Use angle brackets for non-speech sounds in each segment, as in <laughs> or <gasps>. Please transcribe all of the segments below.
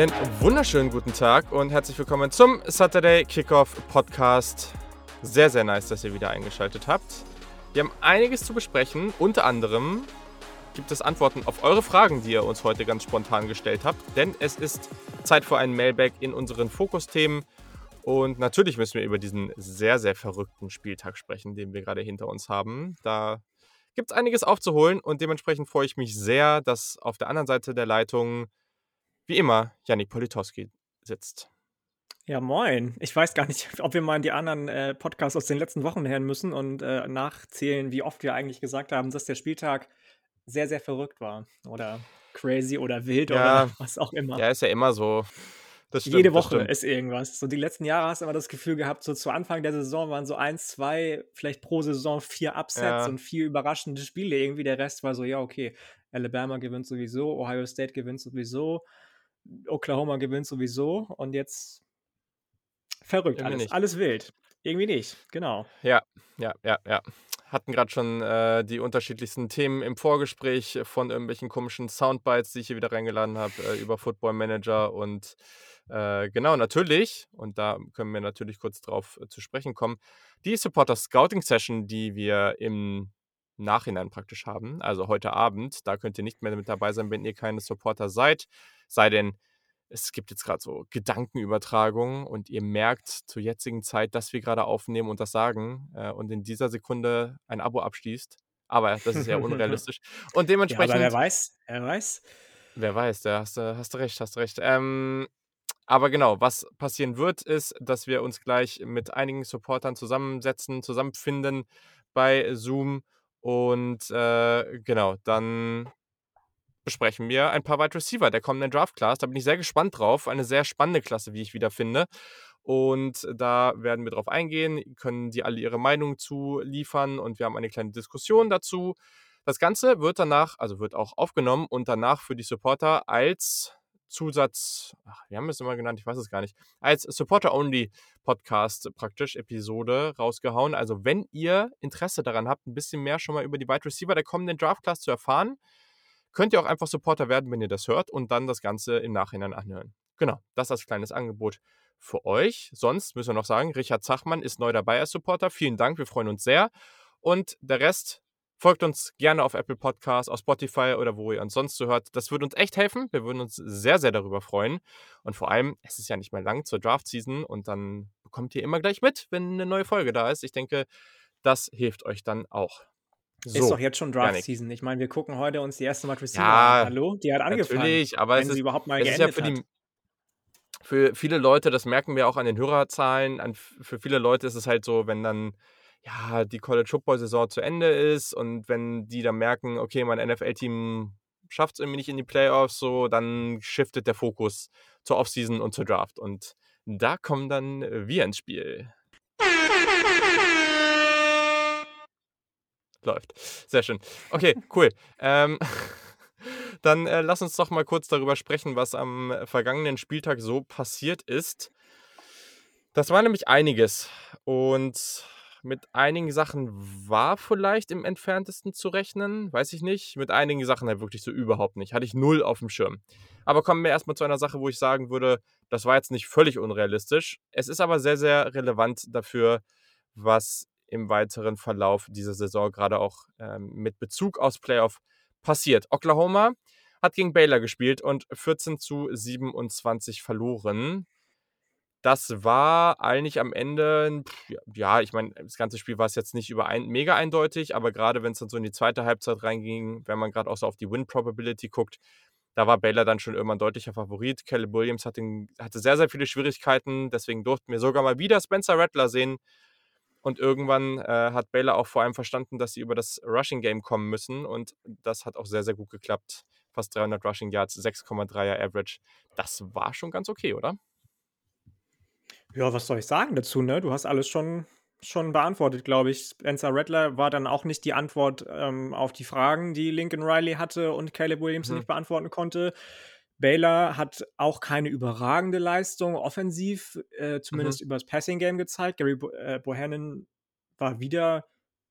Einen wunderschönen guten Tag und herzlich willkommen zum Saturday Kickoff Podcast. Sehr, sehr nice, dass ihr wieder eingeschaltet habt. Wir haben einiges zu besprechen. Unter anderem gibt es Antworten auf eure Fragen, die ihr uns heute ganz spontan gestellt habt. Denn es ist Zeit für einen Mailback in unseren Fokusthemen. Und natürlich müssen wir über diesen sehr, sehr verrückten Spieltag sprechen, den wir gerade hinter uns haben. Da gibt es einiges aufzuholen und dementsprechend freue ich mich sehr, dass auf der anderen Seite der Leitung wie immer Janik Politowski sitzt. Ja, moin. Ich weiß gar nicht, <laughs> ob wir mal in die anderen äh, Podcasts aus den letzten Wochen hören müssen und äh, nachzählen, wie oft wir eigentlich gesagt haben, dass der Spieltag sehr, sehr verrückt war. Oder crazy oder wild ja, oder <laughs> was auch immer. Ja, ist ja immer so. Stimmt, Jede Woche ist irgendwas. So die letzten Jahre hast du immer das Gefühl gehabt, so zu Anfang der Saison waren so eins, zwei, vielleicht pro Saison vier Upsets ja. und vier überraschende Spiele. Irgendwie der Rest war so, ja, okay, Alabama gewinnt sowieso, Ohio State gewinnt sowieso, Oklahoma gewinnt sowieso und jetzt verrückt Irgendwie alles. Nicht. Alles wild. Irgendwie nicht, genau. Ja, ja, ja, ja. Hatten gerade schon äh, die unterschiedlichsten Themen im Vorgespräch von irgendwelchen komischen Soundbites, die ich hier wieder reingeladen habe, äh, über Football Manager und äh, genau, natürlich, und da können wir natürlich kurz drauf äh, zu sprechen kommen, die Supporter Scouting Session, die wir im Nachhinein praktisch haben, also heute Abend, da könnt ihr nicht mehr mit dabei sein, wenn ihr keine Supporter seid. Sei denn, es gibt jetzt gerade so Gedankenübertragungen und ihr merkt zur jetzigen Zeit, dass wir gerade aufnehmen und das sagen äh, und in dieser Sekunde ein Abo abschließt. Aber das ist ja <laughs> unrealistisch. Und dementsprechend. Ja, aber wer weiß, wer weiß. Wer weiß, da hast, hast du recht, hast du recht. Ähm, aber genau, was passieren wird, ist, dass wir uns gleich mit einigen Supportern zusammensetzen, zusammenfinden bei Zoom und äh, genau, dann besprechen wir ein paar Wide Receiver der kommenden Draft Class. Da bin ich sehr gespannt drauf. Eine sehr spannende Klasse, wie ich wieder finde. Und da werden wir drauf eingehen, können die alle ihre Meinung zu liefern und wir haben eine kleine Diskussion dazu. Das Ganze wird danach, also wird auch aufgenommen und danach für die Supporter als Zusatz, ach, wir haben es immer genannt, ich weiß es gar nicht, als Supporter-Only-Podcast praktisch Episode rausgehauen. Also wenn ihr Interesse daran habt, ein bisschen mehr schon mal über die Wide Receiver der kommenden Draft Class zu erfahren, könnt ihr auch einfach Supporter werden, wenn ihr das hört und dann das Ganze im Nachhinein anhören. Genau, das als kleines Angebot für euch. Sonst müssen wir noch sagen, Richard Zachmann ist neu dabei als Supporter. Vielen Dank, wir freuen uns sehr. Und der Rest folgt uns gerne auf Apple Podcasts, auf Spotify oder wo ihr uns sonst so hört. Das würde uns echt helfen. Wir würden uns sehr, sehr darüber freuen. Und vor allem, es ist ja nicht mehr lang zur Draft-Season und dann bekommt ihr immer gleich mit, wenn eine neue Folge da ist. Ich denke, das hilft euch dann auch. So, ist doch jetzt schon Draft-Season. Ich meine, wir gucken heute uns die erste Mal Receiver ja, an. Hallo? Die hat angefangen. Natürlich, aber wenn es ist, sie überhaupt mal es ist ja für, die, für viele Leute, das merken wir auch an den Hörerzahlen, an, für viele Leute ist es halt so, wenn dann ja, die College Football Saison zu Ende ist und wenn die dann merken, okay, mein NFL-Team schafft es irgendwie nicht in die Playoffs, so, dann shiftet der Fokus zur Offseason und zur Draft. Und da kommen dann wir ins Spiel. Läuft. Sehr schön. Okay, cool. ähm, <laughs> dann äh, lass uns doch mal kurz darüber sprechen, was am vergangenen Spieltag so passiert ist. Das war nämlich einiges. Und mit einigen Sachen war vielleicht im entferntesten zu rechnen, weiß ich nicht. Mit einigen Sachen halt wirklich so überhaupt nicht. Hatte ich null auf dem Schirm. Aber kommen wir erstmal zu einer Sache, wo ich sagen würde, das war jetzt nicht völlig unrealistisch. Es ist aber sehr, sehr relevant dafür, was im weiteren Verlauf dieser Saison gerade auch ähm, mit Bezug aufs Playoff passiert. Oklahoma hat gegen Baylor gespielt und 14 zu 27 verloren. Das war eigentlich am Ende, ja, ich meine, das ganze Spiel war es jetzt nicht über ein, mega eindeutig, aber gerade wenn es dann so in die zweite Halbzeit reinging, wenn man gerade auch so auf die Win-Probability guckt, da war Baylor dann schon irgendwann deutlicher Favorit. Caleb Williams hatte, hatte sehr, sehr viele Schwierigkeiten, deswegen durften wir sogar mal wieder Spencer Rattler sehen, und irgendwann äh, hat Baylor auch vor allem verstanden, dass sie über das Rushing Game kommen müssen. Und das hat auch sehr, sehr gut geklappt. Fast 300 Rushing Yards, 6,3er Average. Das war schon ganz okay, oder? Ja, was soll ich sagen dazu, ne? Du hast alles schon, schon beantwortet, glaube ich. Spencer Rattler war dann auch nicht die Antwort ähm, auf die Fragen, die Lincoln Riley hatte und Caleb Williams mhm. nicht beantworten konnte. Baylor hat auch keine überragende Leistung offensiv, äh, zumindest mhm. über das Passing-Game gezeigt. Gary Bo äh, Bohannon war wieder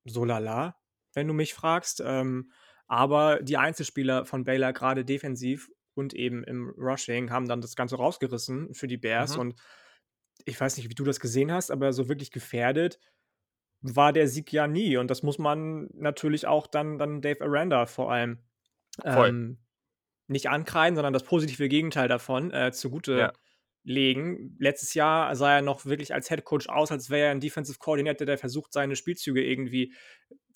so lala, wenn du mich fragst. Ähm, aber die Einzelspieler von Baylor, gerade defensiv, und eben im Rushing haben dann das Ganze rausgerissen für die Bears. Mhm. Und ich weiß nicht, wie du das gesehen hast, aber so wirklich gefährdet war der Sieg ja nie. Und das muss man natürlich auch dann, dann Dave Aranda vor allem ähm, nicht ankreiden, sondern das positive Gegenteil davon äh, zugute Ja. legen. Letztes Jahr sah er noch wirklich als Head Coach aus, als wäre er ein Defensive Coordinator, der versucht, seine Spielzüge irgendwie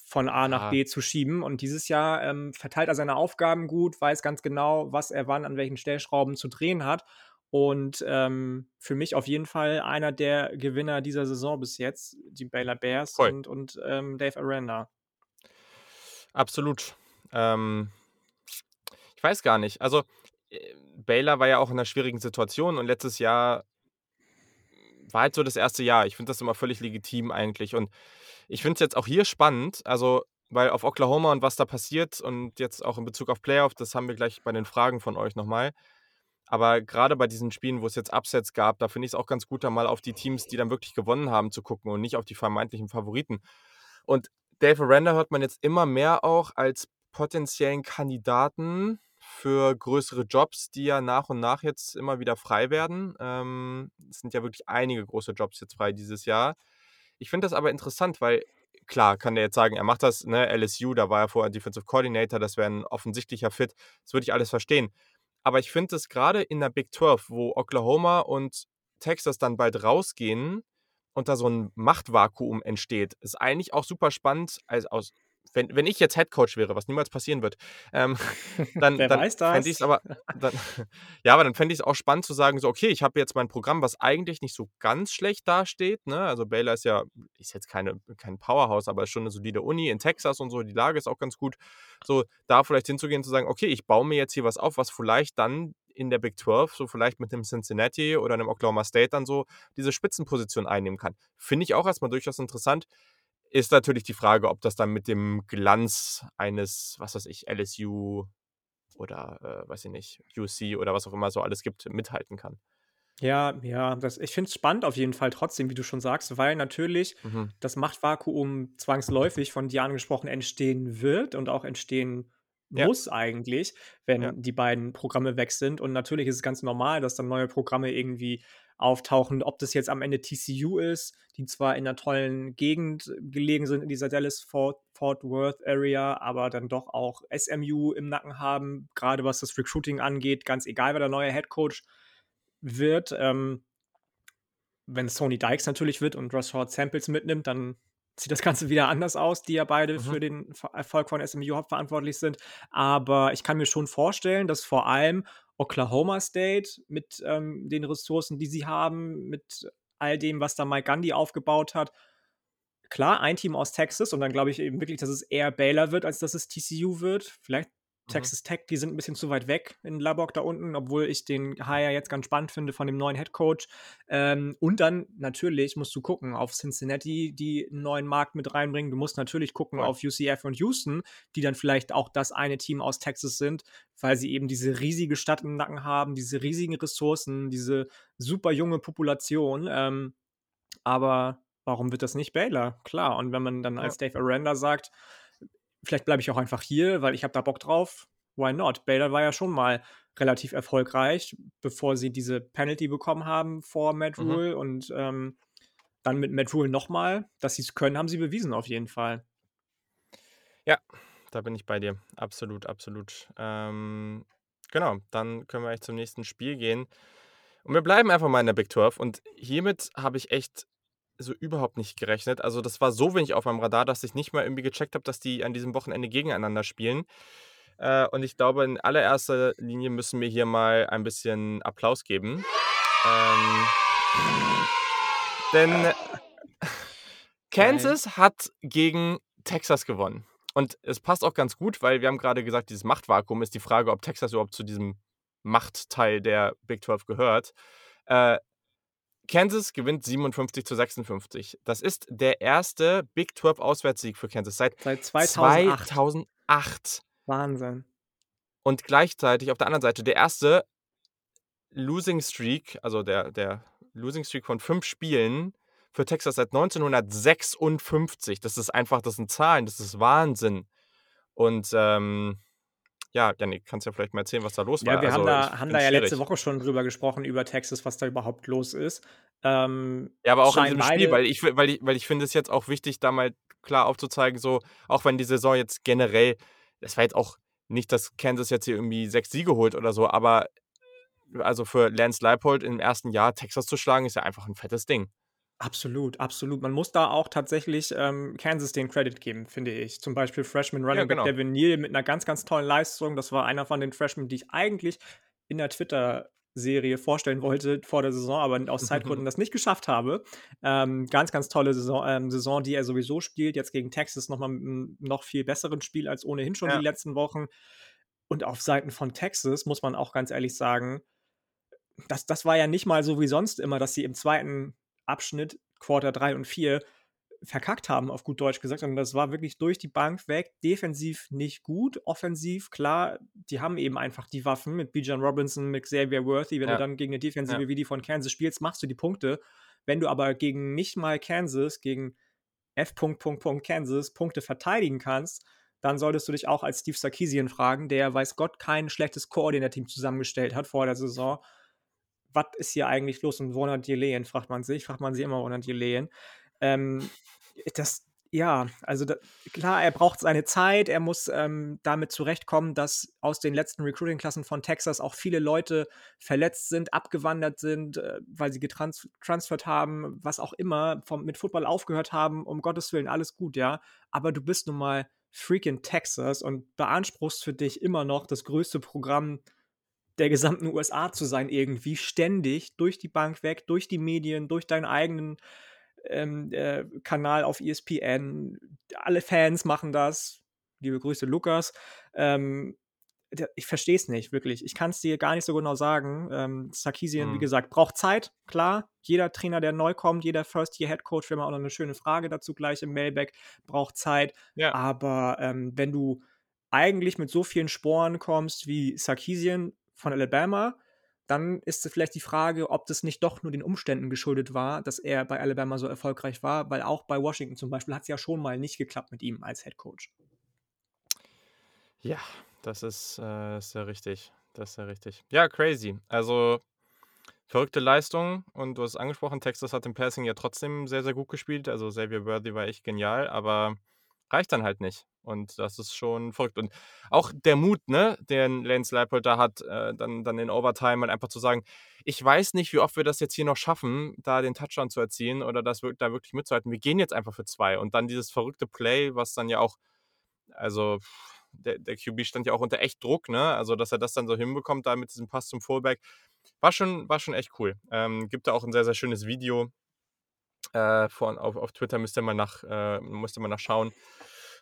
von A nach Ja. B zu schieben. Und dieses Jahr ähm, verteilt er seine Aufgaben gut, weiß ganz genau, was er wann an welchen Stellschrauben zu drehen hat. Und ähm, für mich auf jeden Fall einer der Gewinner dieser Saison bis jetzt, die Baylor Bears Voll. und, und ähm, Dave Aranda. Absolut. Ähm, ich weiß gar nicht. Also, äh, Baylor war ja auch in einer schwierigen Situation und letztes Jahr war halt so das erste Jahr. Ich finde das immer völlig legitim eigentlich. Und ich finde es jetzt auch hier spannend, also, weil auf Oklahoma und was da passiert und jetzt auch in Bezug auf Playoff, das haben wir gleich bei den Fragen von euch nochmal. Aber gerade bei diesen Spielen, wo es jetzt Upsets gab, da finde ich es auch ganz gut, da mal auf die Teams, die dann wirklich gewonnen haben, zu gucken und nicht auf die vermeintlichen Favoriten. Und Dave Aranda hört man jetzt immer mehr auch als potenziellen Kandidaten für größere Jobs, die ja nach und nach jetzt immer wieder frei werden. Ähm, es sind ja wirklich einige große Jobs jetzt frei dieses Jahr. Ich finde das aber interessant, weil klar kann der jetzt sagen, er macht das, ne, LSU, da war er vorher Defensive Coordinator, das wäre ein offensichtlicher Fit. Das würde ich alles verstehen. Aber ich finde es gerade in der Big 12, wo Oklahoma und Texas dann bald rausgehen und da so ein Machtvakuum entsteht, ist eigentlich auch super spannend. Also aus, wenn, wenn ich jetzt Headcoach wäre, was niemals passieren wird, ähm, <laughs> dann, Wer dann fände ich es aber, dann, <laughs> ja, aber dann fände ich es auch spannend zu sagen, so, okay, ich habe jetzt mein Programm, was eigentlich nicht so ganz schlecht dasteht. Ne? Also Baylor ist ja, ist jetzt keine, kein Powerhouse, aber ist schon eine solide Uni in Texas und so, die Lage ist auch ganz gut. So, da vielleicht hinzugehen, zu sagen, okay, ich baue mir jetzt hier was auf, was vielleicht dann in der Big 12, so vielleicht mit einem Cincinnati oder einem Oklahoma State dann so diese Spitzenposition einnehmen kann. Finde ich auch erstmal durchaus interessant. Ist natürlich die Frage, ob das dann mit dem Glanz eines, was weiß ich, LSU oder, äh, weiß ich nicht, UC oder was auch immer so alles gibt, mithalten kann. Ja, ja, das, ich finde es spannend auf jeden Fall trotzdem, wie du schon sagst, weil natürlich Mhm. das Machtvakuum zwangsläufig von dir angesprochen entstehen wird und auch entstehen Ja. muss eigentlich, wenn Ja. die beiden Programme weg sind. Und natürlich ist es ganz normal, dass dann neue Programme irgendwie auftauchen, ob das jetzt am Ende TCU ist, die zwar in einer tollen Gegend gelegen sind, in dieser Dallas-Fort Fort Worth Area, aber dann doch auch SMU im Nacken haben, gerade was das Recruiting angeht, ganz egal, wer der neue Head Coach wird. Ähm, wenn es Sony Dykes natürlich wird und Rashard Samples mitnimmt, dann sieht das Ganze wieder anders aus, die ja beide Mhm. für den Erfolg von SMU hauptverantwortlich sind. Aber ich kann mir schon vorstellen, dass vor allem Oklahoma State mit ähm, den Ressourcen, die sie haben, mit all dem, was da Mike Gundy aufgebaut hat, klar, ein Team aus Texas und dann glaube ich eben wirklich, dass es eher Baylor wird, als dass es TCU wird. Vielleicht. Texas Tech, die sind ein bisschen zu weit weg in Lubbock da unten, obwohl ich den Hire jetzt ganz spannend finde von dem neuen Head Coach. Ähm, und dann natürlich musst du gucken auf Cincinnati, die einen neuen Markt mit reinbringen. Du musst natürlich gucken Voll. auf UCF und Houston, die dann vielleicht auch das eine Team aus Texas sind, weil sie eben diese riesige Stadt im Nacken haben, diese riesigen Ressourcen, diese super junge Population. Ähm, aber warum wird das nicht Baylor? Klar, und wenn man dann Ja. als Dave Aranda sagt, vielleicht bleibe ich auch einfach hier, weil ich habe da Bock drauf, why not? Baylor war ja schon mal relativ erfolgreich, bevor sie diese Penalty bekommen haben vor Matt Mhm. Rule und ähm, dann mit Matt Rule nochmal, dass sie es können, haben sie bewiesen auf jeden Fall. Ja, da bin ich bei dir. Absolut, absolut. Ähm, genau, dann können wir eigentlich zum nächsten Spiel gehen. Und wir bleiben einfach mal in der Big 12. Und hiermit habe ich echt so überhaupt nicht gerechnet. Also, das war so wenig auf meinem Radar, dass ich nicht mal irgendwie gecheckt habe, dass die an diesem Wochenende gegeneinander spielen. Äh, und ich glaube, in allererster Linie müssen wir hier mal ein bisschen Applaus geben. Ähm, denn <laughs> Kansas hat gegen Texas gewonnen. Und es passt auch ganz gut, weil wir haben gerade gesagt, dieses Machtvakuum ist die Frage, ob Texas überhaupt zu diesem Machtteil der Big 12 gehört. Äh, Kansas gewinnt 57 zu 56. Das ist der erste Big 12 Auswärtssieg für Kansas seit Seit 2008. 2008. Wahnsinn. Und gleichzeitig auf der anderen Seite der erste Losing Streak, also der, der Losing Streak von fünf Spielen für Texas seit 1956. Das ist einfach, das sind Zahlen, das ist Wahnsinn. Und ähm, ja, Janik, kannst ja vielleicht mal erzählen, was da los war. Ja, wir haben Also, ich da haben da ja letzte. Woche schon drüber gesprochen, über Texas, was da überhaupt los ist. Ähm, Ja, aber auch in diesem Spiel, weil ich weil ich weil ich finde es jetzt auch wichtig, da mal klar aufzuzeigen, so, auch wenn die Saison jetzt generell es war jetzt auch nicht, dass Kansas jetzt hier irgendwie 6 Siege holt oder so, aber also für Lance Leipold im ersten Jahr Texas zu schlagen, ist ja einfach 'n fettes Ding. Absolut, absolut. Man muss da auch tatsächlich, ähm, Kansas den Credit geben, finde ich. Zum Beispiel Freshman Ja, Running Back genau. Devin Neal mit 'ner ganz, ganz tollen Leistung. Das war einer von den Freshmen, die ich eigentlich in der Twitter-Serie vorstellen wollte vor der Saison, aber aus <laughs> Zeitgründen das nicht geschafft habe. Ähm, ganz, ganz tolle Saison ähm, Saison, die er sowieso spielt, jetzt gegen Texas noch mal mit 'nem noch viel besseren Spiel als ohnehin schon die Ja. letzten Wochen. Und auf Seiten von Texas muss man auch ganz ehrlich sagen, das das war ja nicht mal so wie sonst immer, dass sie im 2. Abschnitt, Quarter 3 und 4, verkackt haben, auf gut Deutsch gesagt, sondern das war wirklich durch die Bank weg defensiv nicht gut, offensiv klar, die haben eben einfach die Waffen mit Bijan Robinson, mit Xavier Worthy. Wenn du Ja. dann gegen 'ne Defensive Ja. wie die von Kansas spielst, machst du die Punkte. Wenn du aber gegen nicht mal Kansas, gegen F. Kansas Punkte verteidigen kannst, dann solltest du dich auch als Steve Sarkisian fragen, der weiß Gott kein schlechtes Koordinateam zusammengestellt hat vor der Saison. Was ist hier eigentlich los? Und wo sind die Lehen, fragt man sich fragt man sich immer, die Lehen? Ähm, das ja, also da klar, er braucht seine Zeit. Er muss, ähm, damit zurechtkommen, dass aus den letzten Recruiting-Klassen von Texas auch viele Leute verletzt sind, abgewandert sind, äh, weil sie getrans transfert haben, was auch immer, vom mit Football aufgehört haben. Um Gottes Willen, alles gut, ja. Aber du bist nun mal freaking Texas und beanspruchst für dich immer noch das größte Programm der gesamten USA zu sein irgendwie, ständig durch die Bank weg, durch die Medien, durch deinen eigenen, ähm, äh, Kanal auf ESPN. Alle Fans machen das. Liebe Grüße, Lukas. Ähm, ich verstehe es nicht, wirklich. Ich kann's dir gar nicht so genau sagen. Ähm, Sarkisian, wie Mhm. gesagt, braucht Zeit, klar. Jeder Trainer, der neu kommt, jeder First-Year-Head-Coach, wir haben auch noch 'ne schöne Frage dazu gleich im Mailbag, braucht Zeit. Ja. Aber, ähm, wenn du eigentlich mit so vielen Sporen kommst wie Sarkisian von Alabama, dann ist es vielleicht die Frage, ob das nicht doch nur den Umständen geschuldet war, dass er bei Alabama so erfolgreich war, weil auch bei Washington zum Beispiel hat's ja schon mal nicht geklappt mit ihm als Head-Coach. Ja, das ist, äh, sehr richtig. Das ist sehr richtig. Ja, crazy. Also, verrückte Leistung und du hast es angesprochen, Texas hat im Passing ja trotzdem sehr, sehr gut gespielt. Also, Xavier Worthy war echt genial, aber reicht dann halt nicht. Und das ist schon verrückt. Und auch der Mut, ne, den Lance Leipold da hat, äh, dann dann in Overtime halt einfach zu sagen: „Ich weiß nicht, wie oft wir das jetzt hier noch schaffen, da den Touchdown zu erzielen oder das da wirklich mitzuhalten. Wir gehen jetzt einfach für 2.“ Und dann dieses verrückte Play, was dann ja auch also, der der QB stand ja auch unter echt Druck, ne? Also, dass er das dann so hinbekommt da mit diesem Pass zum Fullback, war schon war schon echt cool. Ähm, gibt da auch 'n sehr, sehr schönes Video äh, von auf auf Twitter müsst ihr mal nach äh, müsst ihr nachschauen,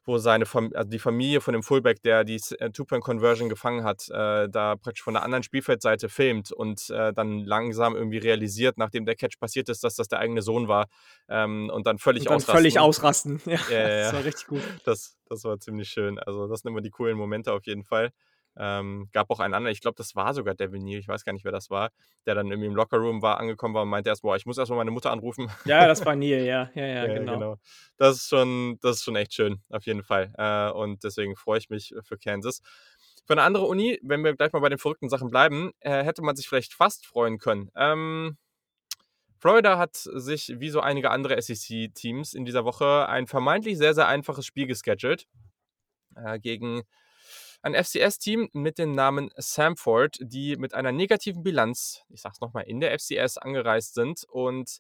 wo seine Fam also, die Familie von dem Fullback, der die äh, Two-Point-Conversion gefangen hat, äh, da praktisch von der anderen Spielfeldseite filmt und, äh, dann langsam irgendwie realisiert, nachdem der Catch passiert ist, dass das der eigene Sohn war, ähm, und dann völlig Und dann ausrasten. völlig ausrasten. <laughs> Ja, Ja, ja, das war richtig gut. Das das war ziemlich schön. Also, das sind immer die coolen Momente auf jeden Fall. Ähm, gab auch einen anderen, ich glaube, das war sogar Devin Neal, ich weiß gar nicht, wer das war, der dann irgendwie im Lockerroom war angekommen war und meinte erst: „Boah, ich muss erst mal meine Mutter anrufen.“ Ja, das war <laughs> Neal, ja. Ja, ja, Ja, genau. genau. Das ist schon das ist schon echt schön, auf jeden Fall. Äh, und deswegen freue ich mich für Kansas. Für 'ne andere Uni, wenn wir gleich mal bei den verrückten Sachen bleiben, äh, hätte man sich vielleicht fast freuen können. Ähm, Florida hat sich wie so einige andere SEC-Teams in dieser Woche ein vermeintlich sehr, sehr einfaches Spiel gescheduled, äh, gegen ein FCS-Team mit dem Namen Samford, die mit einer negativen Bilanz, ich sage es noch mal, in der FCS angereist sind. Und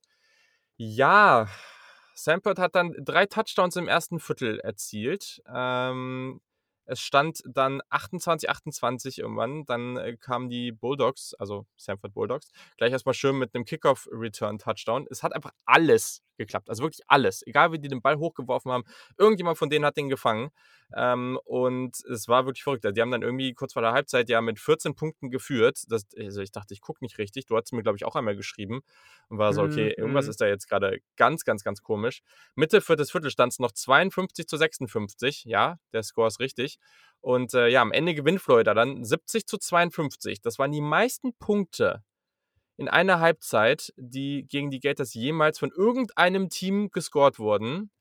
ja, Samford hat dann 3 Touchdowns im 1. Viertel erzielt. Ähm, es stand dann 28-28 irgendwann. Dann, äh, kamen die Bulldogs, also Samford Bulldogs, gleich erst mal schön mit 'nem Kickoff-Return-Touchdown. Es hat einfach alles geklappt, also wirklich alles. Egal, wie die den Ball hochgeworfen haben, irgendjemand von denen hat den gefangen. Ähm, und es war wirklich verrückt. Also, die haben dann irgendwie kurz vor der Halbzeit ja mit 14 Punkten geführt. Das also, ich dachte, ich gucke nicht richtig. Du hattest mir, glaube ich, auch einmal geschrieben und war so: Mhm, „Okay, irgendwas mhm. ist da jetzt grade ganz, ganz, ganz komisch.“ Mitte 4. Viertel stand's noch 52-56. Ja, der Score ist richtig. Und, äh, ja, am Ende gewinnt Florida dann 70-52. Das waren die meisten Punkte in einer Halbzeit, die gegen die Gators jemals von irgendeinem Team gescored wurden.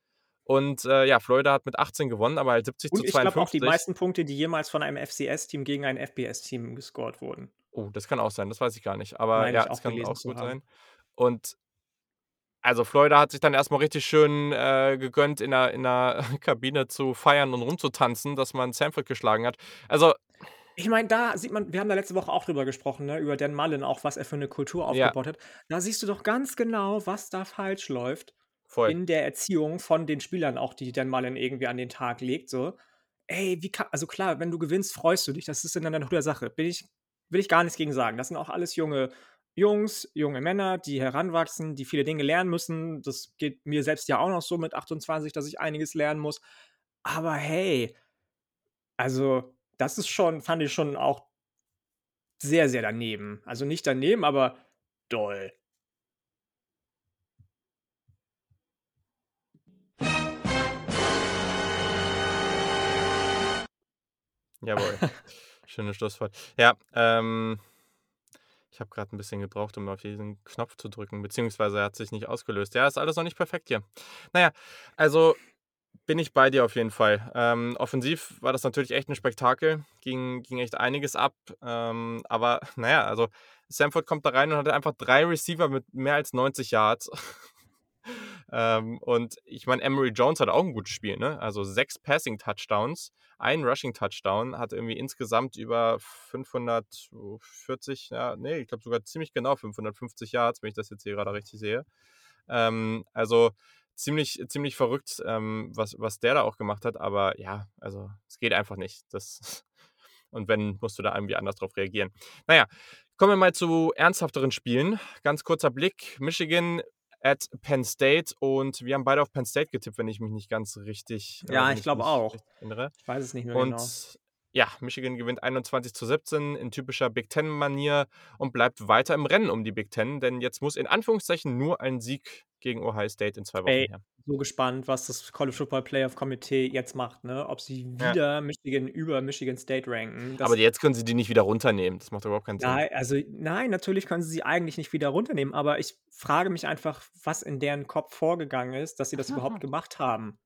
Und äh, ja, Florida hat mit 18 gewonnen, aber halt 70 Und zu ich glaube auch die 52. meisten Punkte, die jemals von einem FCS-Team gegen ein FBS-Team gescored wurden. Oh, das kann auch sein, das weiß ich gar nicht. Aber Meine ja, das kann auch zu gut haben. sein. Und also Florida hat sich dann erstmal richtig schön äh, gegönnt, in der, in der <laughs> Kabine zu feiern und rumzutanzen, dass man Sanford geschlagen hat. Also, Ich meine, da sieht man wir haben da letzte Woche auch drüber gesprochen, ne, über Dan Mullen, auch was er für 'ne Kultur ja, aufgebaut hat. Da siehst du doch ganz genau, was da falsch läuft voll. in der Erziehung von den Spielern auch, die Dan Mullen irgendwie an den Tag legt, so. Ey, wie ka also klar, wenn du gewinnst, freust du dich, das ist in einer guter Sache. Bin ich will ich gar nichts gegen sagen. Das sind auch alles junge Jungs, junge Männer, die heranwachsen, die viele Dinge lernen müssen. Das geht mir selbst ja auch noch so mit 28, dass ich einiges lernen muss. Aber hey, also, das ist schon fand ich schon auch sehr, sehr daneben. Also, nicht daneben, aber doll. Jawohl. Schönes Schlusswort. Ja, ähm, ich habe gerade ein bisschen gebraucht, um auf diesen Knopf zu drücken, beziehungsweise er hat sich nicht ausgelöst. Ja, ist alles noch nicht perfekt hier. Naja, also bin ich bei dir auf jeden Fall. Ähm, offensiv war das natürlich echt ein Spektakel, ging, ging echt einiges ab. Ähm, aber <laughs> naja, also Samford kommt da rein und hatte einfach drei Receiver mit mehr als 90 Yards. Ähm, und ich meine, Emery Jones hat auch ein gutes Spiel, ne? Also sechs Passing-Touchdowns, ein Rushing-Touchdown, hat irgendwie insgesamt über 540, ja, nee, ich glaube sogar ziemlich genau 550 Yards, wenn ich das jetzt hier gerade richtig sehe. Ähm, also ziemlich, ziemlich verrückt, ähm, was, was der da auch gemacht hat, aber ja, also es geht einfach nicht. Das, <laughs> und wenn, musst du da irgendwie anders drauf reagieren. Naja, kommen wir mal zu ernsthafteren Spielen. Ganz kurzer Blick. Michigan at Penn State und wir haben beide auf Penn State getippt, wenn ich mich nicht ganz richtig äh, Ja, wenn ich glaube auch. erinnere. Ich weiß es nicht mehr Und genau. Ja, Michigan gewinnt 21 zu 17 in typischer Big Ten-Manier und bleibt weiter im Rennen um die Big Ten, denn jetzt muss in Anführungszeichen nur ein Sieg gegen Ohio State in zwei Wochen Ey, her. so gespannt, was das College Football Playoff Komitee jetzt macht, ne? Ob sie Ja. wieder Michigan über Michigan State ranken. Aber jetzt können sie die nicht wieder runternehmen. Das macht überhaupt keinen Sinn. Nei also, nein, natürlich können sie sie eigentlich nicht wieder runternehmen, aber ich frage mich einfach, was in deren Kopf vorgegangen ist, dass sie das überhaupt gemacht haben,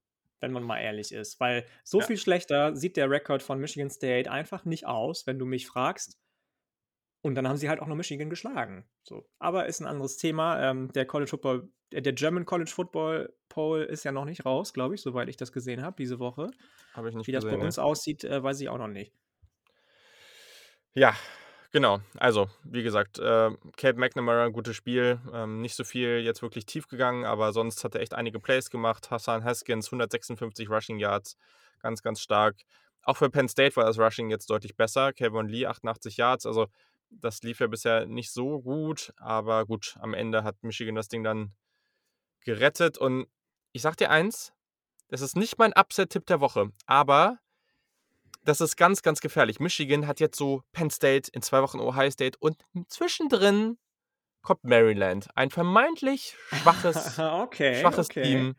wenn man mal ehrlich ist. Weil so Ja. viel schlechter sieht der Rekord von Michigan State einfach nicht aus, wenn du mich fragst. Und dann haben sie halt auch noch Michigan geschlagen. So. Aber ist ein anderes Thema. Ähm, der College Football, der, der German College Football Poll ist ja noch nicht raus, glaube ich, soweit ich das gesehen habe diese Woche. Habe ich nicht Wie das bei ne. uns aussieht, äh, weiß ich auch noch nicht. Ja, genau. Also, wie gesagt, äh, Cape McNamara, gutes Spiel. Ähm, nicht so viel jetzt wirklich tief gegangen, aber sonst hat er echt einige Plays gemacht. Hassan Haskins, 156 Rushing Yards, ganz, ganz stark. Auch für Penn State war das Rushing jetzt deutlich besser. Kevin Lee, 88 Yards. Also, das lief ja bisher nicht so gut, aber gut, am Ende hat Michigan das Ding dann gerettet. Und ich sag dir eins, das ist nicht mein Upset-Tipp der Woche, aber das ist ganz, ganz gefährlich. Michigan hat jetzt so Penn State, in zwei Wochen Ohio State und zwischendrin kommt Maryland. Ein vermeintlich schwaches, <laughs> okay, schwaches okay. Team.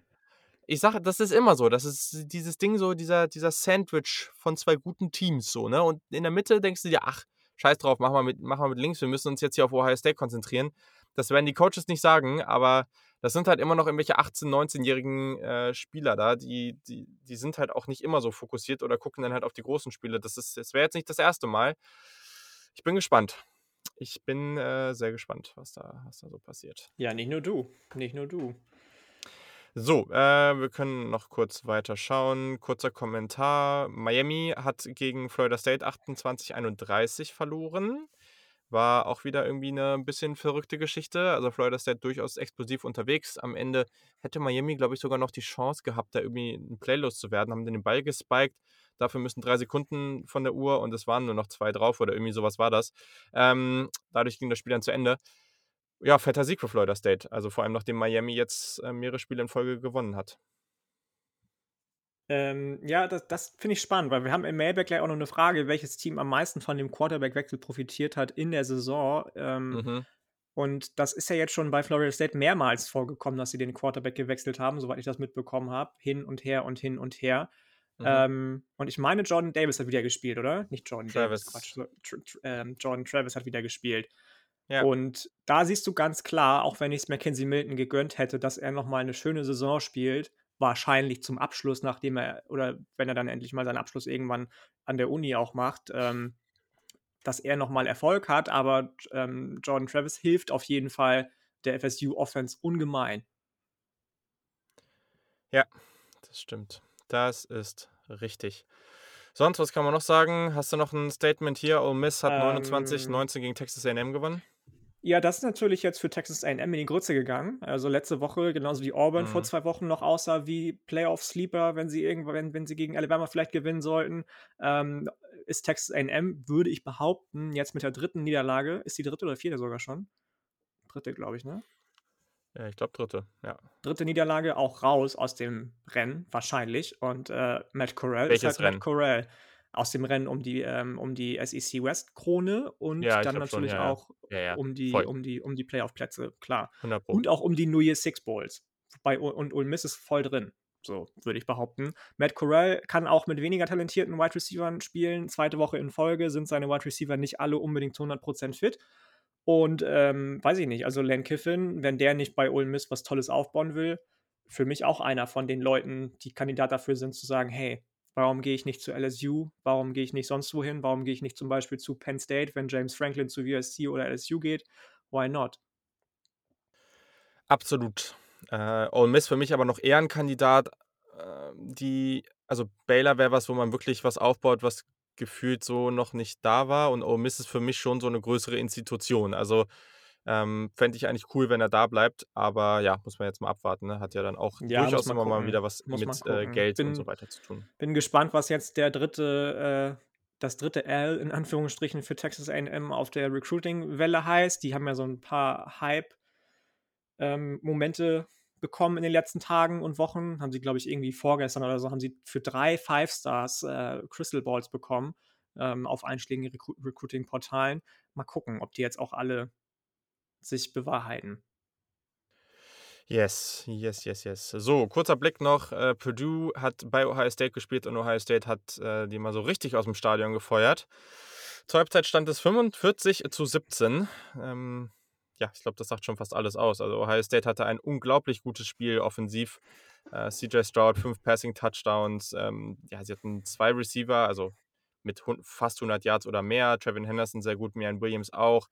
Ich sage, das ist immer so. Das ist dieses Ding so, dieser, dieser Sandwich von zwei guten Teams so, ne? Und in der Mitte denkst du dir, ach, scheiß drauf, mach mal mit, mach mal mit links, wir müssen uns jetzt hier auf Ohio State konzentrieren. Das werden die Coaches nicht sagen, aber das sind halt immer noch irgendwelche 18-, 19-jährigen äh, Spieler da, die, die, die sind halt auch nicht immer so fokussiert oder gucken dann halt auf die großen Spiele. Das, ist- das wäre jetzt nicht das erste Mal. Ich bin gespannt. Ich bin äh, sehr gespannt, was da, was da so passiert. Ja, nicht nur du. Nicht nur du. So, äh, wir können noch kurz weiter schauen. Kurzer Kommentar. Miami hat gegen Florida State 28-31 verloren. War auch wieder irgendwie eine ein bisschen verrückte Geschichte. Also Florida State durchaus explosiv unterwegs. Am Ende hätte Miami, glaube ich, sogar noch die Chance gehabt, da irgendwie ein Play loszuwerden. Haben den Ball gespiked. Dafür müssen drei Sekunden von der Uhr und es waren nur noch zwei drauf oder irgendwie sowas war das. Ähm, dadurch ging das Spiel dann zu Ende. Ja, fetter Sieg für Florida State. Also vor allem, nachdem Miami jetzt mehrere Spiele in Folge gewonnen hat. Ähm, ja, das, das finde ich spannend, weil wir haben im Mailback gleich auch noch eine Frage, welches Team am meisten von dem Quarterback-Wechsel profitiert hat in der Saison. Ähm, Mhm. Und das ist ja jetzt schon bei Florida State mehrmals vorgekommen, dass sie den Quarterback gewechselt haben, soweit ich das mitbekommen habe. Hin und her und hin und her. Mhm. Ähm, und ich meine, Jordan Davis hat wieder gespielt, oder? Nicht Jordan Travis. Davis, Quatsch. so, Tr Tr ähm, Jordan Travis hat wieder gespielt. Ja. Und da siehst du ganz klar, auch wenn ich es Mackenzie Milton gegönnt hätte, dass er nochmal eine schöne Saison spielt, wahrscheinlich zum Abschluss, nachdem er oder wenn er dann endlich mal seinen Abschluss irgendwann an der Uni auch macht, ähm, dass er nochmal Erfolg hat. Aber ähm, Jordan Travis hilft auf jeden Fall der FSU-Offense ungemein. Ja, das stimmt. Das ist richtig. Sonst, was kann man noch sagen? Hast du noch ein Statement hier? Ole Miss hat 29, Ähm. 19 gegen Texas A&M gewonnen. Ja, das ist natürlich jetzt für Texas A&M in die Grütze gegangen. Also letzte Woche, genauso wie Auburn vor Mhm. zwei Wochen noch aussah wie Playoff-Sleeper, wenn sie irgendwann wenn sie gegen Alabama vielleicht gewinnen sollten, ähm, ist Texas A&M, würde ich behaupten, jetzt mit der dritten Niederlage ist die dritte oder vierte sogar schon? Dritte, glaube ich, ne? Ja, ich glaube dritte, ja. Dritte Niederlage auch raus aus dem Rennen wahrscheinlich und, äh, Matt ist Welches halt Matt Rennen? Aus dem Rennen um die ähm, um die SEC West Krone und Ja, dann glaube schon, natürlich ja, auch Ja, um die voll. um die um die Playoff-Plätze, klar. 100 Pro. Und auch um die New Year's Six Bowls. Bei und Ole Miss ist voll drin, so würde ich behaupten. Matt Corral kann auch mit weniger talentierten Wide Receivern spielen. Zweite Woche in Folge sind seine Wide Receiver nicht alle unbedingt zu 100% fit. Und, ähm, weiß ich nicht, also Lane Kiffin, wenn der nicht bei Ole Miss was Tolles aufbauen will, für mich auch einer von den Leuten, die Kandidat dafür sind, zu sagen: „Hey, warum gehe ich nicht zu LSU? Warum gehe ich nicht sonst wohin? Warum gehe ich nicht zum Beispiel zu Penn State, wenn James Franklin zu USC oder LSU geht? Why not?“ Absolut. Äh, Ole Miss für mich aber noch eher ein Kandidat, ähm, die also Baylor wäre was, wo man wirklich was aufbaut, was gefühlt so noch nicht da war und Ole Miss ist für mich schon so eine größere Institution. Also, ähm, fände ich eigentlich cool, wenn er da bleibt, aber ja, muss man jetzt mal abwarten, ne? Hat ja dann auch Ja, durchaus immer mal wieder was Muss mit, äh. Geld und Bin so weiter zu tun. bin gespannt, was jetzt der dritte, äh das dritte L in Anführungsstrichen für Texas A&M auf der Recruiting-Welle heißt. Die haben ja so ein paar Hype ähm, bekommen in den letzten Tagen und Wochen. Haben sie, glaube ich, irgendwie vorgestern oder so, haben sie für drei Five Stars äh, Crystal Balls bekommen ähm, auf einschlägigen Recru Recruiting-Portalen. Mal gucken, ob die jetzt auch alle sich bewahrheiten. Yes, yes, yes, yes. So, kurzer Blick noch. Äh, Purdue hat bei Ohio State gespielt und Ohio State hat äh, die mal so richtig aus dem Stadion gefeuert. Zur Halbzeit stand es 45 zu 17. Ähm, ja, ich glaube, das sagt schon fast alles aus. Also Ohio State hatte ein unglaublich gutes Spiel offensiv. Äh, CJ Stroud, fünf Passing-Touchdowns. Ähm, ja, sie hatten zwei Receiver, also mit fast 100 Yards oder mehr. Trevin Henderson sehr gut, Mian Williams auch.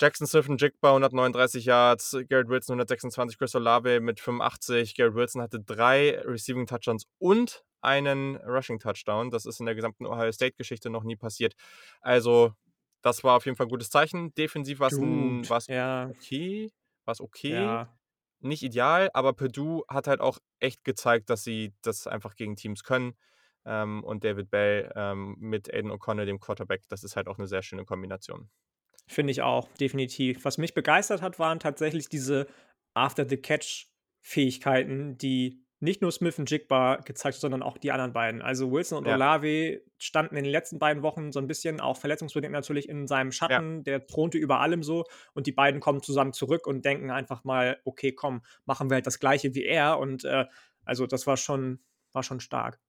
Jackson Smith und Jigba 139 Yards, Garrett Wilson 126, Chris Olave mit 85. Garrett Wilson hatte drei Receiving Touchdowns und einen Rushing Touchdown. Das ist in der gesamten Ohio State Geschichte noch nie passiert. Also, das war auf jeden Fall ein gutes Zeichen. Defensiv war es ja. okay. War es okay. Ja. Nicht ideal, aber Purdue hat halt auch echt gezeigt, dass sie das einfach gegen Teams können. Ähm, und David Bell ähm, mit Aiden O'Connell, dem Quarterback, das ist halt auch eine sehr schöne Kombination. Finde ich auch, definitiv. Was mich begeistert hat, waren tatsächlich diese After-the-Catch-Fähigkeiten, die nicht nur Smith und Jigba gezeigt haben, sondern auch die anderen beiden. Also Wilson und Ja. Olave standen in den letzten beiden Wochen so ein bisschen, auch verletzungsbedingt natürlich, in seinem Schatten. Der thronte über allem so. Und die beiden kommen zusammen zurück und denken einfach mal, okay, komm, machen wir halt das Gleiche wie er. Und äh, also das war schon, war schon stark.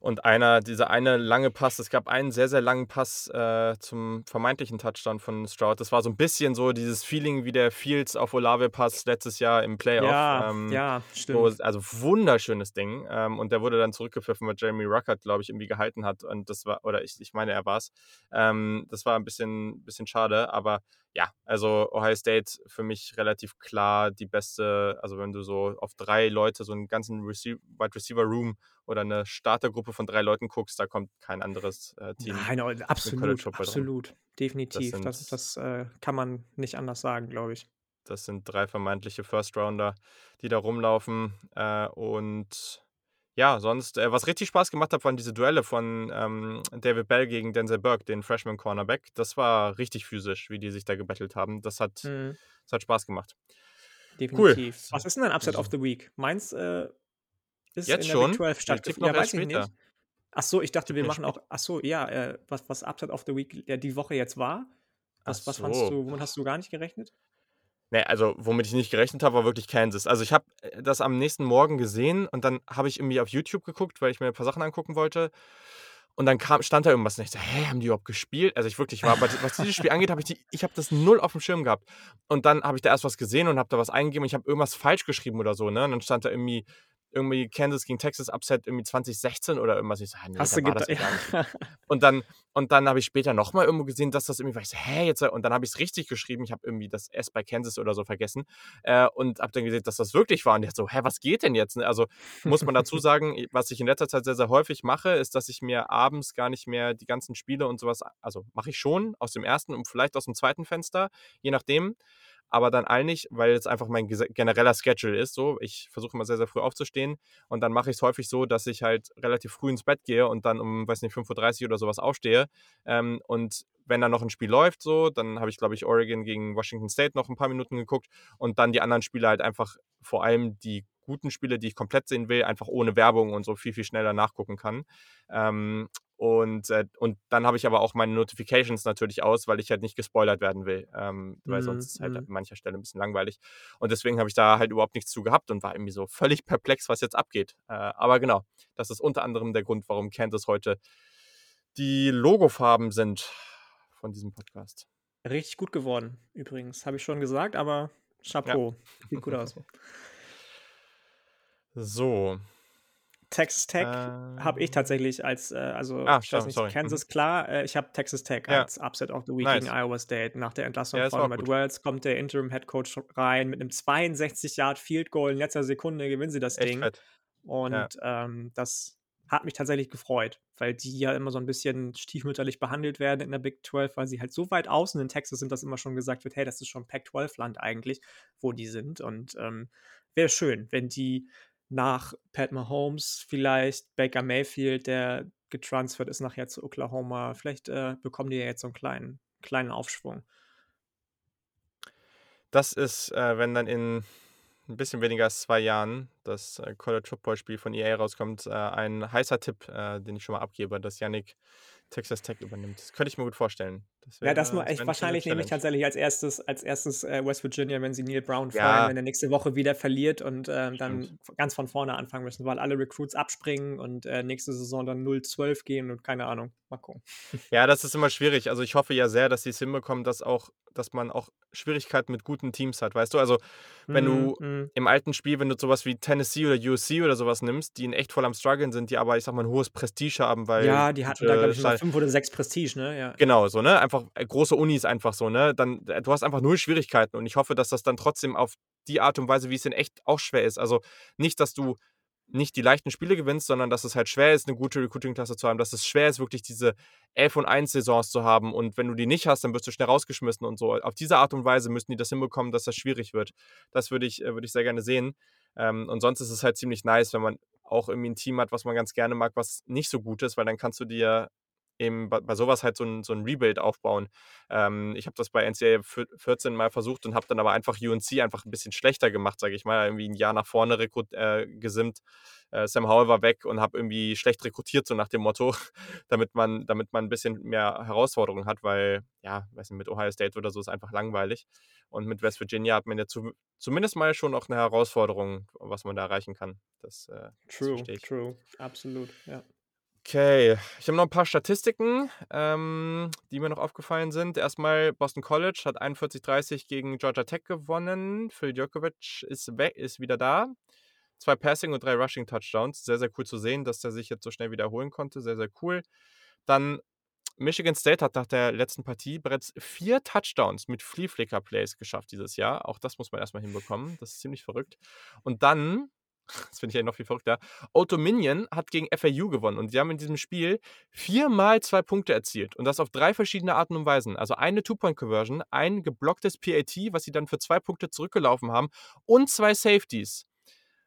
Und einer, dieser eine lange Pass, es gab einen sehr, sehr langen Pass äh, zum vermeintlichen Touchdown von Stroud. Das war so ein bisschen so dieses Feeling wie der Fields auf Olave-Pass letztes Jahr im Playoff. Ja, ähm, ja, stimmt. also wunderschönes Ding. Ähm, und der wurde dann zurückgepfiffen, weil Jeremy Ruckert, glaube ich, irgendwie gehalten hat. Und das war, oder ich, ich meine, er war es. Ähm, das war ein bisschen, bisschen schade, aber ja, also Ohio State für mich relativ klar die beste, also wenn du so auf drei Leute, so einen ganzen Receive, Wide Receiver Room oder eine Startergruppe von drei Leuten guckst, da kommt kein anderes äh, Team. Nein, absolut, absolut. Definitiv. sind- Das, das, äh, kann man nicht anders sagen, glaube ich. Das sind drei vermeintliche First Rounder, die da rumlaufen. Äh, und ja, sonst, äh, was richtig Spaß gemacht hat, waren diese Duelle von ähm, David Bell gegen Denzel Burke, den Freshman Cornerback. Das war richtig physisch, wie die sich da gebettelt haben. Das hat, Mhm, das hat Spaß gemacht. definitiv. Was ist denn ein Upset So. of the Week? Meins äh, ist Jetzt in der schon? Big 12 Ich tippe stattgefunden. Ja, weiß ich später. nicht. Ach so, ich dachte, wir machen auch. Ach so, ja, äh, was, was Upset of the Week ja, die Woche jetzt war. Was, Ach was fandst so. du, womit hast du gar nicht gerechnet? Ne, also womit ich nicht gerechnet habe, war wirklich Kansas. Also ich habe äh, das am nächsten Morgen gesehen und dann habe ich irgendwie auf YouTube geguckt, weil ich mir ein paar Sachen angucken wollte. und dann kam, stand da irgendwas und ich so, hä, haben die überhaupt gespielt? Also ich wirklich war, was dieses Spiel angeht, habe ich die, ich habe das null auf dem Schirm gehabt. Und dann habe ich da erst was gesehen und habe da was eingegeben und ich habe irgendwas falsch geschrieben oder so, ne? Und dann stand da irgendwie irgendwie Kansas gegen Texas Upset irgendwie 2016 oder irgendwas. Ich so, nee, Hast du war ja gar nicht. <laughs> Und dann, und dann habe ich später nochmal irgendwo gesehen, dass das irgendwie war. Ich so, hä, jetzt, und dann habe ich es richtig geschrieben. Ich habe irgendwie das S bei Kansas oder so vergessen. Äh, und habe dann gesehen, dass das wirklich war. Und ich so, hä, was geht denn jetzt? Also muss man dazu <laughs> sagen, was ich in letzter Zeit sehr, sehr häufig mache, ist, dass ich mir abends gar nicht mehr die ganzen Spiele und sowas, also mache ich schon aus dem ersten und vielleicht aus dem zweiten Fenster, je nachdem aber dann eigentlich, weil es einfach mein genereller Schedule ist. So, ich versuche immer sehr, sehr früh aufzustehen und dann mache ich es häufig so, dass ich halt relativ früh ins Bett gehe und dann um, weiß nicht, 5.30 Uhr oder sowas aufstehe. Ähm, und wenn dann noch ein Spiel läuft, so, dann habe ich, glaube ich, Oregon gegen Washington State noch ein paar Minuten geguckt und dann die anderen Spiele halt einfach, vor allem die guten Spiele, die ich komplett sehen will, einfach ohne Werbung und so viel, viel schneller nachgucken kann. Ähm, und, äh, und dann habe ich aber auch meine Notifications natürlich aus, weil ich halt nicht gespoilert werden will. Ähm, weil sonst ist es halt Mhm. an mancher Stelle ein bisschen langweilig. Und deswegen habe ich da halt überhaupt nichts zu gehabt und war irgendwie so völlig perplex, was jetzt abgeht. Äh, aber genau, das ist unter anderem der Grund, warum Kansas heute die Logofarben sind von diesem Podcast. Richtig gut geworden, übrigens. Habe ich schon gesagt, aber Chapeau. Sieht gut aus. <laughs> So. Texas Tech habe ich Ähm. tatsächlich als, äh, also Ah, ich weiß nicht, sorry. Mhm. Kansas klar, äh, ich habe Texas Tech Ja. als Upset of the Week Nice. gegen Iowa State. Nach der Entlassung Ja, von Matt. Wells kommt der Interim Head Coach rein mit einem 62 Yard Field Goal in letzter Sekunde gewinnen sie das Echt Ding. fett. Und ähm, das hat mich tatsächlich gefreut, weil die ja immer so ein bisschen stiefmütterlich behandelt werden in der Big 12, weil sie halt so weit außen in Texas sind, dass immer schon gesagt wird, hey, das ist schon Pac-12-Land eigentlich, wo die sind. Und ähm, wäre schön, wenn die nach Pat Mahomes vielleicht Baker Mayfield, der getransfert ist nachher zu Oklahoma, vielleicht äh, bekommen die ja jetzt so einen kleinen, kleinen Aufschwung. Das ist, äh, wenn dann in ein bisschen weniger als zwei Jahren das äh, College Football Spiel von EA rauskommt, äh, ein heißer Tipp, äh, den ich schon mal abgebe, dass Yannick Texas Tech übernimmt. Das könnte ich mir gut vorstellen. Das Ja, das nur echt wahrscheinlich nehme ich tatsächlich als erstes, als erstes äh, West Virginia, wenn sie Neil Brown Ja. wenn er nächste Woche wieder verliert und ähm, dann Stimmt. ganz von vorne anfangen müssen, weil alle Recruits abspringen und äh, nächste Saison dann 0-12 gehen und keine Ahnung. Mal gucken. Ja, das ist immer schwierig. Also ich hoffe ja sehr, dass sie es hinbekommen, dass auch, dass man auch Schwierigkeiten mit guten Teams hat, weißt du? Also wenn du Mm, mm. im alten Spiel, wenn du sowas wie Tennessee oder USC oder sowas nimmst, die in echt voll am struggeln sind, die aber, ich sag mal, ein hohes Prestige haben, weil Ja, die hatten da, glaube ich, mal fünf oder sechs Prestige, ne? Ja. Genau, so, ne? Einfach äh, große Unis einfach so, ne? Dann, äh, du hast einfach null Schwierigkeiten und ich hoffe, dass das dann trotzdem auf die Art und Weise, wie es in echt auch schwer ist. Also nicht, dass du nicht die leichten Spiele gewinnst, sondern dass es halt schwer ist, eine gute Recruiting-Klasse zu haben, dass es schwer ist, wirklich diese 11 und 1 Saisons zu haben und wenn du die nicht hast, dann wirst du schnell rausgeschmissen und so. Auf diese Art und Weise müssen die das hinbekommen, dass das schwierig wird. Das würde ich, äh, würde ich sehr gerne sehen. Ähm, und sonst ist es halt ziemlich nice, wenn man auch irgendwie ein Team hat, was man ganz gerne mag, was nicht so gut ist, weil dann kannst du dir eben bei, bei sowas halt so ein, so ein Rebuild aufbauen. Ähm, ich habe das bei NCAA vier- 14 mal versucht und habe dann aber einfach UNC einfach ein bisschen schlechter gemacht, sage ich mal. Irgendwie ein Jahr nach vorne rekrut, äh, gesimmt. Äh, Sam Howell war weg und habe irgendwie schlecht rekrutiert, so nach dem Motto, <laughs> damit man, damit man ein bisschen mehr Herausforderungen hat, weil, ja, weiß nicht, mit Ohio State oder so ist einfach langweilig. Und mit West Virginia hat man ja zu, zumindest mal schon auch eine Herausforderung, was man da erreichen kann. Das, äh, das True, ich. true. Absolut, ja. Okay, ich habe noch ein paar Statistiken, ähm, die mir noch aufgefallen sind. Erstmal Boston College hat 41-30 gegen Georgia Tech gewonnen. Phil Djokovic ist, weg, ist wieder da. Zwei Passing und drei Rushing Touchdowns. Sehr, sehr cool zu sehen, dass der sich jetzt so schnell wiederholen konnte. Sehr, sehr cool. Dann Michigan State hat nach der letzten Partie bereits vier Touchdowns mit Flea Flicker Plays geschafft dieses Jahr. Auch das muss man erstmal hinbekommen. Das ist ziemlich verrückt. Und dann, das finde ich ja noch viel verrückter, Old Dominion hat gegen FAU gewonnen und sie haben in diesem Spiel viermal zwei Punkte erzielt und das auf drei verschiedene Arten und Weisen. Also eine Two-Point-Conversion, ein geblocktes PAT, was sie dann für zwei Punkte zurückgelaufen haben und zwei Safeties.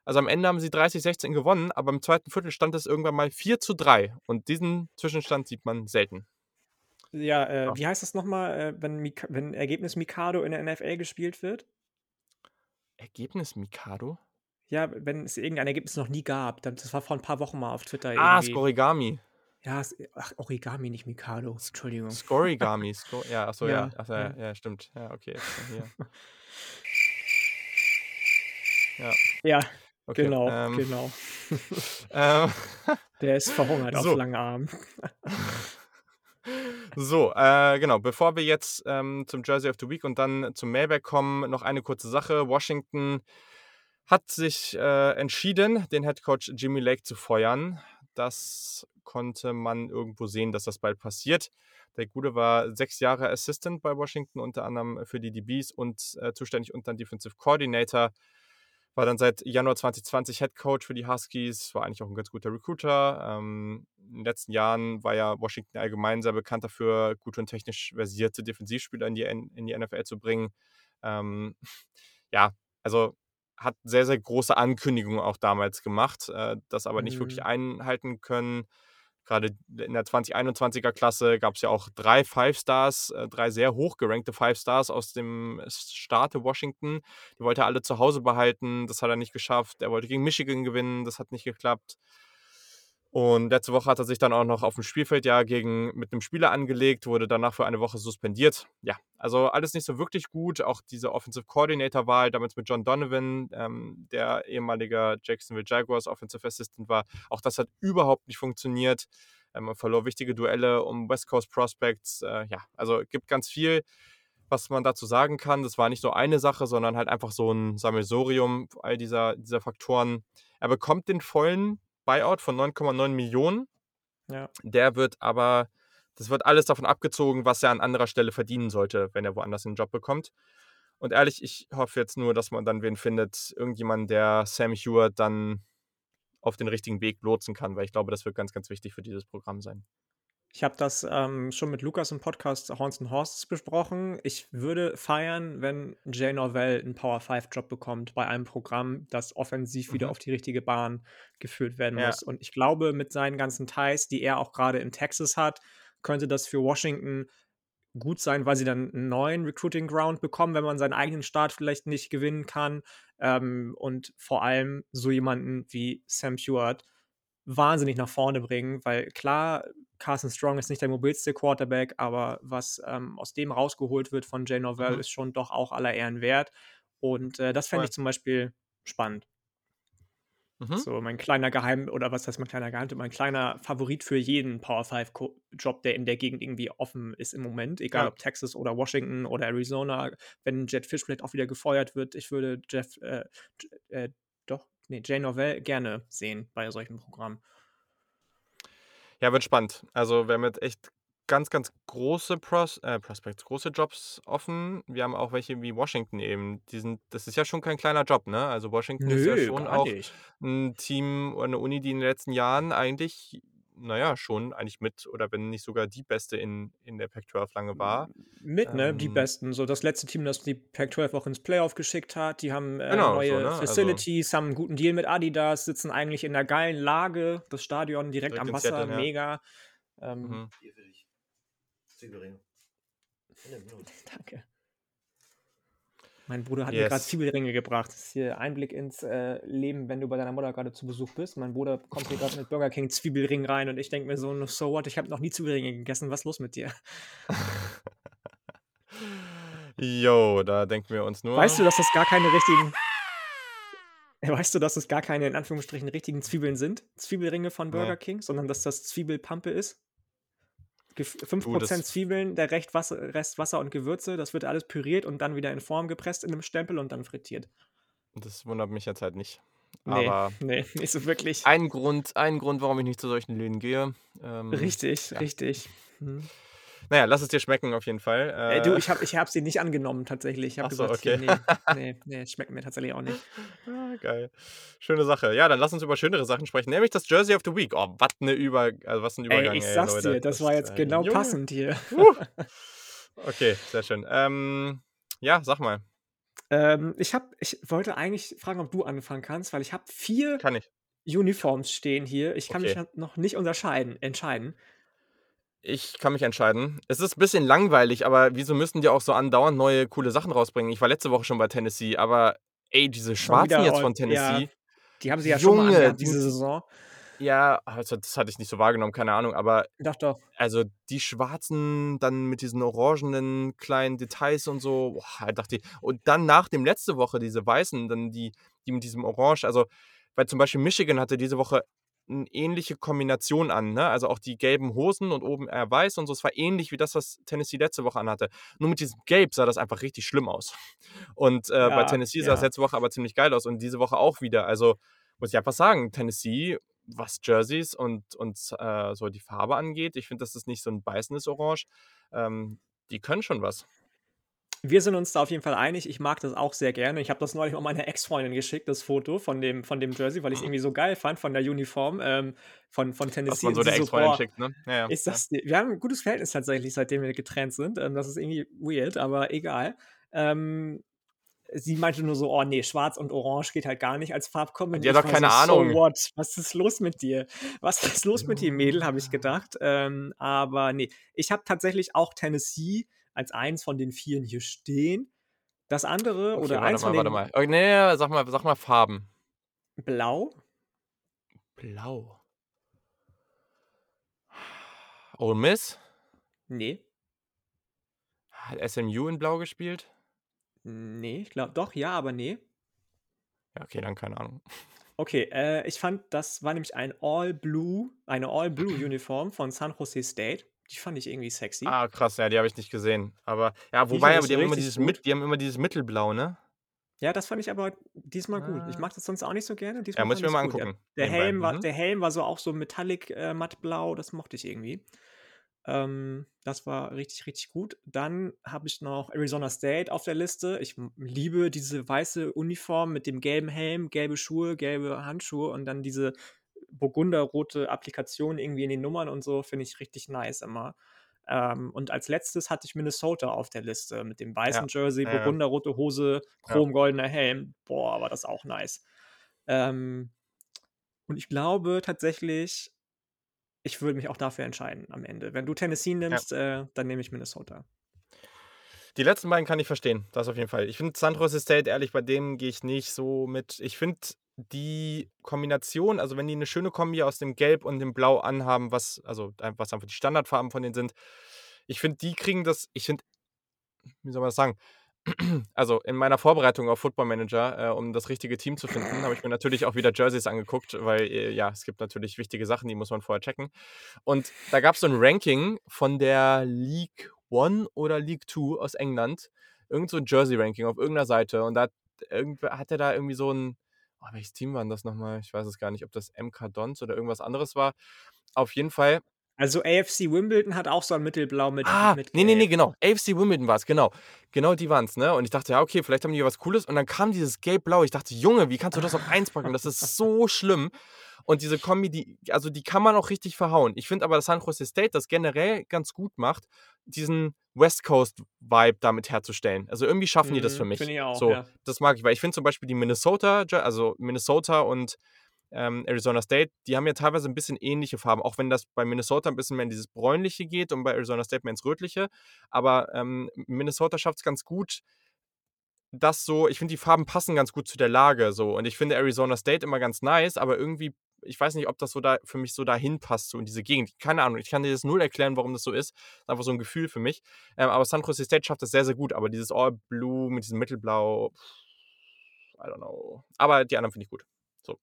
Also am Ende haben sie 30-16 gewonnen, aber im zweiten Viertel stand es irgendwann mal 4 zu 3 und diesen Zwischenstand sieht man selten. Ja, äh, Ja. wie heißt das nochmal, äh, wenn, Mik wenn Ergebnis Mikado in der NFL gespielt wird? Ergebnis Mikado? Ja, wenn es irgendein Ergebnis noch nie gab. dann- Das war vor ein paar Wochen mal auf Twitter Ah, irgendwie. Scorigami. Ja, ach, Origami, nicht Mikado. Entschuldigung. Scorigami. <laughs> Sco ja, achso, ja. Ja, Achso, ja. ja. stimmt. Ja, okay. <laughs> Ja. Ja, Okay, Genau, ähm, genau. <laughs> ähm, Der ist verhungert auf so. langen Armen. So, äh, genau, bevor wir jetzt ähm, zum Jersey of the Week und dann zum Mailback kommen, noch eine kurze Sache. Washington hat sich äh, entschieden, den Head Coach Jimmy Lake zu feuern. Das konnte man irgendwo sehen, dass das bald passiert. Der Gute war sechs Jahre Assistant bei Washington, unter anderem für die DBs und äh, zuständig und dann Defensive Coordinator. War dann seit Januar 2020 Head Coach für die Huskies, war eigentlich auch ein ganz guter Recruiter. Ähm, in den letzten Jahren war ja Washington allgemein sehr bekannt dafür, gute und technisch versierte Defensivspieler in die, in die NFL zu bringen. Ähm, ja, also hat sehr, sehr große Ankündigungen auch damals gemacht, äh, das aber nicht wirklich Mhm. einhalten können. Gerade in der 2021er Klasse gab es ja auch drei Five Stars, äh, drei sehr hochgerankte Five Stars aus dem Staate Washington. Die wollte er alle zu Hause behalten, das hat er nicht geschafft. Er wollte gegen Michigan gewinnen, das hat nicht geklappt. Und letzte Woche hat er sich dann auch noch auf dem Spielfeld ja gegen, mit einem Spieler angelegt, wurde danach für eine Woche suspendiert. Ja, also alles nicht so wirklich gut. Auch diese Offensive Coordinator-Wahl, damals mit John Donovan, ähm, der ehemaliger Jacksonville Jaguars Offensive Assistant war, auch das hat überhaupt nicht funktioniert. Ähm, man verlor wichtige Duelle um West Coast Prospects. Äh, ja, also gibt ganz viel, was man dazu sagen kann. Das war nicht so eine Sache, sondern halt einfach so ein Sammelsorium all dieser, dieser Faktoren. Er bekommt den vollen Buyout von 9,9 Millionen. Ja. Der wird aber, das wird alles davon abgezogen, was er an anderer Stelle verdienen sollte, wenn er woanders einen Job bekommt. Und ehrlich, ich hoffe jetzt nur, dass man dann wen findet, irgendjemand, der Sam Hewitt dann auf den richtigen Weg lotsen kann, weil ich glaube, das wird ganz, ganz wichtig für dieses Programm sein. Ich habe das ähm, schon mit Lukas im Podcast Horns and Horses besprochen. Ich würde feiern, wenn Jay Norvell einen Power 5 Job bekommt bei einem Programm, das offensiv wieder Mhm. auf die richtige Bahn geführt werden Ja. muss. Und ich glaube, mit seinen ganzen Ties, die er auch gerade in Texas hat, könnte das für Washington gut sein, weil sie dann einen neuen Recruiting Ground bekommen, wenn man seinen eigenen Start vielleicht nicht gewinnen kann. Ähm, und vor allem so jemanden wie Sam Hewitt wahnsinnig nach vorne bringen, weil klar, Carson Strong ist nicht der mobilste Quarterback, aber was ähm, aus dem rausgeholt wird von Jay Norvell Mhm. ist schon doch auch aller Ehren wert. Und äh, das fände ich zum Beispiel spannend. Mhm. So mein kleiner Geheim, oder was heißt mein kleiner Geheimtipp, mein kleiner Favorit für jeden Power 5 Job, der in der Gegend irgendwie offen ist im Moment, egal Ja. ob Texas oder Washington oder Arizona, wenn Jet Fish vielleicht auch wieder gefeuert wird, ich würde Jeff, äh, äh, nee, Jay Norvell gerne sehen bei solchen Programmen. Ja, wird spannend. Also wir haben jetzt echt ganz, ganz große Pros äh, Prospects, große Jobs offen. Wir haben auch welche wie Washington eben. Die sind, das ist ja schon kein kleiner Job, ne? Also Washington ist ja Nö, schon auch nicht. ein Team oder eine Uni, die in den letzten Jahren eigentlich, naja, schon eigentlich mit oder wenn nicht sogar die beste in, in der Pac-12 lange war. Mit, ne? Die Ähm, Besten. So das letzte Team, das die Pac-12 auch ins Playoff geschickt hat. Die haben äh, Genau, so, neue ne? Also Facilities, haben einen guten Deal mit Adidas, sitzen eigentlich in einer geilen Lage. Das Stadion direkt direkt am Wasser, Seattle, ja. mega. Ähm, Mhm. Hier für dich. <laughs> Danke. Mein Bruder hat mir gerade Yes. Zwiebelringe gebracht. Das ist hier Einblick ins äh, Leben, wenn du bei deiner Mutter gerade zu Besuch bist. Mein Bruder kommt hier gerade mit Burger King Zwiebelring rein und ich denke mir so, so what, ich habe noch nie Zwiebelringe gegessen. Was ist los mit dir? <laughs> Jo, da denken wir uns nur. Weißt du, dass das gar keine richtigen. Weißt du, dass es gar keine in Anführungsstrichen richtigen Zwiebeln sind? Zwiebelringe von Burger Nee. King, sondern dass das Zwiebelpampe ist? Gef- 5% Du, Zwiebeln, der Rest Wasser und Gewürze, das wird alles püriert und dann wieder in Form gepresst in einem Stempel und dann frittiert. Das wundert mich jetzt halt nicht. Nee, Aber nee, <laughs> nicht so wirklich. ein Grund, ein Grund, warum ich nicht zu solchen Läden gehe. Ähm, Richtig, ja. richtig. Hm. Naja, lass es dir schmecken auf jeden Fall. Äh, Äh, du, ich habe ich hab sie nicht angenommen tatsächlich. Ich habe so, gesagt, okay. hier, <laughs> nee, nee, nee, schmeckt mir tatsächlich auch nicht. <laughs> Ah, geil. Schöne Sache. Ja, dann lass uns über schönere Sachen sprechen, nämlich das Jersey of the Week. Oh, was eine Über also was ein Übergang, Ey, ich ey, sag's Leute. dir, das war jetzt äh, genau Junge. passend hier. Uh. <laughs> Okay, sehr schön. Ähm, ja, sag mal. Ähm, ich, hab, ich wollte eigentlich fragen, ob du anfangen kannst, weil ich habe vier. Uniforms stehen hier. Ich kann Okay. mich noch nicht unterscheiden, entscheiden. Ich kann mich entscheiden. Es ist ein bisschen langweilig, aber wieso müssen die auch so andauernd neue coole Sachen rausbringen? Ich war letzte Woche schon bei Tennessee, aber ey, diese Schon Schwarzen jetzt von ja, Tennessee. Die haben sie ja schon mal Junge, angehabt die- diese Saison. Ja, also das hatte ich nicht so wahrgenommen, keine Ahnung, aber Doch, doch. also die schwarzen, dann mit diesen orangenen kleinen Details und so, boah, da dachte ich, und dann nach dem letzte Woche diese weißen, dann die, die mit diesem Orange, also weil zum Beispiel Michigan hatte diese Woche eine ähnliche Kombination an, ne? Also auch die gelben Hosen und oben eher weiß und so. Es war ähnlich wie das, was Tennessee letzte Woche anhatte. Nur mit diesem Gelb sah das einfach richtig schlimm aus. <laughs> Und äh, bei Ja, Tennessee sah es ja. letzte Woche aber ziemlich geil aus und diese Woche auch wieder. Also muss ich einfach sagen, Tennessee, was Jerseys und, und äh, so die Farbe angeht, ich finde, das ist nicht so ein beißendes Orange. Ähm, die können schon was. Wir sind uns da auf jeden Fall einig. Ich mag das auch sehr gerne. Ich habe das neulich mal meiner Ex-Freundin geschickt, das Foto von dem, von dem Jersey, weil ich es irgendwie so geil fand, von der Uniform ähm, von, von Was Tennessee. man Und so der Ex-Freundin boah, schickt, ne? Ja, ja. Ist das, wir haben ein gutes Verhältnis tatsächlich, seitdem wir getrennt sind. Ähm, das ist irgendwie weird, aber egal. Ähm, sie meinte nur so, oh nee, schwarz und orange geht halt gar nicht als Farbkombi. Die hat doch keine so, Ahnung. So what? Was ist los mit dir? Was ist los mit dir, Mädel, habe ich <laughs> gedacht. Ähm, aber nee, ich habe tatsächlich auch Tennessee als eins von den vieren hier stehen. Das andere Okay, oder warte eins mal, von warte den mal. Oh, nee, sag mal, sag mal Farben. blau. Blau. Ole Miss? Nee. Hat SMU in Blau gespielt? Nee, ich glaube doch, ja, aber nee. Ja, okay, dann keine Ahnung. <laughs> Okay, äh, ich fand, das war nämlich ein All-Blue, eine All-Blue-Uniform von San Jose State. Die fand ich irgendwie sexy. Ah, krass, ja, die habe ich nicht gesehen. Aber ja, Die wobei, aber die haben, immer dieses gut. mit, die haben immer dieses Mittelblau, ne? Ja, das fand ich aber diesmal gut. Ich Ah. mag das sonst auch nicht so gerne. Ja, Diesmal muss ich mir mal gut. Der, angucken. der. Helm war, Mhm. der Helm war so auch so metallic äh, mattblau, das mochte ich irgendwie. Ähm, das war richtig, richtig gut. Dann habe ich noch Arizona State auf der Liste. Ich liebe diese weiße Uniform mit dem gelben Helm, gelbe Schuhe, gelbe Handschuhe und dann diese burgunderrote Applikation irgendwie in den Nummern und so, finde ich richtig nice immer. Ähm, und als letztes hatte ich Minnesota auf der Liste mit dem weißen Jersey, ja, ja. burgunderrote Hose, chromgoldener Helm. Boah, war das auch nice. Ähm, und ich glaube tatsächlich, ich würde mich auch dafür entscheiden am Ende. Wenn du Tennessee nimmst, äh, dann nehme ich Minnesota. Die letzten beiden kann ich verstehen, das auf jeden Fall. Ich finde San Jose State, ehrlich, bei dem gehe ich nicht so mit. Ich finde die Kombination, also wenn die eine schöne Kombi aus dem Gelb und dem Blau anhaben, was, also was einfach die Standardfarben von denen sind, ich finde, die kriegen das, ich finde, wie soll man das sagen? <clears throat> Also in meiner Vorbereitung auf Football Manager, äh, um das richtige Team zu finden, habe ich mir natürlich auch wieder Jerseys angeguckt, weil äh, ja, es gibt natürlich wichtige Sachen, die muss man vorher checken. Und da gab es so ein Ranking von der League One oder League Two aus England. Irgend so ein Jersey-Ranking auf irgendeiner Seite. Und da hat, irgendwer, hat er da irgendwie so ein. Oh, welches Team war das nochmal? Ich weiß es gar nicht, ob das MK Dons oder irgendwas anderes war. Auf jeden Fall. Also AFC Wimbledon hat auch so ein Mittelblau mit, Ah, mit nee, nee, nee, genau. AFC Wimbledon war es, genau. Genau die waren es, ne? Und ich dachte, ja, okay, vielleicht haben die was Cooles. Und dann kam dieses Gelb-Blau. Ich dachte, Junge, wie kannst du das auf eins packen? Das ist so schlimm. Und diese Kombi, die, also die kann man auch richtig verhauen. Ich finde aber, dass San Jose State das generell ganz gut macht, diesen West Coast-Vibe damit herzustellen. Also irgendwie schaffen die das für Mhm, mich. finde ich auch, so, ja. das mag ich, weil ich finde zum Beispiel die Minnesota, also Minnesota und ähm, Arizona State, die haben ja teilweise ein bisschen ähnliche Farben, auch wenn das bei Minnesota ein bisschen mehr in dieses Bräunliche geht und bei Arizona State mehr ins Rötliche. Aber ähm, Minnesota schafft es ganz gut, das so, ich finde, die Farben passen ganz gut zu der Lage so. Und ich finde Arizona State immer ganz nice, aber irgendwie, ich weiß nicht, ob das so da für mich so dahin passt, so in diese Gegend. Keine Ahnung, ich kann dir das null erklären, warum das so ist. Das ist einfach so ein Gefühl für mich. Ähm, aber San Jose State schafft das sehr, sehr gut. Aber dieses All Blue mit diesem Mittelblau, I don't know. Aber die anderen finde ich gut. So.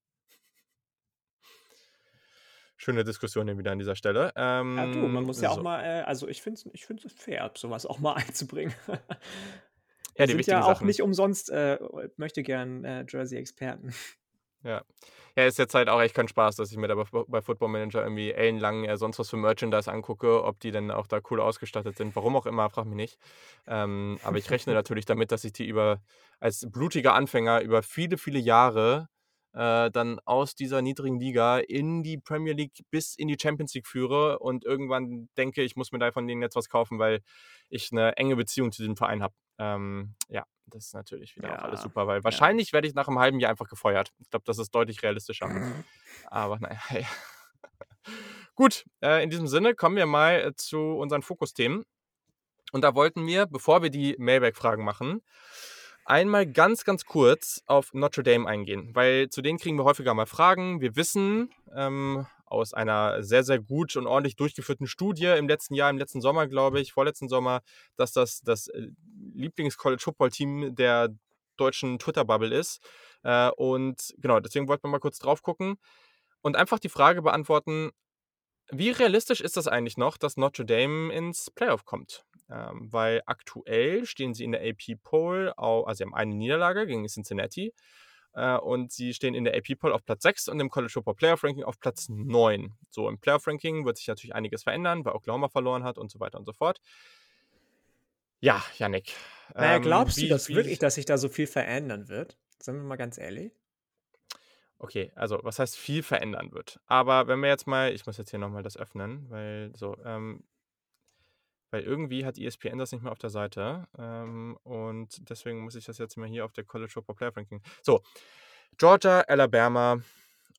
Schöne Diskussion hier wieder an dieser Stelle. Ähm, Ja, du, man muss ja auch so. mal, äh, also ich finde es ich find's fair, sowas auch mal <laughs> einzubringen. Ja, die sind ja auch Sachen. nicht umsonst, äh, möchte gern äh, Jersey-Experten. Ja. Ja, ist jetzt halt auch echt kein Spaß, dass ich mir da bei, bei Football Manager irgendwie ellenlang äh, sonst was für Merchandise angucke, ob die denn auch da cool ausgestattet sind. Warum auch immer, frag mich nicht. Ähm, aber ich rechne <laughs> natürlich damit, dass ich die über als blutiger Anfänger über viele, viele Jahre äh, dann aus dieser niedrigen Liga in die Premier League bis in die Champions League führe und irgendwann denke, ich muss mir da von denen jetzt was kaufen, weil ich eine enge Beziehung zu diesem Verein habe. Ähm, ja, das ist natürlich wieder auch alles Ja, super, weil wahrscheinlich werde ich nach einem halben Jahr einfach gefeuert. Ich glaube, das ist deutlich realistischer. <laughs> Aber naja, <laughs> ja. Gut, äh, in diesem Sinne kommen wir mal äh, zu unseren Fokusthemen. Und da wollten wir, bevor wir die Mailback-Fragen machen, einmal ganz, ganz kurz auf Notre Dame eingehen, weil zu denen kriegen wir häufiger mal Fragen. Wir wissen ähm, aus einer sehr, sehr gut und ordentlich durchgeführten Studie im letzten Jahr, im letzten Sommer, glaube ich, vorletzten Sommer, dass das das äh, Lieblings-College-Football-Team der deutschen Twitter-Bubble ist. Äh, und genau, deswegen wollten wir mal kurz drauf gucken und einfach die Frage beantworten, wie realistisch ist das eigentlich noch, dass Notre Dame ins Playoff kommt? Ähm, weil aktuell stehen sie in der AP-Poll, also sie haben eine Niederlage gegen Cincinnati äh, und sie stehen in der AP-Poll auf Platz 6 und im College Football Playoff Ranking auf Platz 9. So, im Playoff Ranking wird sich natürlich einiges verändern, weil Oklahoma verloren hat und so weiter und so fort. Ja, Yannick. Naja, ähm, glaubst wie, du das wirklich, dass sich da so viel verändern wird? Sagen wir mal ganz ehrlich. Okay, also was heißt viel verändern wird? Aber wenn wir jetzt mal, ich muss jetzt hier nochmal das öffnen, weil so, ähm, weil irgendwie hat ESPN das nicht mehr auf der Seite ähm, und deswegen muss ich das jetzt mal hier auf der College Football Player Ranking. So, Georgia, Alabama,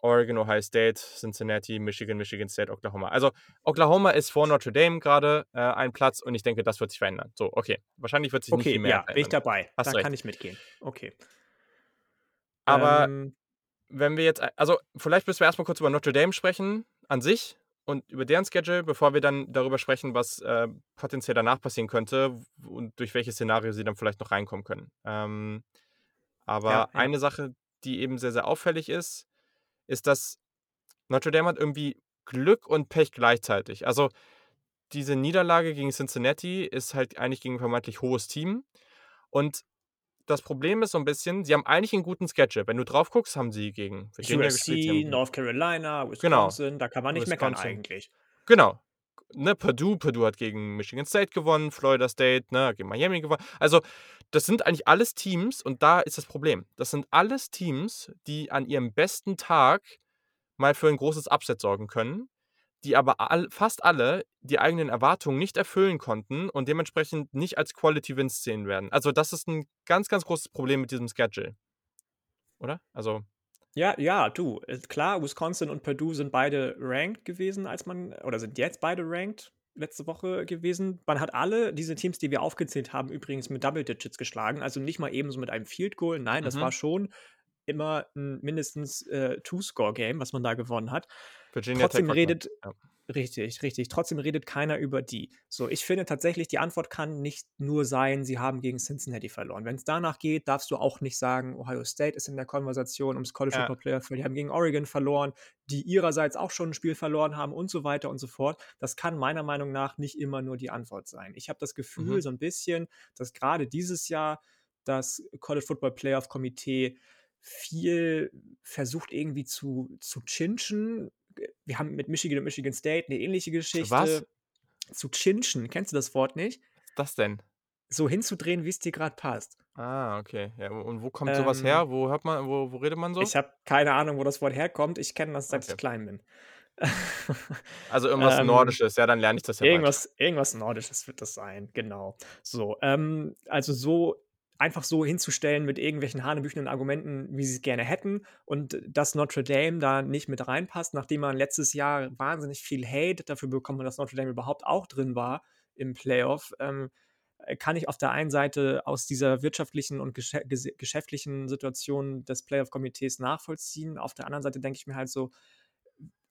Oregon, Ohio State, Cincinnati, Michigan, Michigan State, Oklahoma. Also Oklahoma ist vor Notre Dame gerade äh, ein Platz und ich denke, das wird sich verändern. So, okay. Wahrscheinlich wird sich okay, nicht viel mehr ja, verändern. bin ich dabei. Hast da recht. kann ich mitgehen. Okay. Aber ähm, wenn wir jetzt, also vielleicht müssen wir erstmal kurz über Notre Dame sprechen an sich und über deren Schedule, bevor wir dann darüber sprechen, was äh, potenziell danach passieren könnte und durch welches Szenario sie dann vielleicht noch reinkommen können. Ähm, aber ja, ja. eine Sache, die eben sehr, sehr auffällig ist, ist, dass Notre Dame hat irgendwie Glück und Pech gleichzeitig. Also diese Niederlage gegen Cincinnati ist halt eigentlich gegen ein vermeintlich hohes Team. Und das Problem ist so ein bisschen, sie haben eigentlich einen guten Schedule. Wenn du drauf guckst, haben sie gegen Virginia USC, gespielt. North Carolina, genau. Wisconsin, genau. da kann man nicht Wisconsin. meckern eigentlich. Genau. Ne, Purdue, Purdue hat gegen Michigan State gewonnen, Florida State, ne, gegen Miami gewonnen. Also, das sind eigentlich alles Teams und da ist das Problem. Das sind alles Teams, die an ihrem besten Tag mal für ein großes Upset sorgen können die aber all, fast alle die eigenen Erwartungen nicht erfüllen konnten und dementsprechend nicht als Quality Wins sehen werden. Also das ist ein ganz, ganz großes Problem mit diesem Schedule. Oder? Also. Ja, ja, du. Äh, klar, Wisconsin und Purdue sind beide ranked gewesen, als man, oder sind jetzt beide ranked letzte Woche gewesen. Man hat alle diese Teams, die wir aufgezählt haben, übrigens mit Double Digits geschlagen. Also nicht mal ebenso mit einem Field Goal. Nein, mhm. das war schon immer ein mindestens äh, Two-Score-Game, was man da gewonnen hat. Virginia Trotzdem Tech redet, ja. richtig, richtig. Trotzdem redet keiner über die. So, ich finde tatsächlich, die Antwort kann nicht nur sein, sie haben gegen Cincinnati verloren. Wenn es danach geht, darfst du auch nicht sagen, Ohio State ist in der Konversation ums College ja. Football Player, die haben gegen Oregon verloren, die ihrerseits auch schon ein Spiel verloren haben und so weiter und so fort. Das kann meiner Meinung nach nicht immer nur die Antwort sein. Ich habe das Gefühl mhm. so ein bisschen, dass gerade dieses Jahr das College Football Playoff Komitee viel versucht irgendwie zu, zu chinchen. Wir haben mit Michigan und Michigan State eine ähnliche Geschichte. Was? Zu chinchen. Kennst du das Wort nicht? Was ist das denn? So hinzudrehen, wie es dir gerade passt. Ah, okay. Ja, und wo kommt sowas ähm, her? Wo hört man, wo, wo redet man so? Ich habe keine Ahnung, wo das Wort herkommt. Ich kenne das, seit okay. ich klein bin. <laughs> also irgendwas ähm, Nordisches, ja, dann lerne ich das ja irgendwas, irgendwas Nordisches wird das sein, genau. So, ähm, also so einfach so hinzustellen mit irgendwelchen hanebüchenden Argumenten, wie sie es gerne hätten und dass Notre Dame da nicht mit reinpasst, nachdem man letztes Jahr wahnsinnig viel Hate dafür bekommen hat, dass Notre Dame überhaupt auch drin war im Playoff, ähm, kann ich auf der einen Seite aus dieser wirtschaftlichen und geschäftlichen Situation des Playoff-Komitees nachvollziehen. Auf der anderen Seite denke ich mir halt so,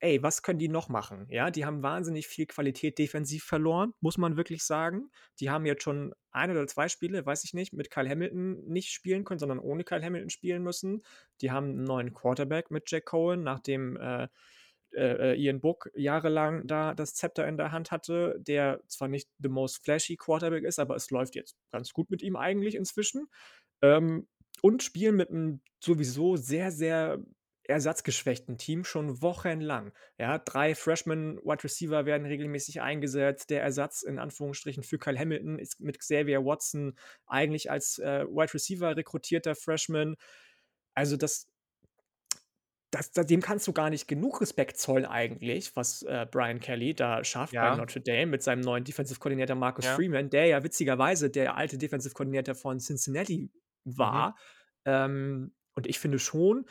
ey, was können die noch machen? Ja, die haben wahnsinnig viel Qualität defensiv verloren, muss man wirklich sagen. Die haben jetzt schon ein oder zwei Spiele, weiß ich nicht, mit Kyle Hamilton nicht spielen können, sondern ohne Kyle Hamilton spielen müssen. Die haben einen neuen Quarterback mit Jack Cohen, nachdem äh, äh, Ian Book jahrelang da das Zepter in der Hand hatte, der zwar nicht the most flashy Quarterback ist, aber es läuft jetzt ganz gut mit ihm eigentlich inzwischen. Ähm, und spielen mit einem sowieso sehr, sehr ersatzgeschwächten Team schon wochenlang. Ja, drei Freshman Wide Receiver werden regelmäßig eingesetzt. Der Ersatz in Anführungsstrichen für Kyle Hamilton ist mit Xavier Watson eigentlich als äh, Wide Receiver rekrutierter Freshman. Also das, das, dem kannst du gar nicht genug Respekt zollen eigentlich, was äh, Brian Kelly da schafft ja. bei Notre Dame mit seinem neuen Defensive Koordinator Marcus ja. Freeman, der ja witzigerweise der alte Defensive Koordinator von Cincinnati war. Mhm. Ähm, und ich finde schon,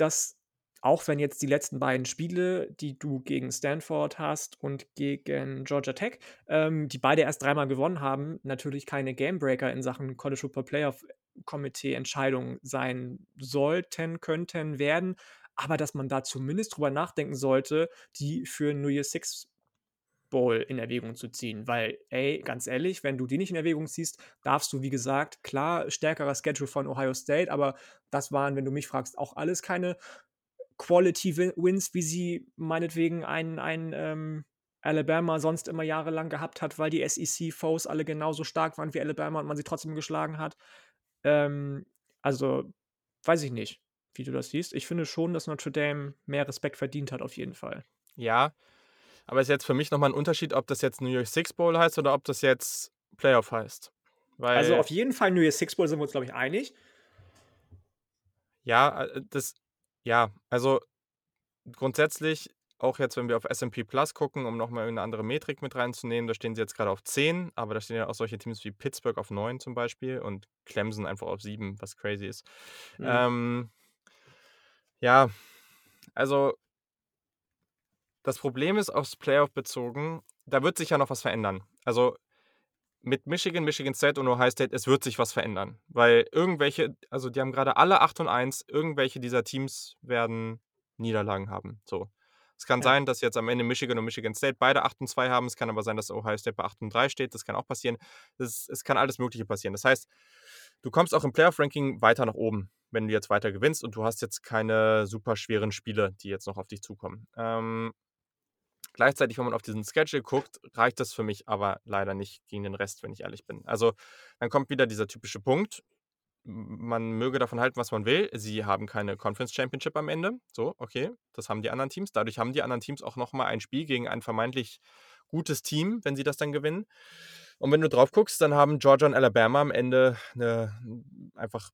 dass auch wenn jetzt die letzten beiden Spiele, die du gegen Stanford hast und gegen Georgia Tech, ähm, die beide erst dreimal gewonnen haben, natürlich keine Gamebreaker in Sachen College Football Playoff Komitee Entscheidungen sein sollten, könnten, werden, aber dass man da zumindest drüber nachdenken sollte, die für New Year Six Bowl in Erwägung zu ziehen, weil, ey, ganz ehrlich, wenn du die nicht in Erwägung ziehst, darfst du, wie gesagt, klar, stärkerer Schedule von Ohio State, aber das waren, wenn du mich fragst, auch alles keine Quality Wins, wie sie meinetwegen ein, ein ähm, Alabama sonst immer jahrelang gehabt hat, weil die SEC-Foes alle genauso stark waren wie Alabama und man sie trotzdem geschlagen hat. Ähm, also, weiß ich nicht, wie du das siehst. Ich finde schon, dass Notre Dame mehr Respekt verdient hat, auf jeden Fall. Ja, aber ist jetzt für mich nochmal ein Unterschied, ob das jetzt New York Six Bowl heißt oder ob das jetzt Playoff heißt. Weil also auf jeden Fall New Year's Six Bowl sind wir uns, glaube ich, einig. Ja, äh, das, ja, also grundsätzlich, auch jetzt, wenn wir auf SP Plus gucken, um nochmal eine andere Metrik mit reinzunehmen, da stehen sie jetzt gerade auf 10, aber da stehen ja auch solche Teams wie Pittsburgh auf 9 zum Beispiel und Clemson einfach auf 7, was crazy ist. Mhm. Ähm, ja, also das Problem ist aufs Playoff bezogen, da wird sich ja noch was verändern. Also mit Michigan, Michigan State und Ohio State, es wird sich was verändern. Weil irgendwelche, also die haben gerade alle 8 und 1, irgendwelche dieser Teams werden Niederlagen haben. So. Es kann ja. sein, dass jetzt am Ende Michigan und Michigan State beide 8 und 2 haben. Es kann aber sein, dass Ohio State bei 8 und 3 steht. Das kann auch passieren. Das, es kann alles Mögliche passieren. Das heißt, du kommst auch im Playoff-Ranking weiter nach oben, wenn du jetzt weiter gewinnst und du hast jetzt keine super schweren Spiele, die jetzt noch auf dich zukommen. Ähm, Gleichzeitig, wenn man auf diesen Schedule guckt, reicht das für mich aber leider nicht gegen den Rest, wenn ich ehrlich bin. Also dann kommt wieder dieser typische Punkt. Man möge davon halten, was man will. Sie haben keine Conference Championship am Ende. So, okay, das haben die anderen Teams. Dadurch haben die anderen Teams auch nochmal ein Spiel gegen ein vermeintlich gutes Team, wenn sie das dann gewinnen. Und wenn du drauf guckst, dann haben Georgia und Alabama am Ende eine, einfach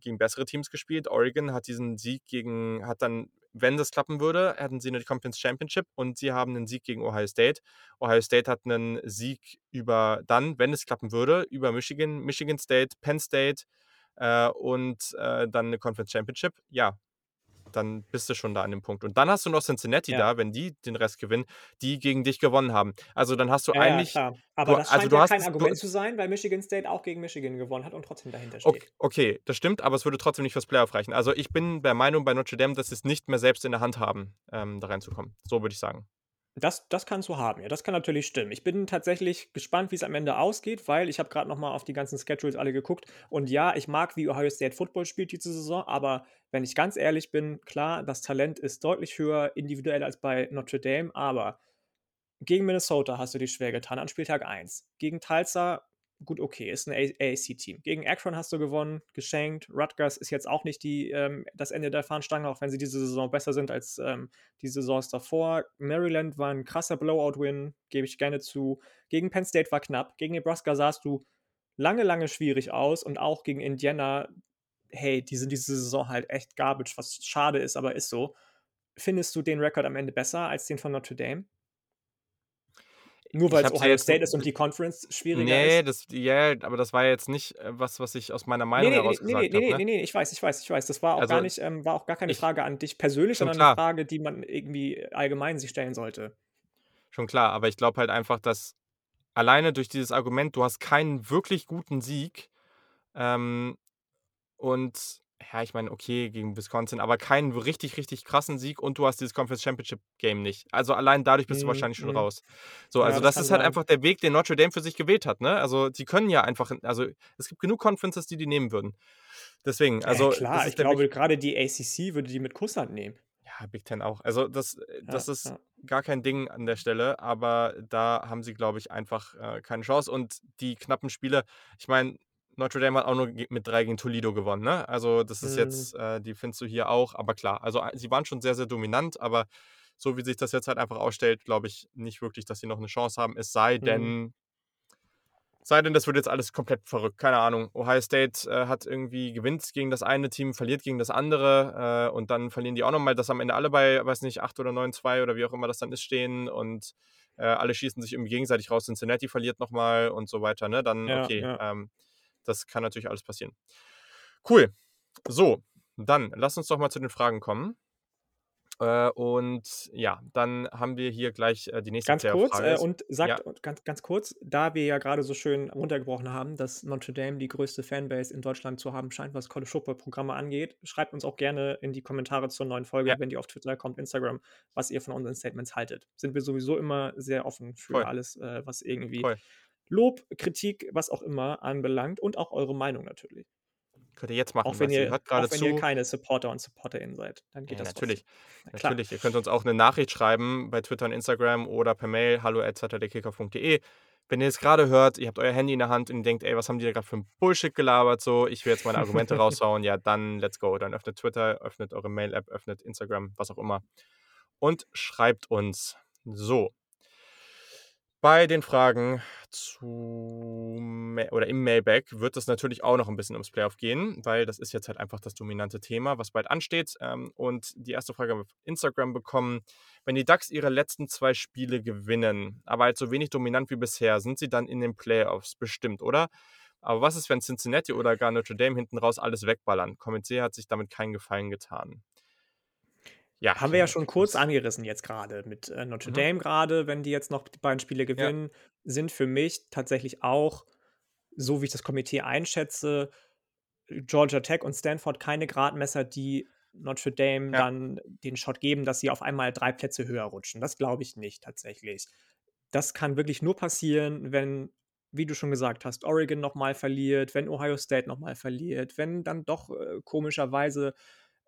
gegen bessere Teams gespielt. Oregon hat diesen Sieg gegen, hat dann wenn das klappen würde, hätten sie eine Conference Championship und sie haben einen Sieg gegen Ohio State. Ohio State hat einen Sieg über dann, wenn es klappen würde, über Michigan, Michigan State, Penn State äh, und äh, dann eine Conference Championship. Ja, dann bist du schon da an dem Punkt. Und dann hast du noch Cincinnati ja. da, wenn die den Rest gewinnen, die gegen dich gewonnen haben. Also dann hast du ja, eigentlich. Ja, Aber du, das also scheint also ja kein Argument zu sein, weil Michigan State auch gegen Michigan gewonnen hat und trotzdem dahinter steht. Okay, okay, das stimmt, aber es würde trotzdem nicht fürs Playoff reichen. Also ich bin der Meinung bei Notre Dame, dass sie es nicht mehr selbst in der Hand haben, ähm, da reinzukommen. So würde ich sagen. Das, das kannst du haben, ja. Das kann natürlich stimmen. Ich bin tatsächlich gespannt, wie es am Ende ausgeht, weil ich habe gerade nochmal auf die ganzen Schedules alle geguckt. Und ja, ich mag, wie Ohio State Football spielt diese Saison, aber wenn ich ganz ehrlich bin, klar, das Talent ist deutlich höher individuell als bei Notre Dame, aber gegen Minnesota hast du dich schwer getan an Spieltag 1. Gegen Tulsa gut, okay, ist ein AAC-Team. Gegen Akron hast du gewonnen, geschenkt. Rutgers ist jetzt auch nicht die, ähm, das Ende der Fahnenstange, auch wenn sie diese Saison besser sind als ähm, die Saisons davor. Maryland war ein krasser Blowout-Win, gebe ich gerne zu. Gegen Penn State war knapp. Gegen Nebraska sahst du lange, lange schwierig aus und auch gegen Indiana, hey, die sind diese Saison halt echt garbage, was schade ist, aber ist so. Findest du den Rekord am Ende besser als den von Notre Dame? Nur weil es Ohio State ist und die Conference schwieriger nee, ist? Nee, ja, aber das war jetzt nicht äh, was, was ich aus meiner Meinung nee, nee, heraus nee, gesagt nee, nee, habe. Nee, nee, nee, ich weiß, ich weiß, ich weiß. Das war auch also, gar nicht, ähm, war auch gar keine ich, Frage an dich persönlich, sondern klar. eine Frage, die man irgendwie allgemein sich stellen sollte. Schon klar, aber ich glaube halt einfach, dass alleine durch dieses Argument, du hast keinen wirklich guten Sieg ähm, und ja, ich meine, okay, gegen Wisconsin, aber keinen richtig, richtig krassen Sieg und du hast dieses Conference Championship Game nicht. Also allein dadurch bist du mhm, wahrscheinlich schon mhm. raus. So, also ja, das, das ist halt sein. einfach der Weg, den Notre Dame für sich gewählt hat, ne? Also die können ja einfach, also es gibt genug Conferences, die die nehmen würden. Deswegen, also. Ja, klar, ich glaube, gerade die ACC würde die mit Kusshand nehmen. Ja, Big Ten auch. Also das, das ja, ist gar kein Ding an der Stelle, aber da haben sie, glaube ich, einfach äh, keine Chance. Und die knappen Spiele, ich meine, Notre Dame hat auch nur mit drei gegen Toledo gewonnen, ne? Also das ist mhm. jetzt, äh, die findest du hier auch, aber klar, also sie waren schon sehr, sehr dominant, aber so wie sich das jetzt halt einfach ausstellt, glaube ich nicht wirklich, dass sie noch eine Chance haben, es sei denn, mhm. sei denn, das wird jetzt alles komplett verrückt, keine Ahnung. Ohio State äh, hat irgendwie gewinnt gegen das eine Team, verliert gegen das andere äh, und dann verlieren die auch nochmal, dass am Ende alle bei, weiß nicht, 8 oder 9-2 oder wie auch immer das dann ist, stehen und äh, alle schießen sich irgendwie gegenseitig raus. Cincinnati verliert nochmal und so weiter, ne? Dann, ja, okay. Ja. Ähm, das kann natürlich alles passieren. Cool. So, dann lass uns doch mal zu den Fragen kommen. Äh, und ja, dann haben wir hier gleich äh, die nächste Ganz kurz äh, und sagt Ja, ganz, ganz kurz, da wir ja gerade so schön runtergebrochen haben, dass Notre Dame die größte Fanbase in Deutschland zu haben scheint, was College Football Programme angeht, schreibt uns auch gerne in die Kommentare zur neuen Folge, Ja. wenn die auf Twitter kommt, Instagram, was ihr von unseren Statements haltet. Sind wir sowieso immer sehr offen für Voll. alles, äh, was irgendwie Voll. Lob, Kritik, was auch immer anbelangt und auch eure Meinung natürlich. könnt ihr jetzt machen. Auch wenn, ihr, hört gerade auch wenn zu. ihr keine Supporter und SupporterInnen seid, dann geht Ja, das natürlich. Na. Natürlich. Ihr könnt uns auch eine Nachricht schreiben bei Twitter und Instagram oder per Mail hallo hallo@saturdaykicker.de. Wenn ihr es gerade hört, ihr habt euer Handy in der Hand und ihr denkt, ey, was haben die da gerade für ein Bullshit gelabert, so, ich will jetzt meine Argumente <laughs> raushauen, ja, dann let's go. Dann öffnet Twitter, öffnet eure Mail-App, öffnet Instagram, was auch immer und schreibt uns. So. Bei den Fragen zu oder im Mailback wird es natürlich auch noch ein bisschen ums Playoff gehen, weil das ist jetzt halt einfach das dominante Thema, was bald ansteht. Ähm, Und die erste Frage haben wir auf Instagram bekommen. Wenn die Ducks ihre letzten zwei Spiele gewinnen, aber halt so wenig dominant wie bisher, sind sie dann in den Playoffs bestimmt, oder? Aber was ist, wenn Cincinnati oder gar Notre Dame hinten raus alles wegballern? Kommentier hat sich damit keinen Gefallen getan. Ja, Haben wir ja schon kurz angerissen jetzt gerade mit äh, Notre Mhm. Dame gerade, wenn die jetzt noch die beiden Spiele gewinnen, sind für mich tatsächlich auch, so wie ich das Komitee einschätze, Georgia Tech und Stanford keine Gradmesser, die Notre Dame Ja. dann den Shot geben, dass sie auf einmal drei Plätze höher rutschen. Das glaube ich nicht tatsächlich. Das kann wirklich nur passieren, wenn, wie du schon gesagt hast, Oregon nochmal verliert, wenn Ohio State nochmal verliert, wenn dann doch äh, komischerweise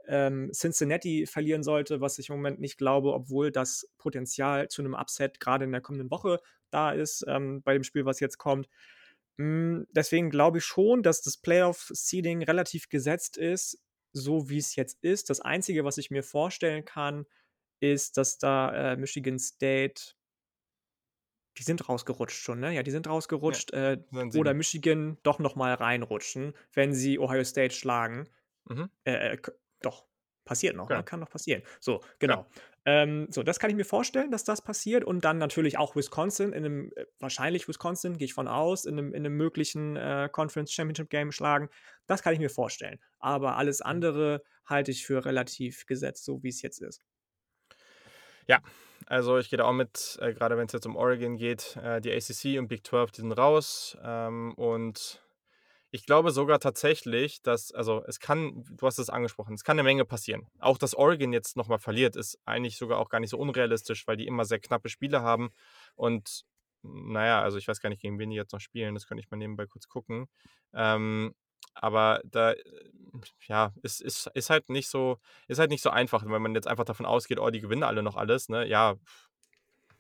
ähm, Cincinnati verlieren sollte, was ich im Moment nicht glaube, obwohl das Potenzial zu einem Upset gerade in der kommenden Woche da ist, ähm, bei dem Spiel, was jetzt kommt. Mm, Deswegen glaube ich schon, dass das Playoff-Seeding relativ gesetzt ist, so wie es jetzt ist. Das Einzige, was ich mir vorstellen kann, ist, dass da äh, Michigan State. Die sind rausgerutscht schon, ne? Ja, die sind rausgerutscht. äh, sind oder. Michigan doch nochmal reinrutschen, wenn sie Ohio State schlagen. Mhm. Äh, äh, doch, passiert noch, Genau. ne? kann noch passieren. So, genau. Ähm, so, das kann ich mir vorstellen, dass das passiert. Und dann natürlich auch Wisconsin, in einem, äh, wahrscheinlich Wisconsin, gehe ich von aus, in einem, in einem möglichen äh, Conference Championship Game schlagen. Das kann ich mir vorstellen. Aber alles andere halte ich für relativ gesetzt, so wie es jetzt ist. Also ich gehe da auch mit, äh, gerade wenn es jetzt um Oregon geht, äh, die ACC und Big 12, die sind raus. Ähm, und ich glaube sogar tatsächlich, dass, also es kann, du hast es angesprochen, es kann eine Menge passieren. Auch dass Oregon jetzt nochmal verliert, ist eigentlich sogar auch gar nicht so unrealistisch, weil die immer sehr knappe Spiele haben. Und naja, also ich weiß gar nicht, gegen wen die jetzt noch spielen, das könnte ich mal nebenbei kurz gucken. Ähm, aber da, äh, ja, ist, ist, ist halt nicht so, ist halt nicht so einfach, wenn man jetzt einfach davon ausgeht, oh, die gewinnen alle noch alles, ne? Ja,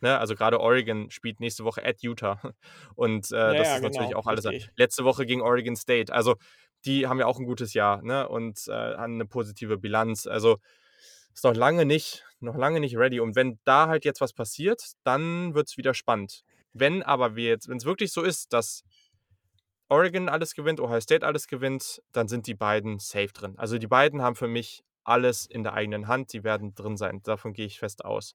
ne? Also gerade Oregon spielt nächste Woche at Utah. <laughs> Und äh, Ja, das ja, ist natürlich genau, auch alles. richtig. Letzte Woche gegen Oregon State. Also die haben ja auch ein gutes Jahr, ne? Und äh, haben eine positive Bilanz. Also ist noch lange nicht, noch lange nicht ready. Und wenn da halt jetzt was passiert, dann wird es wieder spannend. Wenn aber wir jetzt, wenn es wirklich so ist, dass Oregon alles gewinnt, Ohio State alles gewinnt, dann sind die beiden safe drin. Also die beiden haben für mich alles in der eigenen Hand, die werden drin sein. Davon gehe ich fest aus.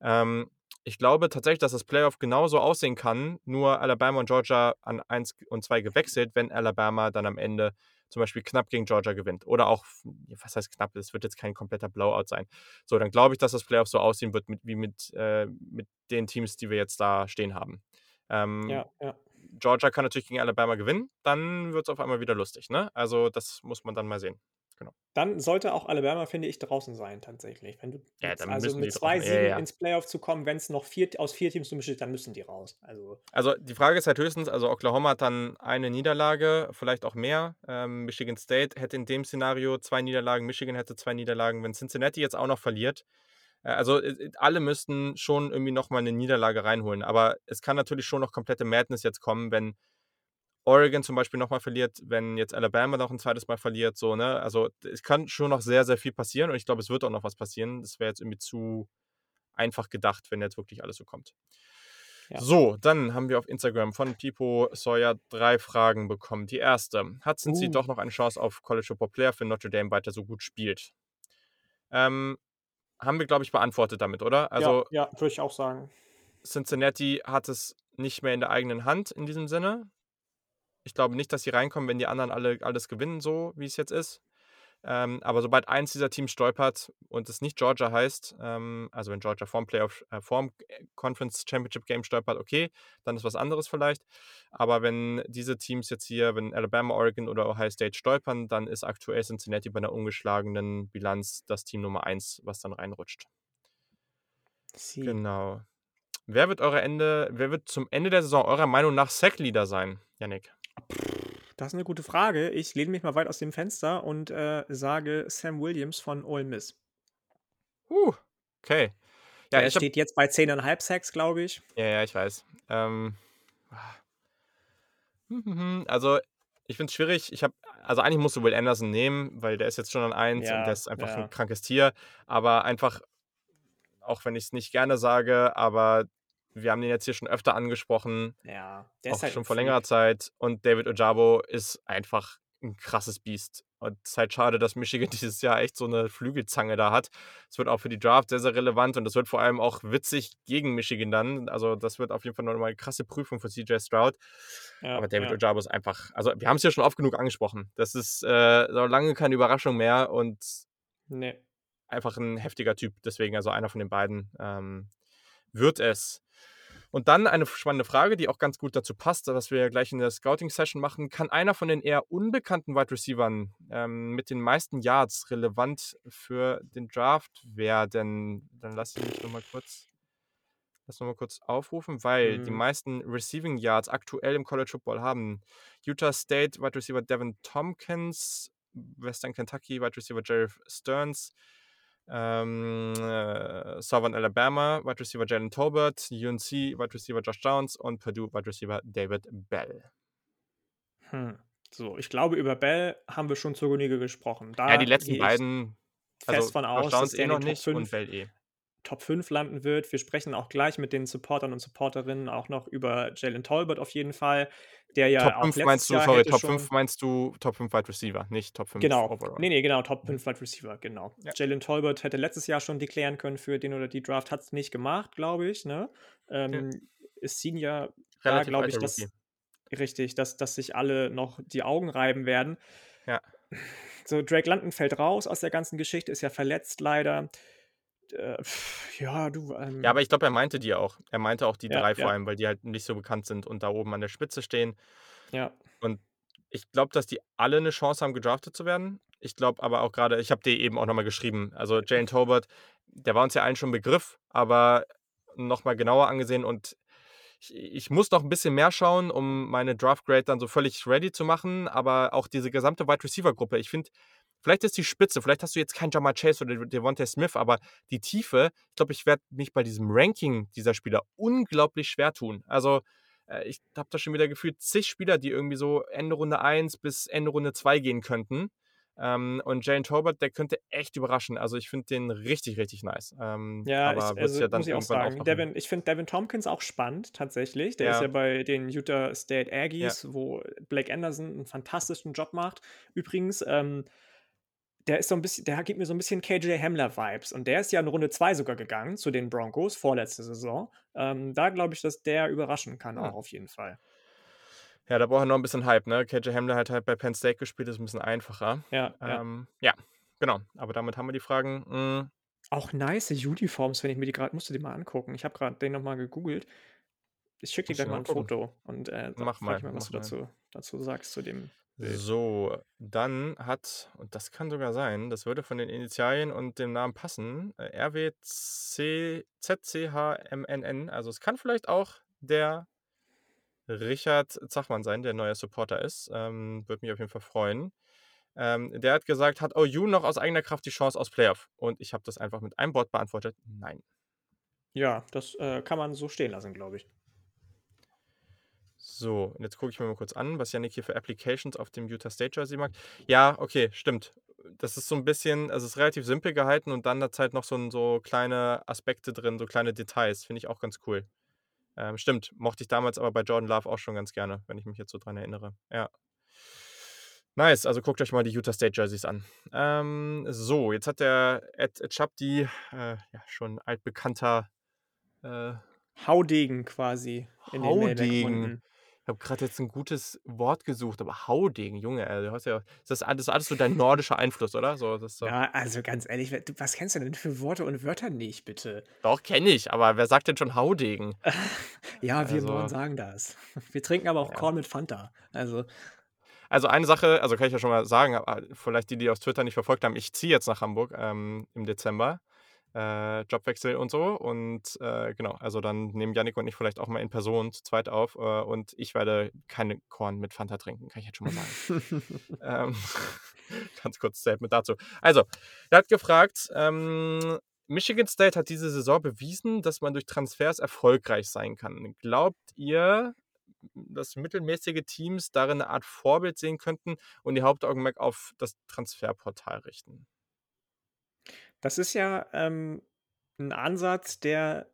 Ähm, ich glaube tatsächlich, dass das Playoff genauso aussehen kann, nur Alabama und Georgia an 1 und 2 gewechselt, wenn Alabama dann am Ende zum Beispiel knapp gegen Georgia gewinnt. Oder auch, was heißt knapp, es wird jetzt kein kompletter Blowout sein. So, dann glaube ich, dass das Playoff so aussehen wird mit, wie mit, äh, mit den Teams, die wir jetzt da stehen haben. Ähm, Ja, ja. Georgia kann natürlich gegen Alabama gewinnen, dann wird es auf einmal wieder lustig. Ne? Also das muss man dann mal sehen. Dann sollte auch Alabama, finde ich, draußen sein, tatsächlich. Wenn du Ja, dann also mit zwei draußen- ja, Siegen ja. ins Playoff zu kommen, wenn es noch vier, aus vier Teams nur besteht, dann müssen die raus. Also, Also die Frage ist halt höchstens, also Oklahoma hat dann eine Niederlage, vielleicht auch mehr. Ähm, Michigan State hätte in dem Szenario zwei Niederlagen, Michigan hätte zwei Niederlagen. Wenn Cincinnati jetzt auch noch verliert, äh, also äh, alle müssten schon irgendwie nochmal eine Niederlage reinholen. Aber es kann natürlich schon noch komplette Madness jetzt kommen, wenn Oregon zum Beispiel nochmal verliert, wenn jetzt Alabama noch ein zweites Mal verliert, so, ne? Also es kann schon noch sehr, sehr viel passieren und ich glaube, es wird auch noch was passieren. Das wäre jetzt irgendwie zu einfach gedacht, wenn jetzt wirklich alles so kommt. Ja. So, dann haben wir auf Instagram von Pipo Sawyer drei Fragen bekommen. Die erste, hat Cincy Uh. doch noch eine Chance auf College Football Player für Notre Dame weiter so gut spielt? Ähm, haben wir, glaube ich, beantwortet damit, oder? Also ja, ja würde ich auch sagen. Cincinnati hat es nicht mehr in der eigenen Hand in diesem Sinne. Ich glaube nicht, dass sie reinkommen, wenn die anderen alle alles gewinnen, so wie es jetzt ist. Ähm, aber sobald eins dieser Teams stolpert und es nicht Georgia heißt, ähm, also wenn Georgia vorm Playoff, äh, vorm Conference Championship Game stolpert, okay, dann ist was anderes vielleicht. Aber wenn diese Teams jetzt hier, wenn Alabama, Oregon oder Ohio State stolpern, dann ist aktuell Cincinnati bei einer ungeschlagenen Bilanz das Team Nummer eins, was dann reinrutscht. Sie. Genau. Wer wird eure Ende, wer wird zum Ende der Saison eurer Meinung nach Sackleader sein, Yannick? Das ist eine gute Frage. Ich lehne mich mal weit aus dem Fenster und äh, sage Sam Williams von Ole Miss. Uh, okay. Ja, Der ich hab, steht jetzt bei 10,5 Sacks, glaube ich. ja, ja, ich weiß. Ähm, mhm, also, ich finde es schwierig. Ich habe, also eigentlich musst du Will Anderson nehmen, weil der ist jetzt schon an 1 und Ja, der ist einfach ja. ein krankes Tier. Aber einfach, auch wenn ich es nicht gerne sage, aber wir haben den jetzt hier schon öfter angesprochen. Ja, der auch ist halt schon vor längerer Zeit. Und David Ojabo ist einfach ein krasses Biest. Und es ist halt schade, dass Michigan <laughs> dieses Jahr echt so eine Flügelzange da hat. Es wird auch für die Draft sehr, sehr relevant und es wird vor allem auch witzig gegen Michigan dann. Also, das wird auf jeden Fall nochmal eine krasse Prüfung für CJ Stroud. Ja, Aber David ja. Ojabo ist einfach, also wir haben es ja schon oft genug angesprochen. Das ist äh, so lange keine Überraschung mehr und Nee. einfach ein heftiger Typ. Deswegen, also einer von den beiden ähm, wird es. Und dann eine spannende Frage, die auch ganz gut dazu passt, was wir gleich in der Scouting-Session machen. Kann einer von den eher unbekannten Wide Receivern ähm, mit den meisten Yards relevant für den Draft werden? Dann lass ich mich nochmal kurz, lass noch mal kurz aufrufen, weil die Mhm. meisten Receiving Yards aktuell im College Football haben Utah State Wide Receiver Devin Tompkins, Western Kentucky Wide Receiver Jerry Stearns, ähm, äh, Southern Alabama, Wide Receiver Jalen Tolbert, UNC, Wide Receiver Josh Downs und Purdue, Wide Receiver David Bell. Hm. So, ich glaube, über Bell haben wir schon zur Genüge gesprochen. Da ja, die letzten beiden, fest also von Josh aus, dass Downs eh noch nicht und 5, Bell eh. Top 5 landen wird. Wir sprechen auch gleich mit den Supportern und Supporterinnen auch noch über Jalen Tolbert auf jeden Fall, der ja Top auch 5 letztes meinst du, Jahr sorry, Top schon 5 meinst du Top 5 Wide Receiver, nicht Top 5 Genau. Overall. Nee, nee, genau, Top Mhm. 5 Wide Receiver, genau. Ja. Jalen Tolbert hätte letztes Jahr schon deklären können für den oder die Draft, hat es nicht gemacht, glaube ich. Ne? Ähm, Ist Senior, da glaube ich, dass, richtig, dass, dass sich alle noch die Augen reiben werden. Ja. So, Drake London fällt raus aus der ganzen Geschichte, ist ja verletzt leider. Äh, ja, du. Ähm, Ja, aber ich glaube, er meinte die auch. Er meinte auch die Ja, drei vor ja. allem, weil die halt nicht so bekannt sind und da oben an der Spitze stehen. ja. Ich glaube, dass die alle eine Chance haben, gedraftet zu werden. Ich glaube aber auch gerade, ich habe dir eben auch nochmal geschrieben, also Jalen Tolbert, der war uns ja allen schon ein Begriff, aber nochmal genauer angesehen und ich, ich muss noch ein bisschen mehr schauen, um meine Draft Grade dann so völlig ready zu machen, aber auch diese gesamte Wide Receiver Gruppe, ich finde, vielleicht ist die Spitze, vielleicht hast du jetzt keinen Jamal Chase oder Devontae Smith, aber die Tiefe, ich glaube, ich werde mich bei diesem Ranking dieser Spieler unglaublich schwer tun. Also äh, ich habe da schon wieder gefühlt zig Spieler, die irgendwie so Ende Runde 1 bis Ende Runde 2 gehen könnten. Ähm, und Jalen Tolbert, der könnte echt überraschen. Also ich finde den richtig, richtig nice. Ähm, Ja, aber ich, also, ja dann muss ich auch sagen. Devin, ich finde Devin Tompkins auch spannend, tatsächlich. Der ist Ja. ja bei den Utah State Aggies, wo Blake Anderson einen fantastischen Job macht. Übrigens, ähm, der ist so ein bisschen, der gibt mir so ein bisschen KJ Hamler-Vibes. Und der ist ja in Runde 2 sogar gegangen zu den Broncos, vorletzte Saison. Ähm, da glaube ich, dass der überraschen kann, Hm. auch auf jeden Fall. Ja, da braucht er noch ein bisschen Hype, ne? KJ Hamler hat halt bei Penn State gespielt, ist ein bisschen einfacher. Ja, ja. Ähm, ja, genau. Aber damit haben wir die Fragen. Mm, Auch nice Uniforms, wenn ich mir die gerade, musst du die mal angucken. Ich habe gerade den nochmal gegoogelt. Ich schicke dir gleich ich mal ein gucken. Foto und äh, Mach mal, mal, was mach du dazu, dazu sagst zu dem. So, dann hat, und das kann sogar sein, das würde von den Initialien und dem Namen passen, äh, RWZCHMNN, also es kann vielleicht auch der Richard Zachmann sein, der neuer Supporter ist. Ähm, Würde mich auf jeden Fall freuen. Ähm, der hat gesagt, hat OU noch aus eigener Kraft die Chance aus Playoff? Und ich habe das einfach mit einem Wort beantwortet. Nein. Ja, das äh, kann man so stehen lassen, glaube ich. So, und jetzt gucke ich mir mal kurz an, was Yannick hier für Applications auf dem Utah State Jersey macht. Ja, okay, stimmt. Das ist so ein bisschen, also es ist relativ simpel gehalten und dann es halt noch so, so kleine Aspekte drin, so kleine Details. Finde ich auch ganz cool. Ähm, stimmt, mochte ich damals aber bei Jordan Love auch schon ganz gerne, wenn ich mich jetzt so dran erinnere. Ja. Nice, also guckt euch mal die Utah State Jerseys an. Ähm, so, jetzt hat der Ed, Ed Shabdi, äh, ja, schon altbekannter äh, Haudegen quasi in den Haudegen. gefunden. Ich habe gerade jetzt ein gutes Wort gesucht, aber Haudegen, Junge, ey, du hast ja das ist alles alles so dein nordischer Einfluss, oder? So, so Ja, also ganz ehrlich, was kennst du denn für Worte und Wörter nicht, bitte? doch, kenne ich, aber wer sagt denn schon Haudegen? <laughs> Ja, wir im Norden Also, sagen das. Wir trinken aber auch ja. Korn mit Fanta. Also, Also, eine Sache also, kann ich ja schon mal sagen, vielleicht die, die auf Twitter nicht verfolgt haben, ich ziehe jetzt nach Hamburg, ähm, im Dezember, äh, Jobwechsel und so und, äh, genau, also, dann nehmen Jannik und ich vielleicht auch mal in Person zu zweit auf, äh, und ich werde keine Korn mit Fanta trinken, kann ich jetzt schon mal sagen. <laughs> Ähm, <laughs> ganz kurz Statement dazu. Also, er hat gefragt, ähm, Michigan State hat diese Saison bewiesen, dass man durch Transfers erfolgreich sein kann. Glaubt ihr, dass mittelmäßige Teams darin eine Art Vorbild sehen könnten und ihr Hauptaugenmerk auf das Transferportal richten? Das ist ja, ähm, 'n Ansatz, der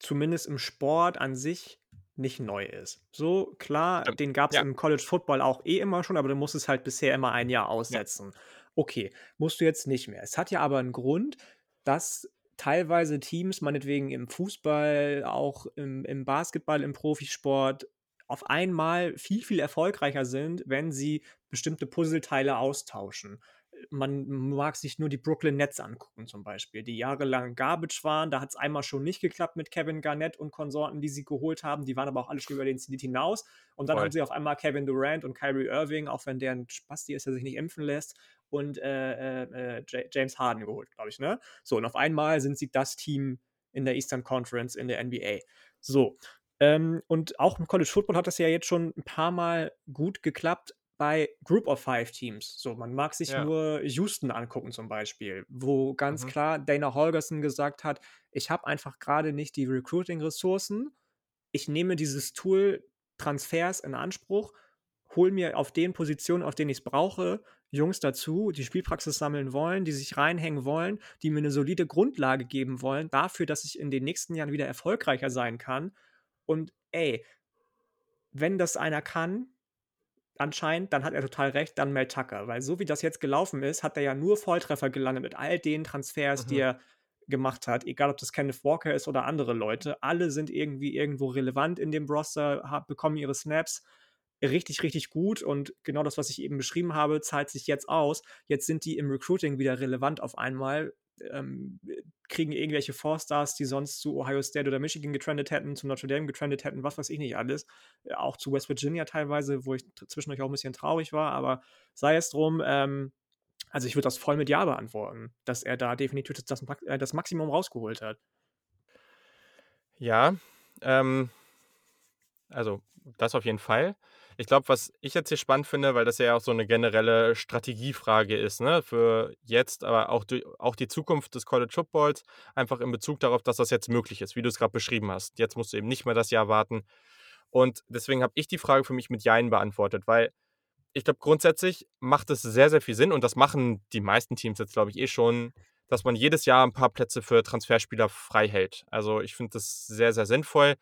zumindest im Sport an sich nicht neu ist. So, klar, Stimmt. den gab's Ja. im College Football auch eh immer schon, aber du musstest halt bisher immer ein Jahr Ja. aussetzen. Okay, musst du jetzt nicht mehr. Es hat ja aber 'n Grund, dass teilweise Teams, meinetwegen im Fußball, auch im im Basketball, im Profisport, auf einmal viel, viel erfolgreicher sind, wenn sie bestimmte Puzzleteile austauschen. Man mag sich nur die Brooklyn Nets angucken zum Beispiel, die jahrelang Garbage waren. Da hat's einmal schon nicht geklappt mit Kevin Garnett und Konsorten, die sie geholt haben. Die waren aber auch alle schon über den Zenit hinaus. Und dann haben Voll. sie auf einmal Kevin Durant und Kyrie Irving, auch wenn der 'n Spasti ist, der sich nicht impfen lässt, und, äh, äh, äh, Ja James Harden geholt, glaube ich, ne? So, und auf einmal sind sie das Team in der Eastern Conference in der NBA. So, ähm, und auch im College Football hat das ja jetzt schon 'n paarmal gut geklappt bei Group of Five Teams. So, man mag sich Ja. nur Houston angucken zum Beispiel, wo ganz Mhm. klar Dana Holgorsen gesagt hat: „Ich habe einfach grade nicht die Recruiting-Ressourcen. Ich nehme dieses Tool Transfers in Anspruch, hole mir auf den Positionen, auf denen ich's brauche, Jungs dazu, die Spielpraxis sammeln wollen, die sich reinhängen wollen, die mir 'ne solide Grundlage geben wollen dafür, dass ich in den nächsten Jahren wieder erfolgreicher sein kann.“ Und ey wenn das einer kann, anscheinend, dann hat er total recht, dann Mel Tucker, weil so wie das jetzt gelaufen ist, hat er ja nur Volltreffer gelandet mit all den Transfers, die Mhm. er gemacht hat, egal ob das Kenneth Walker ist oder andere Leute. Alle sind irgendwie irgendwo relevant in dem Roster, ha bekommen ihre Snaps. Richtig, richtig gut und genau das, was ich eben beschrieben habe, zahlt sich jetzt aus. Jetzt sind die im Recruiting wieder relevant auf einmal, ähm, äh, kriegen irgendwelche Four-Stars, die sonst zu Ohio State oder Michigan getrendet hätten, zu Notre Dame getrendet hätten, was weiß ich nicht alles. Äh, auch zu West Virginia teilweise, wo ich zwischendurch auch 'n bisschen traurig war, aber sei es drum. Ähm, also, ich würde das voll mit ja beantworten, dass er da definitiv das das äh, Maximum rausgeholt hat. Ja, ähm also, das auf jeden Fall. Ich glaube, was ich jetzt hier spannend finde, weil das ja auch so 'ne generelle Strategiefrage ist, ne, für jetzt, aber auch du auch die Zukunft des College Footballs, einfach in Bezug darauf, dass das jetzt möglich ist, wie du's grad beschrieben hast. Jetzt musst du eben nicht mehr das Jahr warten. Und deswegen habe ich die Frage für mich mit Jein beantwortet, weil ich glaube, grundsätzlich macht es sehr, sehr viel Sinn und das machen die meisten Teams jetzt, glaube ich, eh schon, dass man jedes Jahr 'n paar Plätze für Transferspieler frei hält. Also, ich finde das sehr, sehr sinnvoll.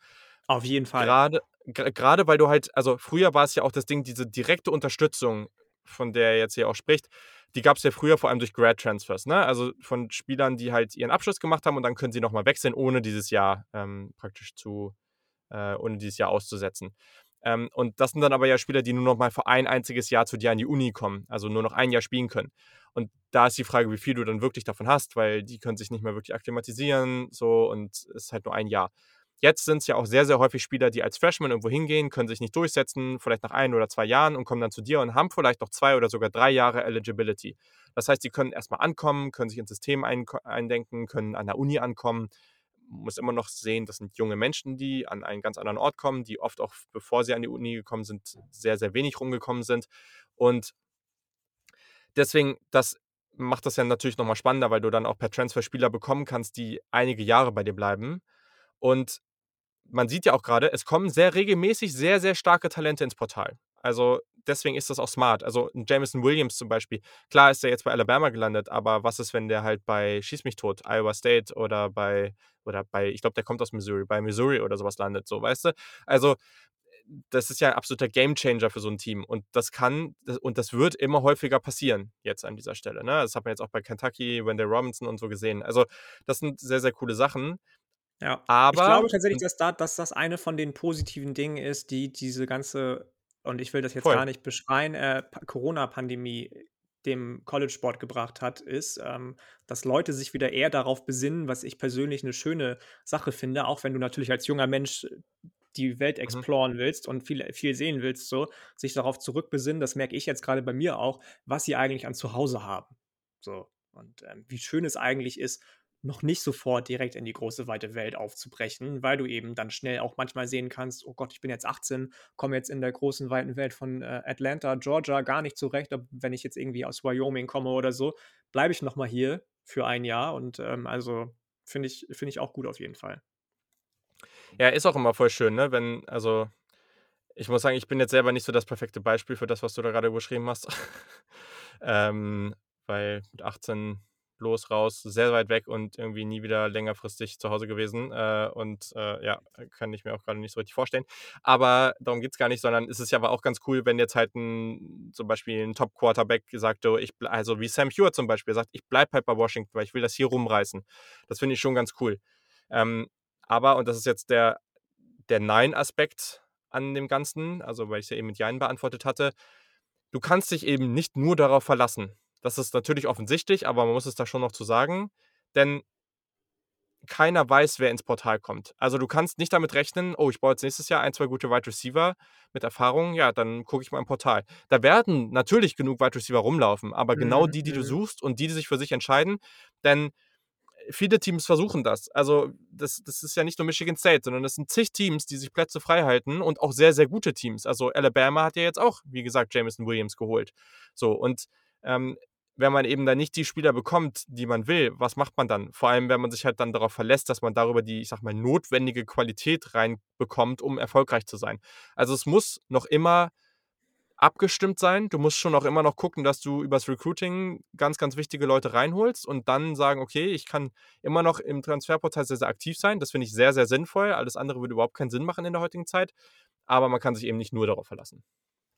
Auf jeden Fall. Grade gr grade weil du halt also, früher war es ja auch das Ding, diese direkte Unterstützung, von der er jetzt hier auch spricht, die gab's ja früher vor allem durch Grad Transfers, ne? Also, von Spielern, die halt ihren Abschluss gemacht haben und dann können sie noch mal wechseln, ohne dieses Jahr, ähm, praktisch zu äh, ohne dieses Jahr auszusetzen. Ähm, und das sind dann aber ja Spieler, die nur noch mal für ein einziges Jahr zu dir an die Uni kommen, also, nur noch ein Jahr spielen können. Und da ist die Frage, wie viel du dann wirklich davon hast, weil die können sich nicht mehr wirklich akklimatisieren, so und es ist halt nur ein Jahr. Jetzt sind's ja auch sehr, sehr häufig Spieler, die als Freshmen irgendwo hingehen, können sich nicht durchsetzen, vielleicht nach 1 oder 2 Jahren und kommen dann zu dir und haben vielleicht noch 2 oder sogar 3 Jahre Eligibility. Das heißt, die können erst mal ankommen, können sich ins System einko eindenken, können an der Uni ankommen. Muss immer noch sehen, das sind junge Menschen, die an einen ganz anderen Ort kommen, die oft auch, bevor sie an die Uni gekommen sind, sehr, sehr wenig rumgekommen sind. Und deswegen, das macht das ja natürlich noch mal spannender, weil du dann auch per Transfer Spieler bekommen kannst, die einige Jahre bei dir bleiben. Und man sieht ja auch grade, es kommen sehr regelmäßig sehr, sehr starke Talente ins Portal. Also, deswegen ist das auch smart. Also, Jameson Williams zum Beispiel. Klar ist der jetzt bei Alabama gelandet, aber was ist, wenn der halt bei schieß mich tot, Iowa State oder bei oder bei ich glaube, der kommt aus Missouri, bei Missouri oder so was landet, so, weißt du? Also, das ist ja 'n absoluter Gamechanger für so 'n Team und das kann und das wird immer häufiger passieren jetzt an dieser Stelle, ne? Das hat man jetzt auch bei Kentucky, Wendell Robinson und so gesehen. Also, das sind sehr, sehr coole Sachen. Ja. Aber ich glaube tatsächlich, hm dass da dass das eine von den positiven Dingen ist, die diese ganze und ich will das jetzt Voll. gar nicht beschreien, äh, Pa Corona-Pandemie dem College-Sport gebracht hat, ist, ähm, dass Leute sich wieder eher darauf besinnen, was ich persönlich 'ne schöne Sache finde, auch wenn du natürlich als junger Mensch die Welt Mhm. exploren willst und viel viel sehen willst so, sich darauf zurückbesinnen, das merke ich jetzt grade bei mir auch, was sie eigentlich an zu Hause haben. So, und, ähm, wie schön es eigentlich ist, noch nicht sofort direkt in die große, weite Welt aufzubrechen, weil du eben dann schnell auch manchmal sehen kannst: „Oh Gott, ich bin jetzt 18, komme jetzt in der großen, weiten Welt von, äh, Atlanta, Georgia gar nicht zurecht, ob wenn ich jetzt irgendwie aus Wyoming komme oder so, bleibe ich noch mal hier für 1 Jahr“ und, ähm, also, finde ich finde ich auch gut auf jeden Fall. Ja, ist auch immer voll schön, ne, wenn also, ich muss sagen, ich bin jetzt selber nicht so das perfekte Beispiel für das, was du da grade beschrieben hast. <laughs> Ähm, weil mit 18 los, raus, sehr weit weg und irgendwie nie wieder längerfristig zu Hause gewesen. Äh, und, äh, ja, kann ich mir auch grade nicht so richtig vorstellen. Aber darum geht's gar nicht, sondern es ist ja aber auch ganz cool, wenn jetzt halt 'n zum Beispiel 'n Top-Quarterback sagt: „Du, ich blei“ also, wie Sam Hewitt zum Beispiel sagt: „Ich bleibe halt bei Washington, weil ich will das hier rumreißen.“ Das finde ich schon ganz cool. Ähm, aber, und das ist jetzt der der Nein-Aspekt an dem Ganzen, also, weil ich's ja eben mit Jein beantwortet hatte. Du kannst dich eben nicht nur darauf verlassen. Das ist natürlich offensichtlich, aber man muss es da schon noch zu sagen, denn keiner weiß, wer ins Portal kommt. Also, du kannst nicht damit rechnen: „Oh, ich baue jetzt nächstes Jahr 1, 2 gute Wide Receiver mit Erfahrung. Ja, dann gucke ich mal im Portal.“ Da werden natürlich genug Wide Receiver rumlaufen, aber genau Mhm, die, die du mhm. suchst und die, die sich für sich entscheiden, denn viele Teams versuchen das. Also, das das ist ja nicht nur Michigan State, sondern das sind zig Teams, die sich Plätze freihalten und auch sehr, sehr gute Teams. Also, Alabama hat ja jetzt auch, wie gesagt, Jameson Williams geholt. So, und, ähm, wenn man eben dann nicht die Spieler bekommt, die man will, was macht man dann? Vor allem, wenn man sich halt dann darauf verlässt, dass man darüber die, ich sage mal, notwendige Qualität reinbekommt, um erfolgreich zu sein. Also, es muss noch immer abgestimmt sein. Du musst schon auch immer noch gucken, dass du übers Recruiting ganz, ganz wichtige Leute reinholst und dann sagen: „Okay, ich kann immer noch im Transferportal sehr, sehr aktiv sein.“ Das finde ich sehr, sehr sinnvoll. Alles andere würde überhaupt keinen Sinn machen in der heutigen Zeit. Aber man kann sich eben nicht nur darauf verlassen.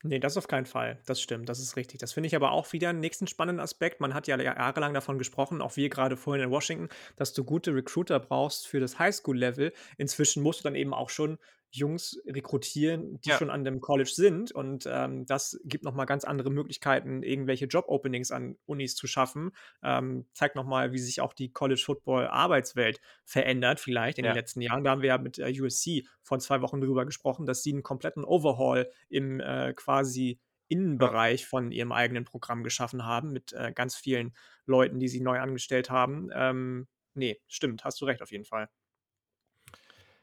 Ne, das auf keinen Fall. Das stimmt, das ist richtig. Das finde ich aber auch wieder 'n nächsten spannenden Aspekt. Man hat ja ja jahrelang davon gesprochen, auch wir grade vorhin in Washington, dass du gute Recruiter brauchst für das Highschool-Level. Inzwischen musst du dann eben auch schon Jungs rekrutieren, die Ja. schon an dem College sind und, ähm, das gibt noch mal ganz andere Möglichkeiten, irgendwelche Job-Openings an Unis zu schaffen. Ähm, zeigt noch mal, wie sich auch die College-Football-Arbeitswelt verändert vielleicht in den Ja. letzten Jahren. Da haben wir ja mit, äh, USC vor 2 Wochen drüber gesprochen, dass sie 'n kompletten Overhaul im, äh, quasi. Innenbereich von ihrem eigenen Programm geschaffen haben mit, äh, ganz vielen Leuten, die sie neu angestellt haben. Ähm, ne, stimmt, hast du recht auf jeden Fall.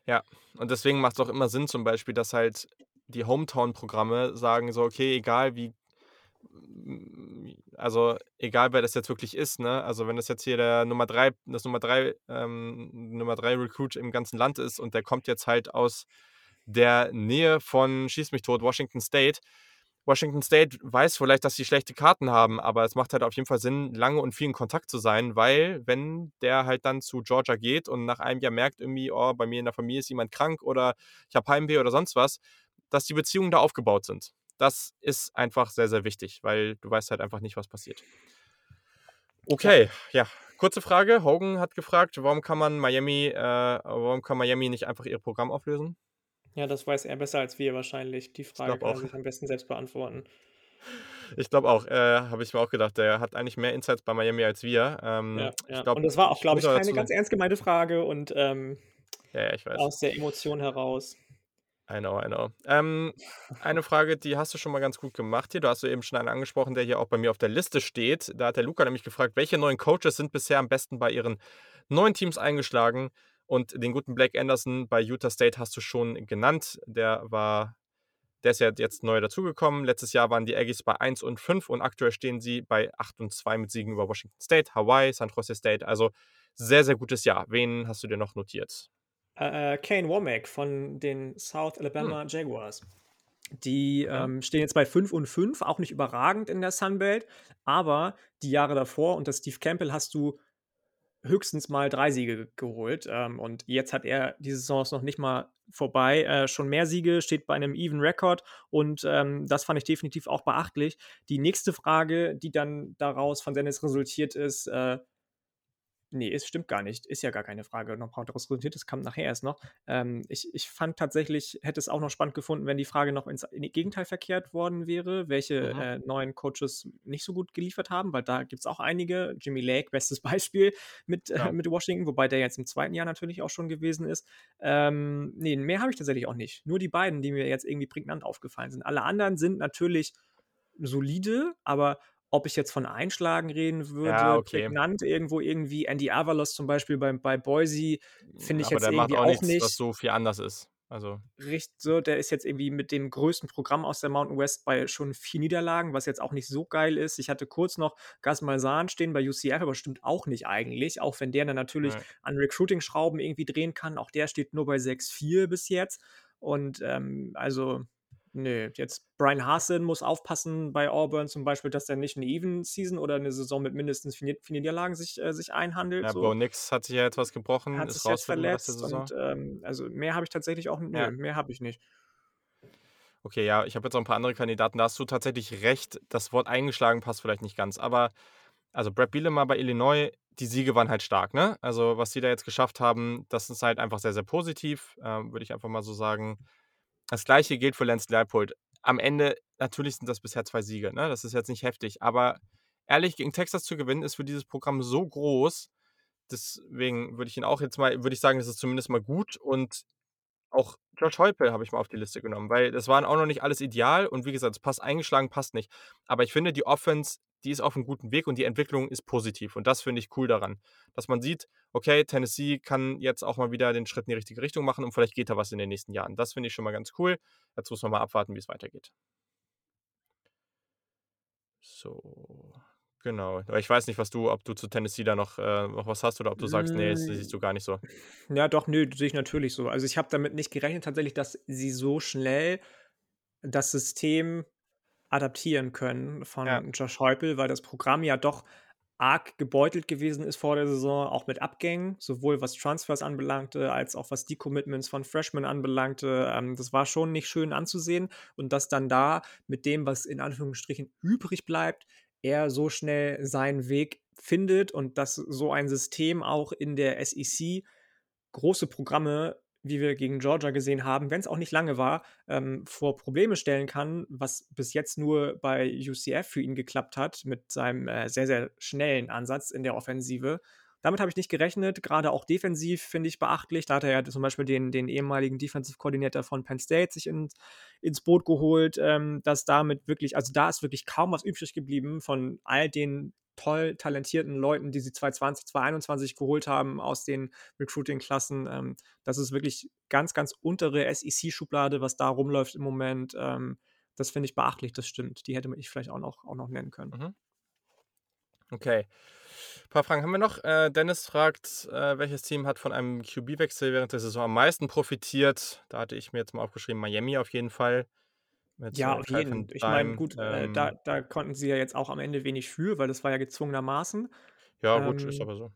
Ja, und deswegen macht's auch immer Sinn zum Beispiel, dass halt die Hometown-Programme sagen so: „Okay, egal wie hm, also, egal wer das jetzt wirklich ist, ne? Also, wenn das jetzt hier der Nummer 3 das Nummer 3 ähm, Nummer 3 Recruit im ganzen Land ist und der kommt jetzt halt aus der Nähe von, schieß mich tot, Washington State. Washington State weiß vielleicht, dass sie schlechte Karten haben, aber es macht halt auf jeden Fall Sinn, lange und viel in Kontakt zu sein, weil wenn der halt dann zu Georgia geht und nach einem Jahr merkt irgendwie: „Oh, bei mir in der Familie ist jemand krank“ oder „ich habe Heimweh“ oder sonst was, dass die Beziehungen da aufgebaut sind. Das ist einfach sehr, sehr wichtig, weil du weißt halt einfach nicht, was passiert. Ja. Okay, ja, kurze Frage. Hogan hat gefragt: „Warum kann man Miami äh, warum kann Miami nicht einfach ihr Programm auflösen?“ Ja, das weiß er besser als wir wahrscheinlich. Die Ich Frage glaube kann er auch. sich am besten selbst beantworten. Ich glaube auch, äh, habe ich mir auch gedacht, der hat eigentlich mehr Insights bei Miami als wir. Ähm, Ja, ich ja. glaube, Und das war auch, ich glaube muss ich, aber keine dazu ganz ernst gemeinte Frage und, ähm, Ja, ja, ich weiß. aus der Emotion heraus. I know, I know. Ähm, eine Frage, die hast du schon mal ganz gut gemacht hier. Du hast soeben schon einen angesprochen, der hier auch bei mir auf der Liste steht. Da hat der Luca nämlich gefragt: „Welche neuen Coaches sind bisher am besten bei ihren neuen Teams eingeschlagen?“ Und den guten Blake Anderson bei Utah State hast du schon genannt. Der war der ist ja jetzt neu dazugekommen. Letztes Jahr waren die Aggies bei 1 und 5 und aktuell stehen sie bei 8 und 2 mit Siegen über Washington State, Hawaii, San Jose State. Also, sehr, sehr gutes Jahr. Wen hast du dir noch notiert? Äh, Kane Wommack von den South Hm. Alabama Jaguars. Die, Mhm. ähm, stehen jetzt bei 5 und 5, auch nicht überragend in der Sun Belt, aber die Jahre davor unter Steve Campbell hast du höchstens mal 3 Siege ge geholt. Ähm, und jetzt hat er die Saison noch nicht mal vorbei, äh, schon mehr Siege, steht bei 'nem Even Record und, ähm, das fand ich definitiv auch beachtlich. Die nächste Frage, die dann daraus von Dennis resultiert ist, äh Ne, es stimmt gar nicht. Ist ja gar keine Frage. Noch daraus resultiert, das kam nachher erst noch. Ähm, ich ich fand tatsächlich hätte es auch noch spannend gefunden, wenn die Frage noch ins in Gegenteil verkehrt worden wäre, welche, Mhm. äh, neuen Coaches nicht so gut geliefert haben, weil da gibt's auch einige. Jimmy Lake, <laughs> bestes Beispiel mit, äh Ja. mit Washington, wobei der jetzt im zweiten Jahr natürlich auch schon gewesen ist. Ähm, ne, mehr habe ich tatsächlich auch nicht. Nur die beiden, die mir jetzt irgendwie prägnant aufgefallen sind. Alle anderen sind natürlich solide, aber ob ich jetzt von Einschlagen reden würde, Ja, okay. prägnant irgendwo irgendwie Andy Avalos zum Beispiel bei bei Boise, finde ich Aber jetzt irgendwie auch auch nichts, was nicht so viel anders ist. Also richt so, der ist jetzt irgendwie mit dem größten Programm aus der Mountain West bei schon 4 Niederlagen, was jetzt auch nicht so geil ist. Ich hatte kurz noch Gus Malzahn stehen bei UCF, aber stimmt auch nicht eigentlich, auch wenn der dann natürlich Ne. an Recruiting-Schrauben irgendwie drehen kann. Auch der steht nur bei 6-4 bis jetzt. Und, ähm, also, ne, jetzt Brian Harsin muss aufpassen bei Auburn zum Beispiel, dass der nicht 'ne Even Season oder 'ne Saison mit mindestens 4 Ni 4 Niederlagen sich äh, sich einhandelt, Ja, so. Bo Nix hat sich ja jetzt was gebrochen, Hat ist sich raus jetzt verletzt und, ähm, also, mehr habe ich tatsächlich auch nö, Ja. mehr habe ich nicht. Okay, ja, ich habe jetzt noch 'n paar andere Kandidaten. Da hast du tatsächlich recht. Das Wort eingeschlagen passt vielleicht nicht ganz. Aber also, Brad Bielema bei Illinois, die Siege waren halt stark, ne? Also, was die da jetzt geschafft haben, das ist halt einfach sehr, sehr positiv, ähm, würde ich einfach mal so sagen. Das Gleiche gilt für Lance Leipold. Am Ende natürlich sind das bisher 2 Siege, ne? Das ist jetzt nicht heftig. Aber ehrlich, gegen Texas zu gewinnen, ist für dieses Programm so groß. Deswegen würde ich ihn auch jetzt mal würde ich sagen, das ist zumindest mal gut. Und auch Josh Heupel habe ich mal auf die Liste genommen, weil das waren auch noch nicht alles ideal und wie gesagt, es passt eingeschlagen passt nicht. Aber ich finde, die Offense, die ist auf 'm guten Weg und die Entwicklung ist positiv. Und das finde ich cool daran, dass man sieht, okay, Tennessee kann jetzt auch mal wieder den Schritt in die richtige Richtung machen und vielleicht geht da was in den nächsten Jahren. Das finde ich schon mal ganz cool. Jetzt muss man mal abwarten, wie's weitergeht. So, genau. Aber ich weiß nicht, was du ob du zu Tennessee da noch äh, noch was hast oder ob du sagst: „Ne, das siehst du gar nicht so.“ Ja, doch, nö, sehe ich natürlich so. Also, ich habe damit nicht gerechnet tatsächlich, dass sie so schnell das System adaptieren können Ja. von Josh Heupel, weil das Programm ja doch arg gebeutelt gewesen ist vor der Saison, auch mit Abgängen, sowohl was Transfers anbelangte, als auch was Decommitments von Freshmen anbelangte. Ähm, das war schon nicht schön anzusehen und dass dann da mit dem, was in Anführungsstrichen übrig bleibt, er so schnell seinen Weg findet und dass so ein System auch in der SEC große Programme, wie wir gegen Georgia gesehen haben, wenn's auch nicht lange war, ähm, vor Probleme stellen kann, was bis jetzt nur bei UCF für ihn geklappt hat mit seinem, äh, sehr, sehr schnellen Ansatz in der Offensive. Damit habe ich nicht gerechnet, grade auch defensiv finde ich beachtlich. Da hat er ja zum Beispiel den den ehemaligen Defensive Coordinator von Penn State sich ins ins Boot geholt, ähm, dass damit wirklich also, da ist wirklich kaum was übrig geblieben von all den toll talentierten Leuten, die sie 2020, 2021 geholt haben aus den Recruiting-Klassen. Ähm, das ist wirklich ganz, ganz untere SEC-Schublade, was da rumläuft im Moment. Ähm, das finde ich beachtlich, das stimmt. Die hätte ich vielleicht auch noch auch noch nennen können. Mhm. Okay. Paar Fragen haben wir noch. Äh, Dennis fragt, äh, welches Team hat von einem QB-Wechsel während der Saison am meisten profitiert? Da hatte ich mir jetzt mal aufgeschrieben, Miami auf jeden Fall mit, Ja, äh, auf jeden. Ich meine, gut, äh, da Ähm da konnten sie ja jetzt auch am Ende wenig für, weil das war ja gezwungenermaßen. Ja, gut, ist Ähm, aber so.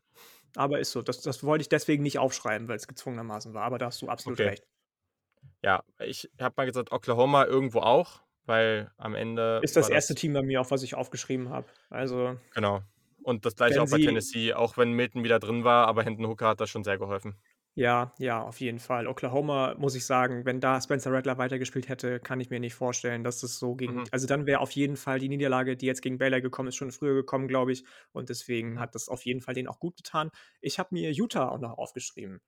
aber ist so. Das das wollte ich deswegen nicht aufschreiben, weil's gezwungenermaßen war, aber da hast du absolut Okay. recht. Ja, ich habe mal gesagt, Oklahoma irgendwo auch, weil am Ende Ist das war 1. das Team bei mir, auf was ich aufgeschrieben habe. Also Genau. Und das Gleiche auch bei Tennessee, auch wenn Milton wieder drin war, aber Hendon Hooker hat da schon sehr geholfen. Ja, ja, auf jeden Fall. Oklahoma, muss ich sagen, wenn da Spencer Rattler weitergespielt hätte, kann ich mir nicht vorstellen, dass das so gegen Mhm. also, dann wäre auf jeden Fall die Niederlage, die jetzt gegen Baylor gekommen ist, schon früher gekommen, glaube ich. Und deswegen hat das auf jeden Fall denen auch gut getan. Ich habe mir Utah auch noch aufgeschrieben.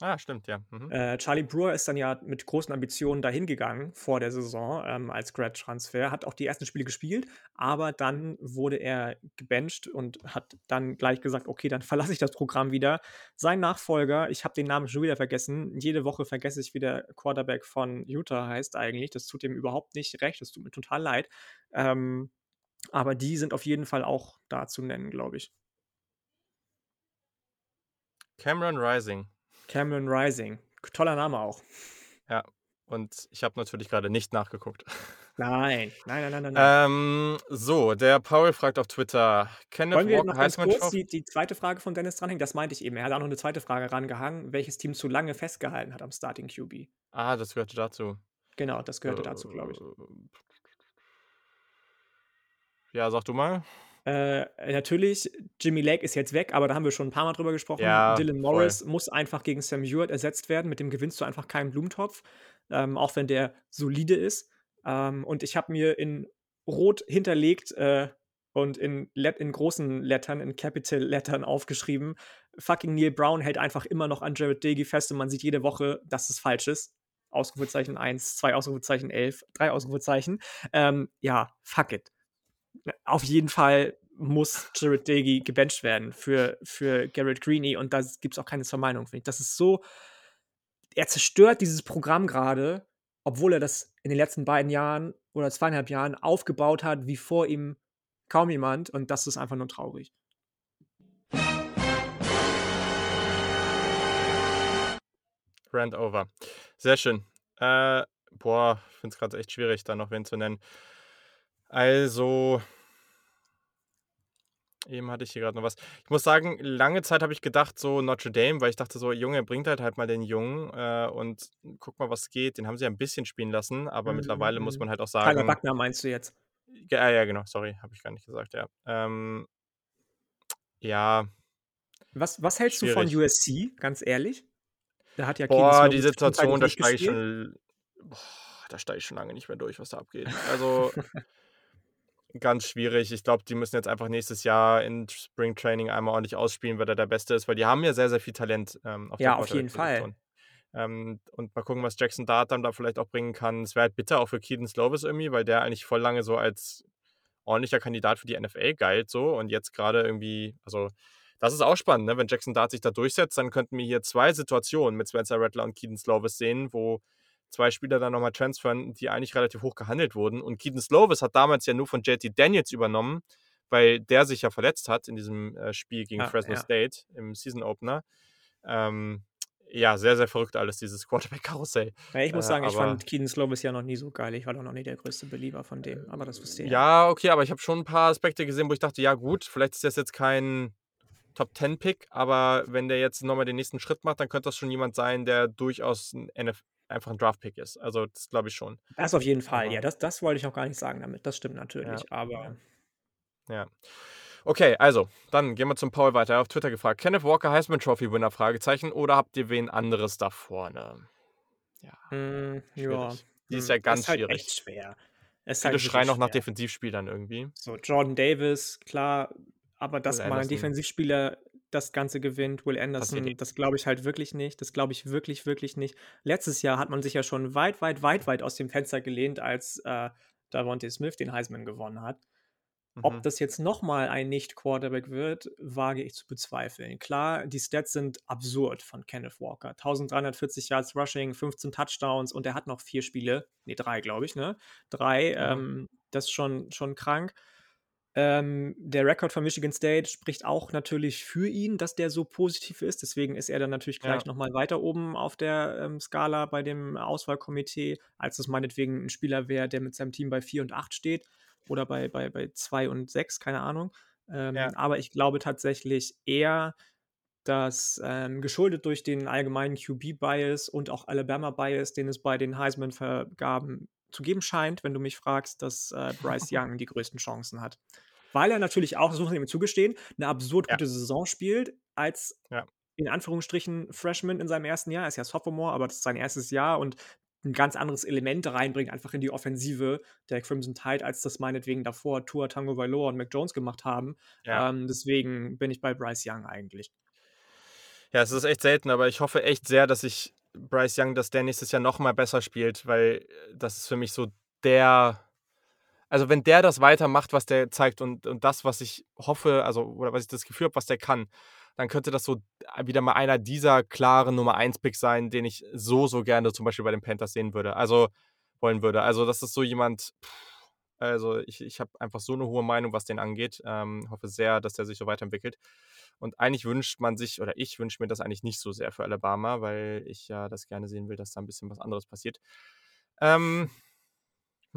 Ah, stimmt, ja. Mhm. Äh, Charlie Brewer ist dann ja mit großen Ambitionen dahin gegangen vor der Saison, ähm, als Grad-Transfer, hat auch die ersten Spiele gespielt, aber dann wurde er gebencht und hat dann gleich gesagt: „Okay, dann <laughs> verlasse ich das Programm wieder.“ Sein Nachfolger, ich habe den Namen schon wieder vergessen. Jede Woche vergesse ich, wie der Quarterback von Utah heißt eigentlich. Das tut ihm überhaupt nicht recht. Das tut mir total leid. Ähm, aber die sind auf jeden Fall auch da zu nennen, glaube ich. Cameron Rising. Cameron Rising. Toller Name auch. Ja, und ich habe natürlich grade nicht nachgeguckt. <laughs> Nein. Nein, nein, nein, nein. Ähm, so, der Paul fragt auf Twitter: „Kenneth Wollen wir Walker noch ganz kurz Trof“ die die 2. Frage von Dennis dranhängen? Das meinte ich eben. Er hat auch noch 'ne 2. Frage rangehangen, welches Team zu lange festgehalten hat am Starting QB. Ah, das gehörte dazu. Genau, das gehörte dazu, glaube ich. Äh Ja, sag du mal. Äh, natürlich, Jimmy Lake ist jetzt weg, aber da haben wir schon ein paar Mal drüber gesprochen. Ja, Dylan voll. Morris muss einfach gegen Sam Hewitt ersetzt werden. Mit dem gewinnst du einfach keinen Blumentopf, ähm, auch wenn der solide ist. Ähm, und ich habe mir in Rot hinterlegt äh, und in, in großen Lettern, in Capital Lettern aufgeschrieben, fucking Neil Brown hält einfach immer noch an Jared Dagey fest und man sieht jede Woche, dass es falsch ist. Ausrufezeichen 1, 2 Ausrufezeichen 11, 3 Ausrufezeichen. Ähm, ja, fuck it. Auf jeden Fall muss Jared Dagey gebencht werden für, für Garrett Greeny und da gibt es auch keine Vermeinung, finde ich. Das ist so, er zerstört dieses Programm gerade, obwohl er das in den letzten beiden Jahren oder zweieinhalb Jahren aufgebaut hat, wie vor ihm kaum jemand und das ist einfach nur traurig. Rand over. Sehr schön. Äh, boah, ich finde es gerade echt schwierig, da noch wen zu nennen. Also, eben hatte ich hier gerade noch was. Ich muss sagen, lange Zeit habe ich gedacht, so Notre Dame, weil ich dachte so, Junge, bringt halt halt mal den Jungen äh, und guck mal, was geht. Den haben sie ja ein bisschen spielen lassen, aber Mhm, mittlerweile muss mhm. man halt auch Tyler sagen. Buckner meinst du jetzt? Ja, ja, genau, sorry, habe ich gar nicht gesagt, ja. Ähm, ja, Was, was hältst du von Schwierig. USC, ganz ehrlich? Da hat ja boah, die Situation, da steige ich schon, boah, da steige ich schon lange nicht mehr durch, was da abgeht. Also, <laughs> <laughs> ganz schwierig. Ich glaube, die müssen jetzt einfach nächstes Jahr in Spring Training einmal ordentlich ausspielen, wer da der Beste ist, weil die haben ja sehr, sehr viel Talent ähm, auf Ja, auf jeden Fall. Ähm, und mal gucken, was Jackson Dart dann da vielleicht auch bringen kann. Es wäre halt bitter auch für Keaton Slovis irgendwie, weil der eigentlich voll lange so als ordentlicher Kandidat für die NFL galt so und jetzt gerade irgendwie, also das ist auch spannend, ne? wenn Jackson Dart sich da durchsetzt, dann könnten wir hier zwei Situationen mit Spencer Rattler und Keaton Slovis sehen, wo zwei Spieler dann nochmal transfern, die eigentlich relativ hoch gehandelt wurden. Und Keaton Slovis hat damals ja nur von JT Daniels übernommen, weil der sich ja verletzt hat in diesem äh, Spiel gegen Ja, Fresno ja. State im Season Opener. Ähm, ja, sehr, sehr verrückt alles, dieses <laughs> Quarterback-Karussell. Ja, ich muss Äh, sagen, ich aber- fand Kedon Slovis ja noch nie so geil. Ich war doch noch nie der größte Belieber von dem, aber das wisst ihr ja. Ja, okay, aber ich habe schon ein paar Aspekte gesehen, wo ich dachte, ja gut, vielleicht ist das jetzt kein Top-10-Pick, aber wenn der jetzt nochmal den nächsten Schritt macht, dann könnte das schon jemand sein, der durchaus ein einfach ein Draft-Pick ist. Also das glaube ich schon. Das auf jeden Fall, ja, das, das wollte ich auch gar nicht sagen damit. Das stimmt natürlich, aber Ja. Okay, also, dann gehen wir zum Paul weiter. Er hat auf Twitter gefragt, Kenneth Walker Heisman Trophy Winner, Fragezeichen, oder habt ihr wen anderes da vorne? Ja, mm, ja. Die ist hm, ja ganz ist halt schwierig. echt schwer. Ist Viele halt schreien auch nach. Defensivspielern irgendwie. So, Jordan Davis, klar, aber dass Will mal ein. Defensivspieler das Ganze gewinnt, Will Anderson, das glaube ich halt wirklich nicht. Das glaube ich wirklich, wirklich nicht. Letztes Jahr hat man sich ja schon weit, weit, weit, weit aus dem Fenster gelehnt, als äh, Davonte Smith den Heisman gewonnen hat. Ob Mhm. das jetzt nochmal ein Nicht-Quarterback wird, wage ich zu bezweifeln. Klar, die Stats sind absurd von Kenneth Walker. 1340 Yards Rushing, 15 Touchdowns und er hat noch vier Spiele. Ne, drei, glaube ich, ne? Drei, Mhm. ähm, das ist schon, schon krank. Ähm, der Rekord von Michigan State spricht auch natürlich für ihn, dass der so positiv ist. Deswegen ist er dann natürlich gleich Ja. nochmal weiter oben auf der ähm, Skala bei dem Auswahlkomitee, als es meinetwegen ein Spieler wäre, der mit seinem Team bei 4 und 8 steht oder bei, bei, bei 2 und 6, keine Ahnung. Ähm, Ja. Aber ich glaube tatsächlich eher, dass ähm, geschuldet durch den allgemeinen QB-Bias und auch Alabama-Bias, den es bei den Heisman-Vergaben zu geben scheint, wenn du mich fragst, dass äh, Bryce <laughs> Young die größten Chancen hat. Weil er natürlich auch, das muss man ihm zugestehen, eine absurd Ja. gute Saison spielt, als Ja. in Anführungsstrichen Freshman in seinem ersten Jahr. Er ist ja Sophomore, aber das ist sein erstes Jahr und ein ganz anderes Element reinbringt, einfach in die Offensive der Crimson Tide, als das meinetwegen davor Tua Tango Valour und Mac Jones gemacht haben. Ja. Ähm, deswegen bin ich bei Bryce Young eigentlich. Ja, es ist echt selten, aber ich hoffe echt sehr, dass ich Bryce Young, dass der nächstes Jahr noch mal besser spielt, weil äh, das ist für mich so der. Also, wenn der das weitermacht, was der zeigt und, und das, was ich hoffe, also, oder was ich das Gefühl habe, was der kann, dann könnte das so wieder mal einer dieser klaren Nummer 1 Picks sein, den ich so, so gerne zum Beispiel bei den Panthers sehen würde. Also, wollen würde. Also, das ist so jemand. Also, ich, ich habe einfach so eine hohe Meinung, was den angeht. Ähm, hoffe sehr, dass der sich so weiterentwickelt. Und eigentlich wünscht man sich, oder ich wünsche mir das eigentlich nicht so sehr für Alabama, weil ich ja das gerne sehen will, dass da ein bisschen was anderes passiert. Ähm,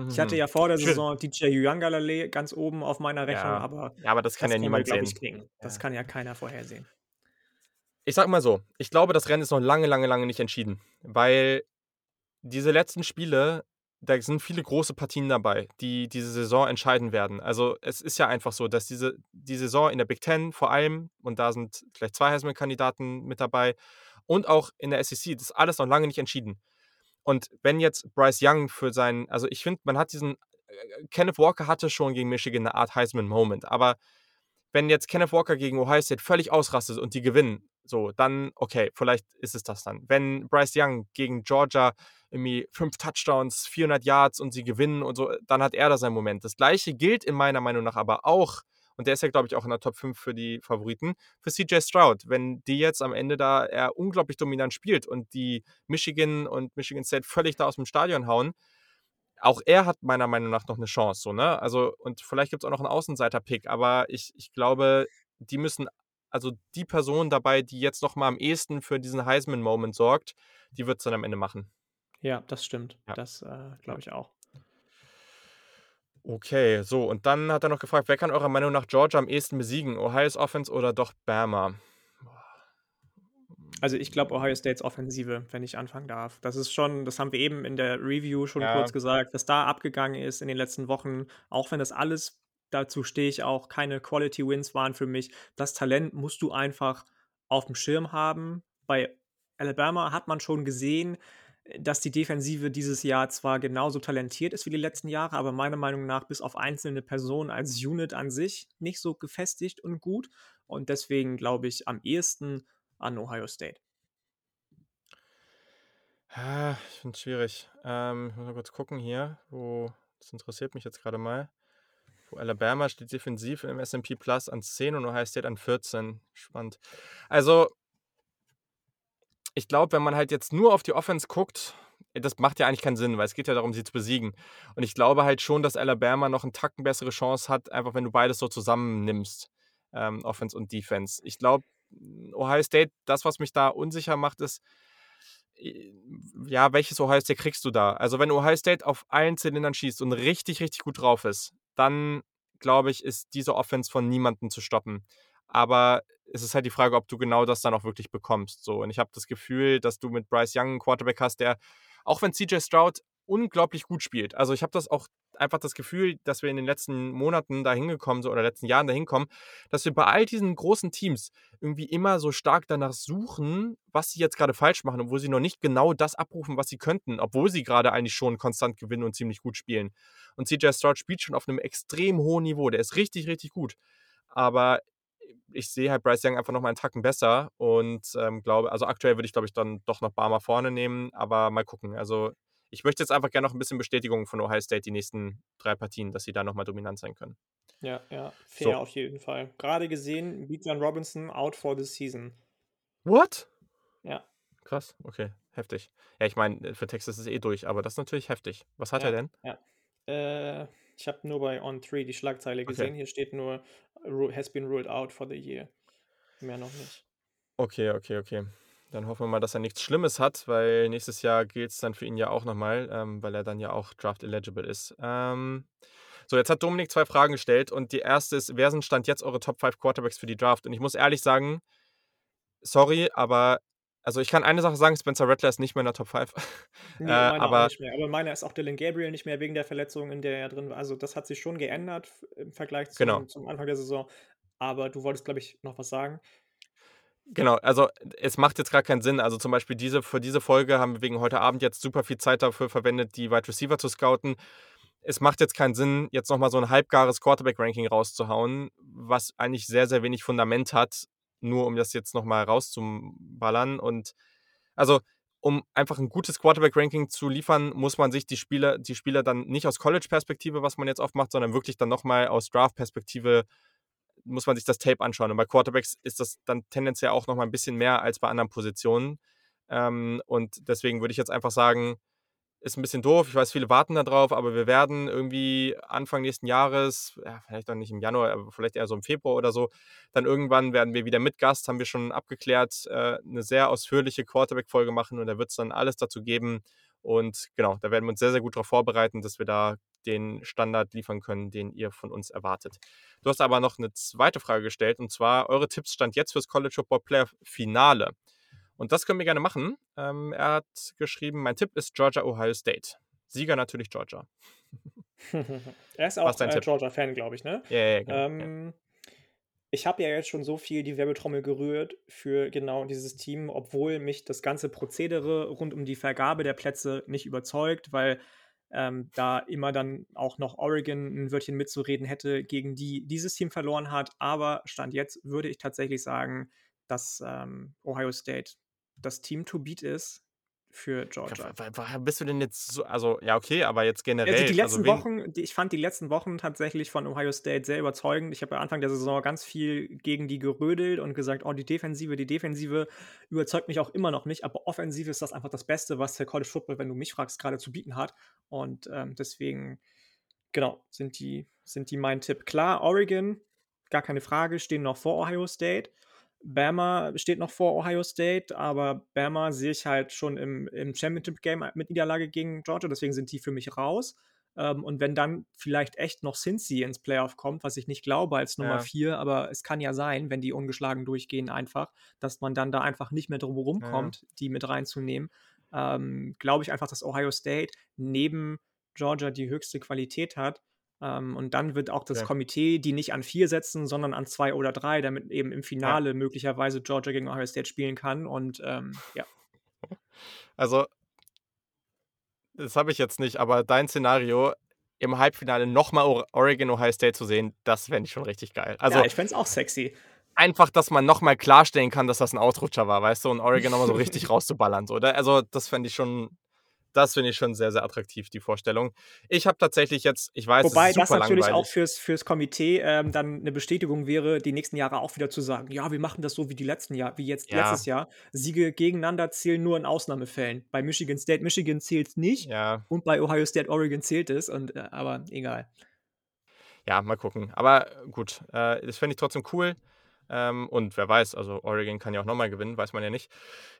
Ich hatte ja vor der. Saison DJ Yuyangalale ganz oben auf meiner Rechnung, Ja, aber ja, aber das kann das ja können niemand glaube sehen. Das Ja. kann ja keiner vorhersehen. Ich sag mal so, ich glaube, das Rennen ist noch lange, lange, lange nicht entschieden, weil diese letzten Spiele da sind viele große Partien dabei, die diese Saison entscheiden werden. Also es ist ja einfach so, dass diese die Saison in der Big Ten vor allem, und da sind vielleicht zwei Heisman-Kandidaten mit dabei, und auch in der SEC, das ist alles noch lange nicht entschieden. Und wenn jetzt Bryce Young für seinen, also ich finde, man hat diesen, äh, Kenneth Walker hatte schon gegen Michigan eine Art Heisman-Moment, aber wenn jetzt Kenneth Walker gegen Ohio State völlig ausrastet und die gewinnen, so, dann, okay, vielleicht ist es das dann. Wenn Bryce Young gegen Georgia irgendwie fünf Touchdowns, 400 Yards und sie gewinnen und so, dann hat er da seinen Moment. Das gleiche gilt in meiner Meinung nach aber auch, und der ist ja, glaube ich, auch in der Top 5 für die Favoriten, für CJ Stroud. Wenn die jetzt am Ende da er unglaublich dominant spielt und die Michigan und Michigan State völlig da aus dem Stadion hauen, auch er hat meiner Meinung nach noch eine Chance, so, ne? Also, und vielleicht gibt es auch noch einen Außenseiter-Pick, aber ich, ich glaube, die müssen, also die Person dabei, die jetzt noch mal am ehesten für diesen Heisman-Moment sorgt, die wird es dann am Ende machen. Ja, das stimmt. Ja. Das äh, glaube ich auch. Okay, so, und dann hat er noch gefragt, wer kann eurer Meinung nach Georgia am ehesten besiegen? Ohio's Offense oder doch Bama? Also ich glaube Ohio States Offensive, wenn ich anfangen darf. Das ist schon, das haben wir eben in der Review schon Ja. kurz gesagt, was da abgegangen ist in den letzten Wochen, auch wenn das alles, dazu stehe ich auch, keine Quality Wins waren für mich. Das Talent musst du einfach auf dem Schirm haben. Bei Alabama hat man schon gesehen, dass die Defensive dieses Jahr zwar genauso talentiert ist wie die letzten Jahre, aber meiner Meinung nach bis auf einzelne Personen als Unit an sich nicht so gefestigt und gut. Und deswegen glaube ich am ehesten an Ohio State. Ah, Ich finde es schwierig. Ähm, ich muss mal kurz gucken hier, wo, das interessiert mich jetzt gerade mal. Wo Alabama steht defensiv im SP Plus an 10 und Ohio State an 14. Spannend. Also, ich glaube, wenn man halt jetzt nur auf die Offense guckt, das macht ja eigentlich keinen Sinn, weil es geht ja darum, sie zu besiegen. Und ich glaube halt schon, dass Alabama noch einen Tacken bessere Chance hat, einfach wenn du beides so zusammennimmst, ähm, Offense und Defense. Ich glaube, Ohio State, das, was mich da unsicher macht, ist, äh, ja, welches Ohio State kriegst du da? Also, wenn Ohio State auf allen Zylindern schießt und richtig, richtig gut drauf ist, dann glaube ich, ist diese Offense von niemandem zu stoppen. Aber es ist halt die Frage, ob du genau das dann auch wirklich bekommst. So. Und ich habe das Gefühl, dass du mit Bryce Young einen Quarterback hast, der, auch wenn CJ Stroud unglaublich gut spielt, also ich habe das auch einfach das Gefühl, dass wir in den letzten Monaten da hingekommen sind oder letzten Jahren da hinkommen, dass wir bei all diesen großen Teams irgendwie immer so stark danach suchen, was sie jetzt gerade falsch machen, obwohl sie noch nicht genau das abrufen, was sie könnten, obwohl sie gerade eigentlich schon konstant gewinnen und ziemlich gut spielen. Und CJ Stroud spielt schon auf einem extrem hohen Niveau, der ist richtig, richtig gut. Aber ich sehe halt Bryce Young einfach noch mal einen Tacken besser und ähm, glaube, also aktuell würde ich, glaube ich, dann doch noch Barmer vorne nehmen, aber mal gucken. Also ich möchte jetzt einfach gerne noch ein bisschen Bestätigung von Ohio State die nächsten drei Partien, dass sie da noch mal dominant sein können. Ja, ja, fair So. auf jeden Fall. Gerade gesehen, Bijan Robinson out for the season. What? Ja. Krass, okay, heftig. Ja, ich meine, für Texas ist es eh durch, aber das ist natürlich heftig. Was hat Ja. er denn? Äh, ich habe nur bei On3 die Schlagzeile Okay. gesehen. Hier steht nur, "Ru- has been ruled out for the year. Mehr noch nicht. Okay, okay, okay. Dann hoffen wir mal, dass er nichts Schlimmes hat, weil nächstes Jahr gilt es dann für ihn ja auch nochmal, ähm, weil er dann ja auch Draft eligible ist. Ähm, so, jetzt hat Dominik zwei Fragen gestellt und die erste ist, wer sind Stand jetzt eure Top 5 Quarterbacks für die Draft? Und ich muss ehrlich sagen, sorry, aber also ich kann eine Sache sagen, Spencer Rattler ist nicht mehr in der Top 5. <laughs> Nee, Äh, meiner aber- auch nicht mehr. Aber meiner ist auch Dylan Gabriel nicht mehr wegen der Verletzung, in der er drin war. Also das hat sich schon geändert im Vergleich zum, Genau. zum Anfang der Saison. Aber du wolltest, glaube ich, noch was sagen. Genau, also es macht jetzt gar keinen Sinn. Also zum Beispiel diese, für diese Folge haben wir wegen heute Abend jetzt super viel Zeit dafür verwendet, die Wide Receiver zu scouten. Es macht jetzt keinen Sinn, jetzt nochmal so ein halbgares Quarterback-Ranking rauszuhauen, was eigentlich sehr, sehr wenig Fundament hat, nur um das jetzt nochmal rauszuballern. Und also, um einfach ein gutes Quarterback-Ranking zu liefern, muss man sich die Spieler, die Spieler dann nicht aus College-Perspektive, was man jetzt oft macht, sondern wirklich dann nochmal aus Draft-Perspektive muss man sich das Tape anschauen. Und bei Quarterbacks ist das dann tendenziell auch noch mal ein bisschen mehr als bei anderen Positionen. Ähm, und deswegen würde ich jetzt einfach sagen, ist ein bisschen doof. Ich weiß, viele warten da drauf, aber wir werden irgendwie Anfang nächsten Jahres, ja, vielleicht auch nicht im Januar, aber vielleicht eher so im Februar oder so, dann irgendwann werden wir wieder mit Gast, haben wir schon abgeklärt, äh, eine sehr ausführliche Quarterback-Folge machen und da wird es dann alles dazu geben. Und genau, da werden wir uns sehr, sehr gut darauf vorbereiten, dass wir da den Standard liefern können, den ihr von uns erwartet. Du hast aber noch eine zweite Frage gestellt und zwar eure Tipps stand jetzt fürs College Football Playoff Finale. Und das können wir gerne machen. Ähm, er hat geschrieben, mein Tipp ist Georgia Ohio State. Sieger natürlich Georgia. <laughs> er ist auch dein äh? Georgia-Fan, glaube ich, ne? Ja, ja, ja, genau. ja. Ähm, ich habe ja jetzt schon so viel die Werbetrommel gerührt für genau dieses Team, obwohl mich das ganze Prozedere rund um die Vergabe der Plätze nicht überzeugt, weil ähm, da immer dann auch noch Oregon ein Wörtchen mitzureden hätte, gegen die dieses Team verloren hat. Aber Stand jetzt würde ich tatsächlich sagen, dass ähm, Ohio State das Team to beat ist für Georgia. Bist du denn jetzt so, also ja, okay, aber jetzt generell. Also die letzten wen- Wochen, ich fand die letzten Wochen tatsächlich von Ohio State sehr überzeugend. Ich habe am Anfang der Saison ganz viel gegen die gerödelt und gesagt, oh, die Defensive, die Defensive überzeugt mich auch immer noch nicht, aber offensiv ist das einfach das Beste, was der College Football, wenn du mich fragst, gerade zu bieten hat. Und ähm, deswegen, genau, sind die, sind die mein Tipp. Klar, Oregon, gar keine Frage, stehen noch vor Ohio State. Bama steht noch vor Ohio State, aber Bama sehe ich halt schon im, im Championship-Game mit Niederlage gegen Georgia, deswegen sind die für mich raus. Ähm, und wenn dann vielleicht echt noch Cincy ins Playoff kommt, was ich nicht glaube als Nummer Ja. 4, aber es kann ja sein, wenn die ungeschlagen durchgehen, einfach, dass man dann da einfach nicht mehr drum herum Ja, ja. kommt, die mit reinzunehmen. Ähm, glaube ich einfach, dass Ohio State neben Georgia die höchste Qualität hat. Ähm, und dann wird auch das Okay. Komitee die nicht an vier setzen, sondern an zwei oder drei, damit eben im Finale möglicherweise Georgia gegen Ohio State spielen kann. Und ähm, ja, <laughs> Also, das habe ich jetzt nicht, aber dein Szenario im Halbfinale nochmal Oregon Ohio State zu sehen, das fände ich schon richtig geil. Also ja ich fände es auch sexy. einfach, dass man nochmal klarstellen kann, dass das ein Ausrutscher war, weißt du, und Oregon nochmal so richtig <laughs> rauszuballern. So, oder? Also, das fände ich schon, das finde ich schon sehr, sehr attraktiv, die Vorstellung. Ich habe tatsächlich jetzt, ich weiß, Wobei es ist das natürlich langweilig. auch fürs, fürs Komitee ähm, dann eine Bestätigung wäre, die nächsten Jahre auch wieder zu sagen, ja, wir machen das so wie die letzten Jahre, wie jetzt Ja. letztes Jahr. Siege gegeneinander zählen nur in Ausnahmefällen. Bei Michigan State, Michigan zählt nicht Ja, und bei Ohio State, Oregon zählt es. Und, äh, aber egal. ja, mal gucken. Aber gut, äh, das fände ich trotzdem cool. Ähm, und wer weiß, also Oregon kann ja auch nochmal gewinnen, weiß man ja nicht.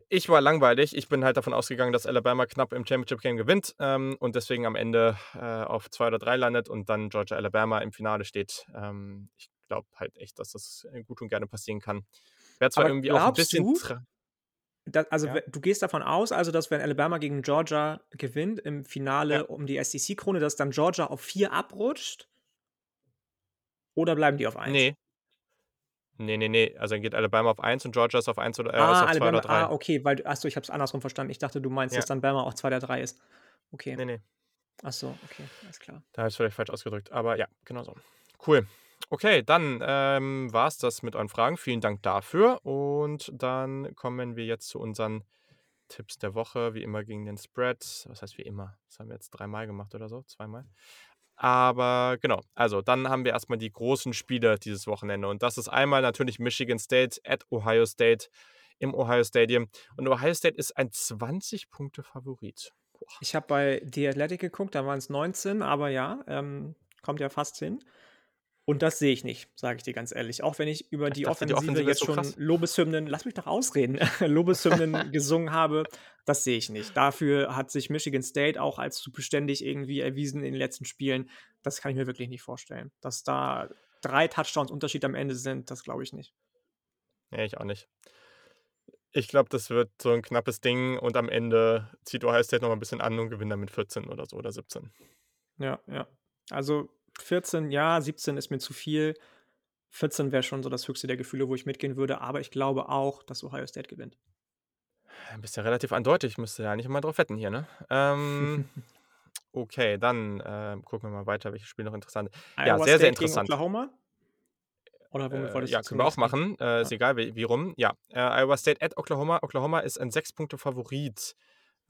Ich war langweilig. Ich bin halt davon ausgegangen, dass Alabama knapp im Championship Game gewinnt ähm, und deswegen am Ende äh, auf 2 oder 3 landet und dann Georgia Alabama im Finale steht. Ähm, ich glaube halt echt, dass das äh, gut und gerne passieren kann. Wäre zwar Aber irgendwie auch ein bisschen. du, tra- Da, also Ja. du gehst davon aus, also dass wenn Alabama gegen Georgia gewinnt im Finale Ja. um die SEC-Krone, dass dann Georgia auf 4 abrutscht? Oder bleiben die auf 1? Nee. Nee, nee, nee. Also dann geht Alabama auf 1 und Georgia ist auf 1 oder äh, Ah, auf 2 Alabama, oder 3. ah, okay, weil, achso, ich habe es andersrum verstanden. Ich dachte, du meinst, Ja. dass dann Bama auch 2 der 3 ist. Okay. Nee, nee. Achso, okay, alles klar. Da habe ich es vielleicht falsch ausgedrückt. Aber ja, genau so. Cool. Okay, dann ähm, war es das mit euren Fragen. Vielen Dank dafür. Und dann kommen wir jetzt zu unseren Tipps der Woche. Wie immer gegen den Spread. Was heißt wie immer? Das haben wir jetzt dreimal gemacht oder so. Zweimal. Aber genau, also dann haben wir erstmal die großen Spiele dieses Wochenende. Und das ist einmal natürlich Michigan State at Ohio State im Ohio Stadium. Und Ohio State ist ein 20-Punkte-Favorit. Ich habe bei The Athletic geguckt, da waren es 19, aber ja, ähm, kommt ja fast hin. Und das sehe ich nicht, sage ich dir ganz ehrlich. Auch wenn ich über Ich die dachte, die Offensive, Offensive ist jetzt so schon krass. Lobeshymnen, lass mich doch ausreden, <laughs> Lobeshymnen <laughs> gesungen habe, das sehe ich nicht. Dafür hat sich Michigan State auch als zu beständig irgendwie erwiesen in den letzten Spielen. Das kann ich mir wirklich nicht vorstellen. Dass da drei Touchdowns Unterschied am Ende sind, das glaube ich nicht. Nee, ich auch nicht. Ich glaube, das wird so ein knappes Ding und am Ende zieht Ohio State noch mal ein bisschen an und gewinnt dann mit 14 oder so oder 17. Ja, ja. Also 14, ja, 17 ist mir zu viel. 14 wäre schon so das höchste der Gefühle, wo ich mitgehen würde, aber ich glaube auch, dass Ohio State gewinnt. Ein bisschen relativ eindeutig, müsste ja nicht immer drauf wetten hier, ne? Ähm, <laughs> okay, dann äh, gucken wir mal weiter, welches Spiel noch interessant ist. Ja, Iowa sehr, sehr State gegen interessant. Oklahoma? Oder womit Äh, wolltest ja, du können wir auch machen. Äh, ist Ja. egal, wie, wie rum. Ja, äh, Iowa State at Oklahoma. Oklahoma ist ein 6-Punkte-Favorit.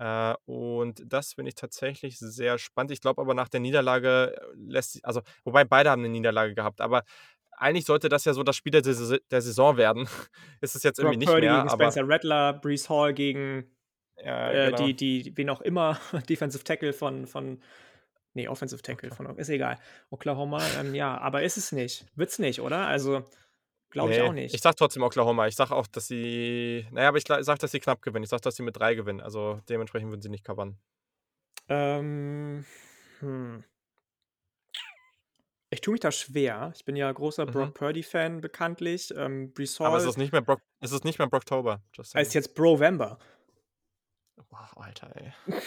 Äh, und das finde ich tatsächlich sehr spannend. Ich glaube aber nach der Niederlage äh, lässt sich, also, wobei beide haben eine Niederlage gehabt, aber eigentlich sollte das ja so das Spiel der, Saison- der Saison werden. <laughs> ist es jetzt Brock irgendwie nicht Purdy mehr, gegen aber Spencer Rattler, Brees Hall gegen ja, äh, genau. die, die, wen auch immer, <laughs> Defensive Tackle von, von nee, Offensive Tackle von, ist egal, Oklahoma, ähm, ja, aber ist es nicht. Wird's nicht, oder? Also, glaube ich Nee, auch nicht. Ich sag trotzdem Oklahoma. Ich sag auch, dass sie. Naja, aber ich gla- sag, dass sie knapp gewinnen. Ich sag, dass sie mit drei gewinnen. Also dementsprechend würden sie nicht covern. Ähm, hm. Ich tue mich da schwer. Ich bin ja großer Mhm. Brock Purdy-Fan bekanntlich. Ähm, Brees Aber es ist nicht mehr Brock, es ist nicht mehr Brocktober. Just ist jetzt Brovember. Boah, Alter, ey. <laughs>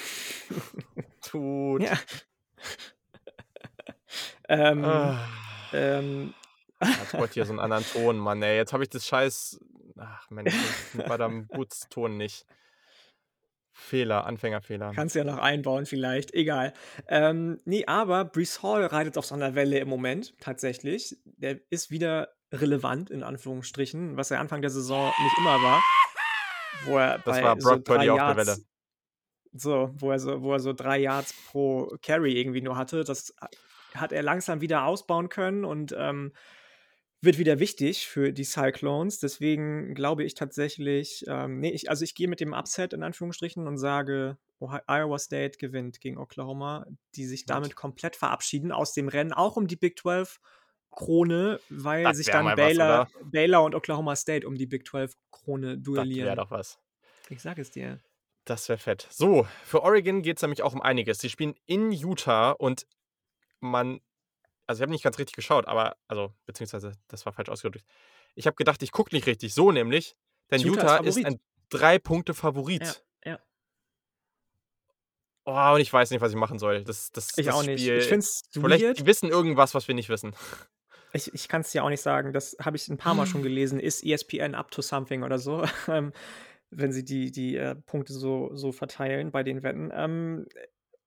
Tut. Ja. <laughs> ähm, Ah. ähm, Bräuchte ich hier so einen anderen Ton, Mann, ey. Jetzt habe ich das scheiß ach Mensch, den Badam Boots Ton nicht. Fehler, Anfängerfehler. Kannst ja noch einbauen vielleicht, egal. Ähm, ne, aber Breece Hall reitet auf so einer Welle im Moment tatsächlich. Der ist wieder relevant in Anführungsstrichen, was er Anfang der Saison nicht immer war. Wo er Das bei war so Brock 3 Purdy auf der Yards Welle. so, wo er so wo er so 3 Yards pro Carry irgendwie nur hatte. Das ha hat er langsam wieder ausbauen können und, ähm, wird wieder wichtig für die Cyclones. Deswegen glaube ich tatsächlich, ähm ne, ich also, ich gehe mit dem Upset in Anführungsstrichen und sage, Ohi Iowa State gewinnt gegen Oklahoma, die sich damit komplett verabschieden aus dem Rennen, auch um die Big 12 Krone, weil Das sich dann mal was, Baylor? Baylor und Oklahoma State um die Big 12 Krone Das wäre duellieren. doch was. Ich sage es dir. Das wäre fett. So, für Oregon geht's nämlich auch um einiges. Sie spielen in Utah und man also, ich habe nicht ganz richtig geschaut, aber also, beziehungsweise das war falsch ausgedrückt. Ich habe gedacht, ich gucke nicht richtig. So nämlich, denn Utah ist Utah ist ein 3 Punkte Ja, Favorit. ja. Oh, und ich weiß nicht, was ich machen soll. Das das Ich das auch nicht. Ich Spiel finde es vielleicht weird. wissen irgendwas, was wir nicht wissen. Ich ich kann's dir auch nicht sagen. Das habe ich 'n paarmal schon <gasps> gelesen. Ist ESPN up to something oder so, <laughs> ähm, wenn sie die die, äh, Punkte so so verteilen bei den Wetten. Ähm,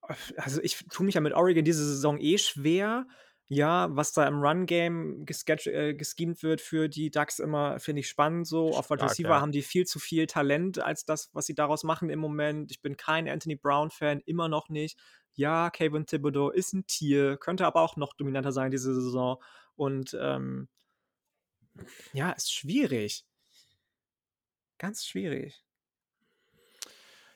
äh, also, ich tue mich ja mit Oregon diese Saison eh schwer. Ja, was da im Run-Game äh, geschemt wird für die Ducks immer, finde ich spannend so. Auf Wide Receiver ja. haben die viel zu viel Talent als das, was sie daraus machen im Moment. Ich bin kein Anthony Brown-Fan, immer noch nicht. Ja, Kayvon Thibodeau ist 'n Tier, könnte aber auch noch dominanter sein diese Saison. Und, ähm ja, ist schwierig. Ganz schwierig.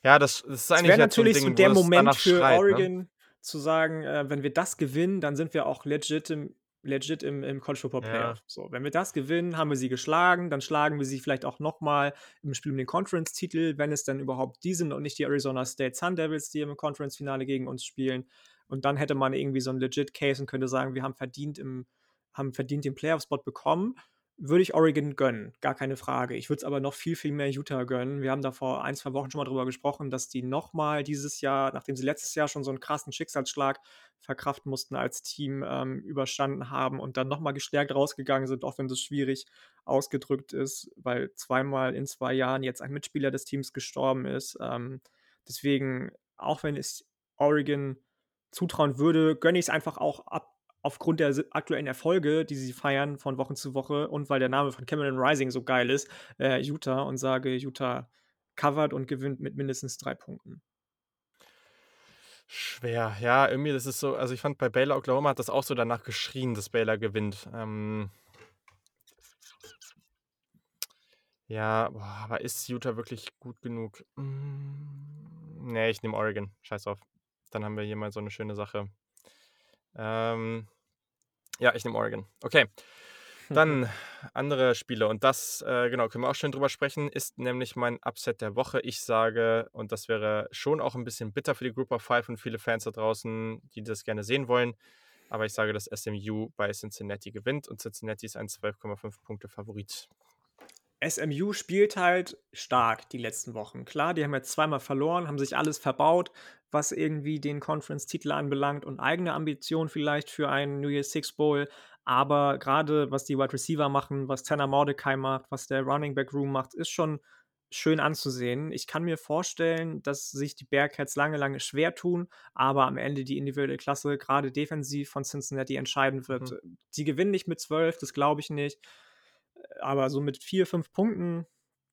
Ja, das das ist eigentlich wäre jetzt so natürlich so Ding, wo der Moment für schreit, ne? Zu sagen, äh, wenn wir das gewinnen, dann sind wir auch legit im legit im im College Football Ja. Playoff. So, wenn wir das gewinnen, haben wir sie geschlagen, dann schlagen wir sie vielleicht auch noch mal im Spiel um den Conference-Titel, wenn es dann überhaupt die sind und nicht die Arizona State Sun Devils, die im Conference-Finale gegen uns spielen. Und dann hätte man irgendwie so 'n legit Case und könnte sagen, wir haben verdient im haben verdient den Playoff-Spot bekommen. Würde ich Oregon gönnen, gar keine Frage. Ich würde es aber noch viel, viel mehr Utah gönnen. Wir haben da vor 1, 2 Wochen schon mal drüber gesprochen, dass die noch mal dieses Jahr, nachdem sie letztes Jahr schon so 'n krassen Schicksalsschlag verkraften mussten als Team, ähm, überstanden haben und dann noch mal gestärkt rausgegangen sind, auch wenn das schwierig ausgedrückt ist, weil zweimal in 2 Jahren jetzt ein Mitspieler des Teams gestorben ist. Ähm, deswegen, auch wenn ich Oregon zutrauen würde, gönne ich's einfach auch ab aufgrund der aktuellen Erfolge, die sie feiern von Woche zu Woche und weil der Name von Cameron Rising so geil ist, äh, Utah und sage, Utah covert und gewinnt mit mindestens 3 Punkten. Schwer. Ja, irgendwie das ist so also, ich fand bei Baylor Oklahoma hat das auch so danach geschrien, dass Baylor gewinnt. Ähm Ja, boah, aber ist Utah wirklich gut genug? Hm, ne, ich nehme Oregon. Scheiß drauf. Dann haben wir hier mal so 'ne schöne Sache. Ähm, ja, ich nehme Oregon. Okay. Dann <laughs> andere Spiele und das, äh, genau, können wir auch schön drüber sprechen, ist nämlich mein Upset der Woche. Ich sage und das wäre schon auch 'n bisschen bitter für die Group of Five und viele Fans da draußen, die das gerne sehen wollen, aber ich sage, dass SMU bei Cincinnati gewinnt und Cincinnati ist ein 12,5 Punkte Favorit. SMU spielt halt stark die letzten Wochen. Klar, die haben jetzt zweimal verloren, haben sich alles verbaut, was irgendwie den Conference-Titel anbelangt und eigene Ambitionen vielleicht für einen New Year's Six Bowl. Aber grade was die Wide Receiver machen, was Tanner Mordecai macht, was der Running Back Room macht, ist schon schön anzusehen. Ich kann mir vorstellen, dass sich die Bearcats lange, lange schwer tun, aber am Ende die individuelle Klasse, grade defensiv von Cincinnati entscheiden wird. Mhm. Die gewinnen nicht mit 12, das glaube ich nicht. Aber so mit 4, 5 Punkten,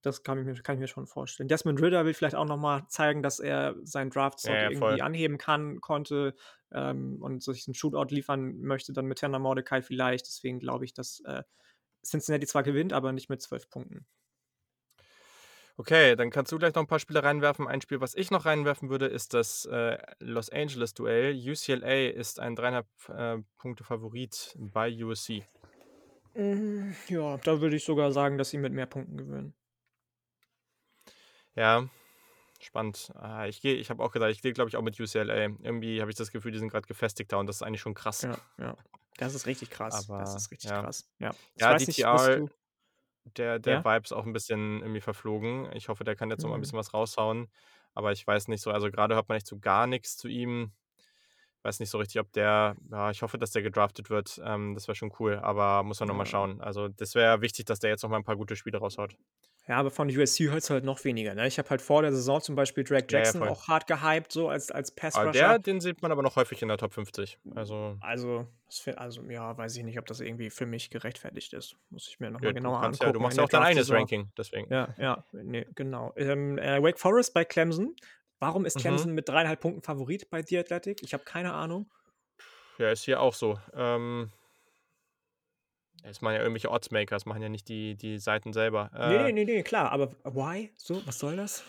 das kann ich mir kann ich mir schon vorstellen. Desmond Ridder will vielleicht auch noch mal zeigen, dass er seinen Draftstock Ja, ja, irgendwie voll. anheben kann konnte, ähm, und sich 'n Shootout liefern möchte, dann mit Tanner Mordecai vielleicht. Deswegen glaube ich, dass, äh, Cincinnati zwar gewinnt, aber nicht mit 12 Punkten. Okay, dann kannst du gleich noch 'n paar Spiele reinwerfen. Ein Spiel, was ich noch reinwerfen würde, ist das, äh, Los Angeles-Duell. UCLA ist ein 3,5, äh, Punkte Favorit bei USC. Hm, ja, da würde ich sogar sagen, dass sie mit mehr Punkten gewinnen. Ja, spannend. Ah, ich gehe ich habe auch gedacht, ich gehe, glaube ich, auch mit UCLA. Irgendwie habe ich das Gefühl, die sind grad gefestigter und das ist eigentlich schon krass. Ja, ja. Das ist richtig krass. Das Aber ist richtig ja. krass. Ja. Ich Ja, nicht, DTR, du der der Ja? Vibe ist auch 'n bisschen irgendwie verflogen. Ich hoffe, der kann jetzt noch mal 'n Mhm. bisschen was raushauen. aber ich weiß nicht so, also gerade hört man echt so gar nichts zu ihm. Weiß nicht so richtig, ob der, ja, ich hoffe, dass der gedraftet wird. Ähm, das wäre schon cool, aber muss man nochmal Ja. schauen. Also das wäre wichtig, dass der jetzt noch mal ein paar gute Spiele raushaut. Ja, aber von USC hörst du halt noch weniger, ne? Ich habe halt vor der Saison zum Beispiel Drake Ja, ja, Jackson voll. auch hart gehypt, so als, als Aber Pass-Rusher. der, den sieht man aber noch häufig in der Top 50. Also, Also, also, ja, weiß ich nicht, ob das irgendwie für mich gerechtfertigt ist. Muss ich mir ja, nochmal du, genauer kannst ja, angucken. du machst ja auch dein eigenes. Ranking, deswegen. Ja, ja, nee, genau. Ähm, äh, Wake Forest bei Clemson. Warum ist Mhm. Clemson mit dreieinhalb Punkten Favorit bei The Athletic? Ich habe keine Ahnung. Ja, ist hier auch so. Ähm, es machen ja irgendwelche Oddsmaker, das machen ja nicht die, die Seiten selber. Äh, nee, nee, nee, klar, aber why? So, was soll das?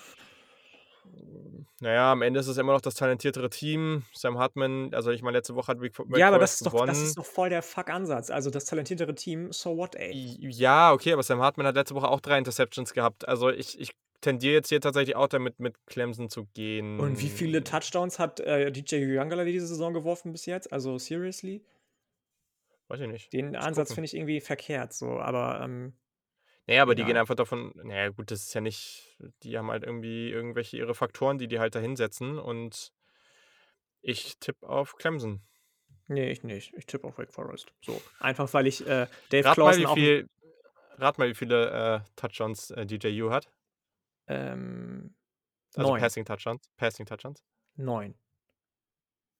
naja, am Ende ist es immer noch das talentiertere Team. Sam Hartman, also ich meine, letzte Woche hat Wake Ja, aber das ist, doch, das ist doch voll der Fuck-Ansatz. Also das talentiertere Team, so what, ey? Ja, okay, aber Sam Hartman hat letzte Woche auch drei Interceptions gehabt. Also ich, ich tendiere jetzt hier tatsächlich auch damit, mit Clemson zu gehen. Und wie viele Touchdowns hat äh, DJ Youngler diese Saison geworfen bis jetzt? Also seriously? Weiß ich nicht. Den Muss Ansatz finde ich irgendwie verkehrt, so, aber ähm, Naja, aber die egal. gehen einfach davon, naja, gut, das ist ja nicht, die haben halt irgendwie irgendwelche ihre Faktoren, die die halt da hinsetzen und ich tippe auf Clemson. Nee, ich nicht. Ich tippe auf Wake Forest. So. Einfach weil ich äh, Dave Rat mal, wie viel, rat mal, wie viele äh, Touchdowns äh, DJU hat. Ähm, Also neun. Passing Touchdowns. Passing Touchdowns. Neun.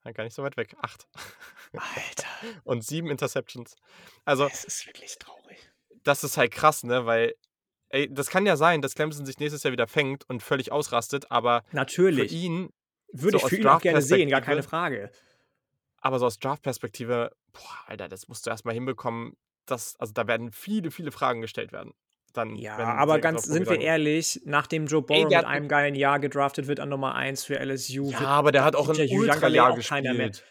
Ja, gar nicht so weit weg. Acht. Alter. <laughs> und sieben Interceptions. Also, Das ist wirklich traurig. das ist halt krass, ne? Weil, ey, das kann ja sein, dass Clemson sich nächstes Jahr wieder fängt und völlig ausrastet, aber für Natürlich. ihn, Würde so ich für ihn auch gerne sehen, gar keine Frage. aber so aus Draft-Perspektive, boah, Alter, das musst du erstmal hinbekommen. Das, also da werden viele, viele Fragen gestellt werden. Dann, Ja, aber ganz, sind wir ehrlich, nachdem Joe Ey, Burrow der mit einem geilen Jahr gedraftet wird an Nummer 1 für LSU, Ja, aber der hat auch ein DJ Youngale Ultra-Jahr gespielt.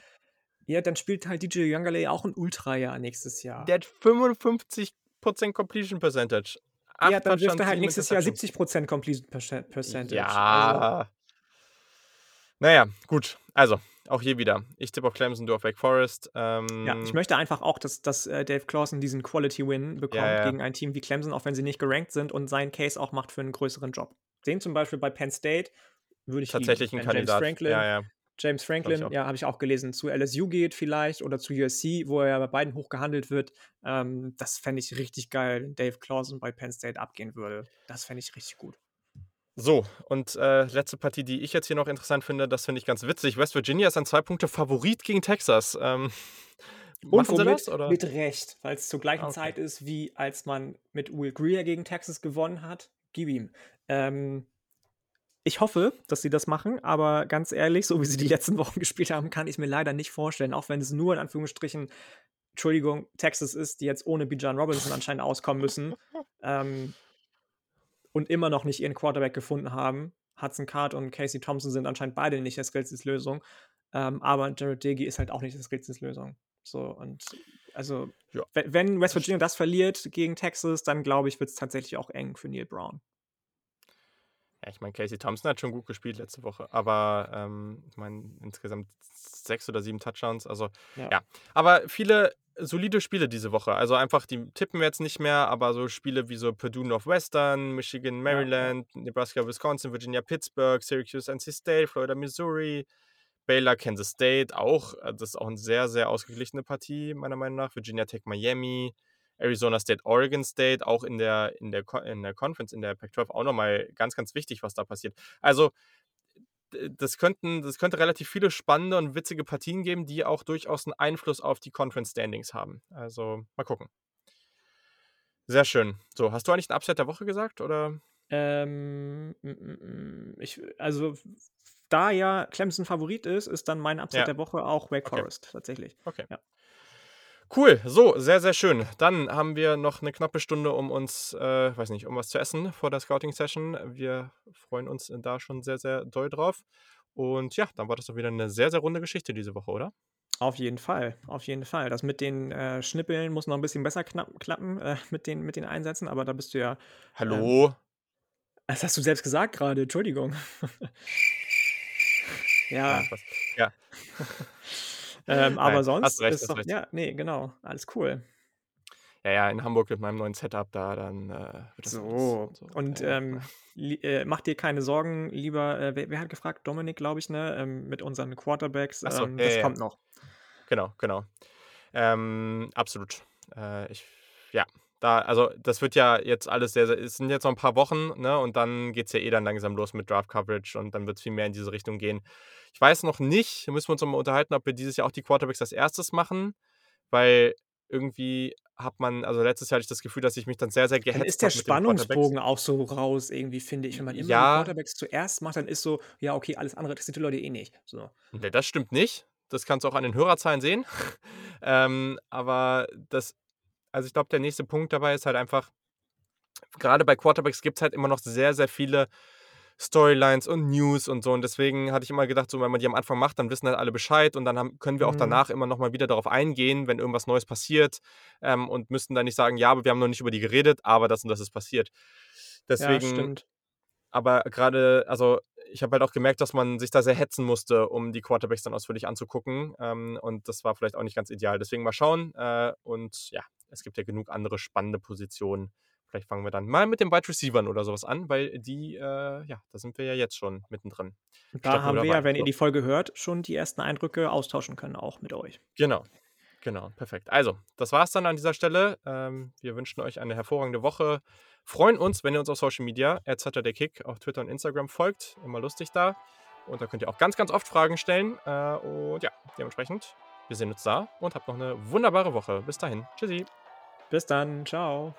Ja, dann spielt halt DJ Youngale auch ein Ultra-Jahr nächstes Jahr. Der hat 55% Completion Percentage. Ja, dann wirft er halt nächstes Jahr Interceptions. 70% Completion Percent- Percentage. Also, Ja. Naja, gut. Also, auch hier wieder. Ich tippe auf Clemson, du auf Wake Forest. Ähm, ja, ich möchte einfach auch, dass, dass äh, Dave Clawson diesen Quality-Win bekommt Ja, ja. gegen ein Team wie Clemson, auch wenn sie nicht gerankt sind und seinen Case auch macht für einen größeren Job. Den zum Beispiel bei Penn State würde ich tatsächlich ein lieben, James Kandidat. Franklin, Ja, ja. James Franklin, ja, habe ich auch gelesen, zu LSU geht vielleicht oder zu USC, wo er ja bei beiden hoch gehandelt wird. Ähm, das fände ich richtig geil, wenn Dave Clawson bei Penn State abgehen würde. Das fände ich richtig gut. So, und äh, letzte Partie, die ich jetzt hier noch interessant finde, das finde ich ganz witzig. West Virginia ist ein zwei Punkte Favorit gegen Texas. Ähm, sie womit? das? Oder? Mit Recht, weil es zur gleichen Ah, okay. Zeit ist, wie als man mit Will Greer gegen Texas gewonnen hat. Gib ihm. Ähm, ich hoffe, dass sie das machen, aber ganz ehrlich, so wie sie die letzten Wochen <laughs> gespielt haben, kann ich es mir leider nicht vorstellen, auch wenn es nur in Anführungsstrichen, Entschuldigung, Texas ist, die jetzt ohne Bijan Robinson anscheinend auskommen müssen ähm, und immer noch nicht ihren Quarterback gefunden haben. Hudson Card und Casey Thompson sind anscheinend beide nicht der Skills-Lösung, ähm, aber Jared Digi ist halt auch nicht der Skills-Lösung. So, und also, Ja. we- wenn West Virginia das verliert gegen Texas, dann glaube ich, wird es tatsächlich auch eng für Neil Brown. Ja, ich meine, Casey Thompson hat schon gut gespielt letzte Woche, aber ähm, ich meine, insgesamt sechs oder sieben Touchdowns. Also, Ja. ja. Aber viele solide Spiele diese Woche. Also einfach, die tippen wir jetzt nicht mehr, aber so Spiele wie so Purdue Northwestern, Michigan, Maryland, Nebraska, Wisconsin, Virginia, Pittsburgh, Syracuse, NC State, Florida, Missouri, Baylor, Kansas State, auch. äh, Das ist auch eine sehr, sehr ausgeglichene Partie, meiner Meinung nach. Virginia Tech, Miami, Arizona State, Oregon State, auch in der, in der, in der Conference, in der Pac-12 auch nochmal ganz, ganz wichtig, was da passiert. Also, das, könnten, das könnte relativ viele spannende und witzige Partien geben, die auch durchaus einen Einfluss auf die Conference Standings haben. Also, mal gucken. Sehr schön. So, hast du eigentlich einen Upset der Woche gesagt? Oder? Ähm, mm, mm, mm, ich, also, da ja Clemson Favorit ist, ist dann mein Upset Ja. der Woche auch Wake Okay. Forest, tatsächlich. Okay. Ja. Cool, so, sehr, sehr schön. Dann haben wir noch eine knappe Stunde, um uns, äh, weiß nicht, um was zu essen vor der Scouting-Session. Wir freuen uns da schon sehr, sehr doll drauf. Und ja, dann war das doch wieder eine sehr, sehr runde Geschichte diese Woche, oder? Auf jeden Fall, auf jeden Fall. Das mit den äh, Schnippeln muss noch ein bisschen besser knapp, klappen äh, <laughs> mit, den, mit den Einsätzen, aber da bist du ja. Hallo? Das hast du selbst gesagt gerade, Entschuldigung. <laughs> ja, Ja, ja. <laughs> ähm, aber Nein, sonst hast recht, ist doch. recht. Ja, nee, genau. Alles cool. ja, ja, in Hamburg mit meinem neuen Setup da, dann äh, wird das So. alles Und Ja, ähm, li äh, mach dir keine Sorgen, lieber äh, wer wer hat gefragt? Dominik, glaube ich, ne? Ähm, mit unseren Quarterbacks, so, ähm, das kommt noch. Genau, genau. Ähm, absolut. Äh, ich, ja, da, also das wird ja jetzt alles sehr, sehr, es sind jetzt noch ein paar Wochen, ne, und dann geht es ja eh dann langsam los mit Draft Coverage und dann wird es viel mehr in diese Richtung gehen. Ich weiß noch nicht, müssen wir uns noch mal unterhalten, ob wir dieses Jahr auch die Quarterbacks als erstes machen, weil irgendwie hat man, also letztes Jahr hatte ich das Gefühl, dass ich mich dann sehr, sehr gehetzt ist der habe den Quarterbacks. Spannungsbogen auch so raus irgendwie, finde ich. Wenn man immer die Ja, Quarterbacks zuerst macht, dann ist so: „Ja, okay, alles andere interessiert die Leute eh nicht“, so. ne, das stimmt nicht. Das kannst du auch an den Hörerzahlen sehen. <laughs> ähm, aber das, also ich glaube, der nächste Punkt dabei ist halt einfach, gerade bei Quarterbacks gibt es halt immer noch sehr, sehr viele Storylines und News und so. Und deswegen hatte ich immer gedacht, so wenn man die am Anfang macht, dann wissen halt alle Bescheid und dann haben, können wir auch Mhm. danach immer noch mal wieder darauf eingehen, wenn irgendwas Neues passiert ähm, und müssten dann nicht sagen, ja, aber wir haben noch nicht über die geredet, aber das und das ist passiert. Ja, Deswegen, stimmt. aber gerade, also ich habe halt auch gemerkt, dass man sich da sehr hetzen musste, um die Quarterbacks dann ausführlich anzugucken. Ähm, und das war vielleicht auch nicht ganz ideal. Deswegen mal schauen. Äh, und ja, es gibt ja genug andere spannende Positionen. Vielleicht fangen wir dann mal mit den Wide Receivern oder sowas an, weil die, äh, ja, da sind wir ja jetzt schon mittendrin. Da haben wir ja, wenn ihr die Folge hört, schon die ersten Eindrücke austauschen können, auch mit euch. Genau. Genau, perfekt. Also, das war's dann an dieser Stelle. Ähm, wir wünschen euch eine hervorragende Woche. Freuen uns, wenn ihr uns auf Social Media, der Kick, auf Twitter und Instagram folgt. Immer lustig da. Und da könnt ihr auch ganz, ganz oft Fragen stellen. Äh, und ja, dementsprechend, wir sehen uns da und habt noch eine wunderbare Woche. Bis dahin. Tschüssi. Bis dann. Ciao.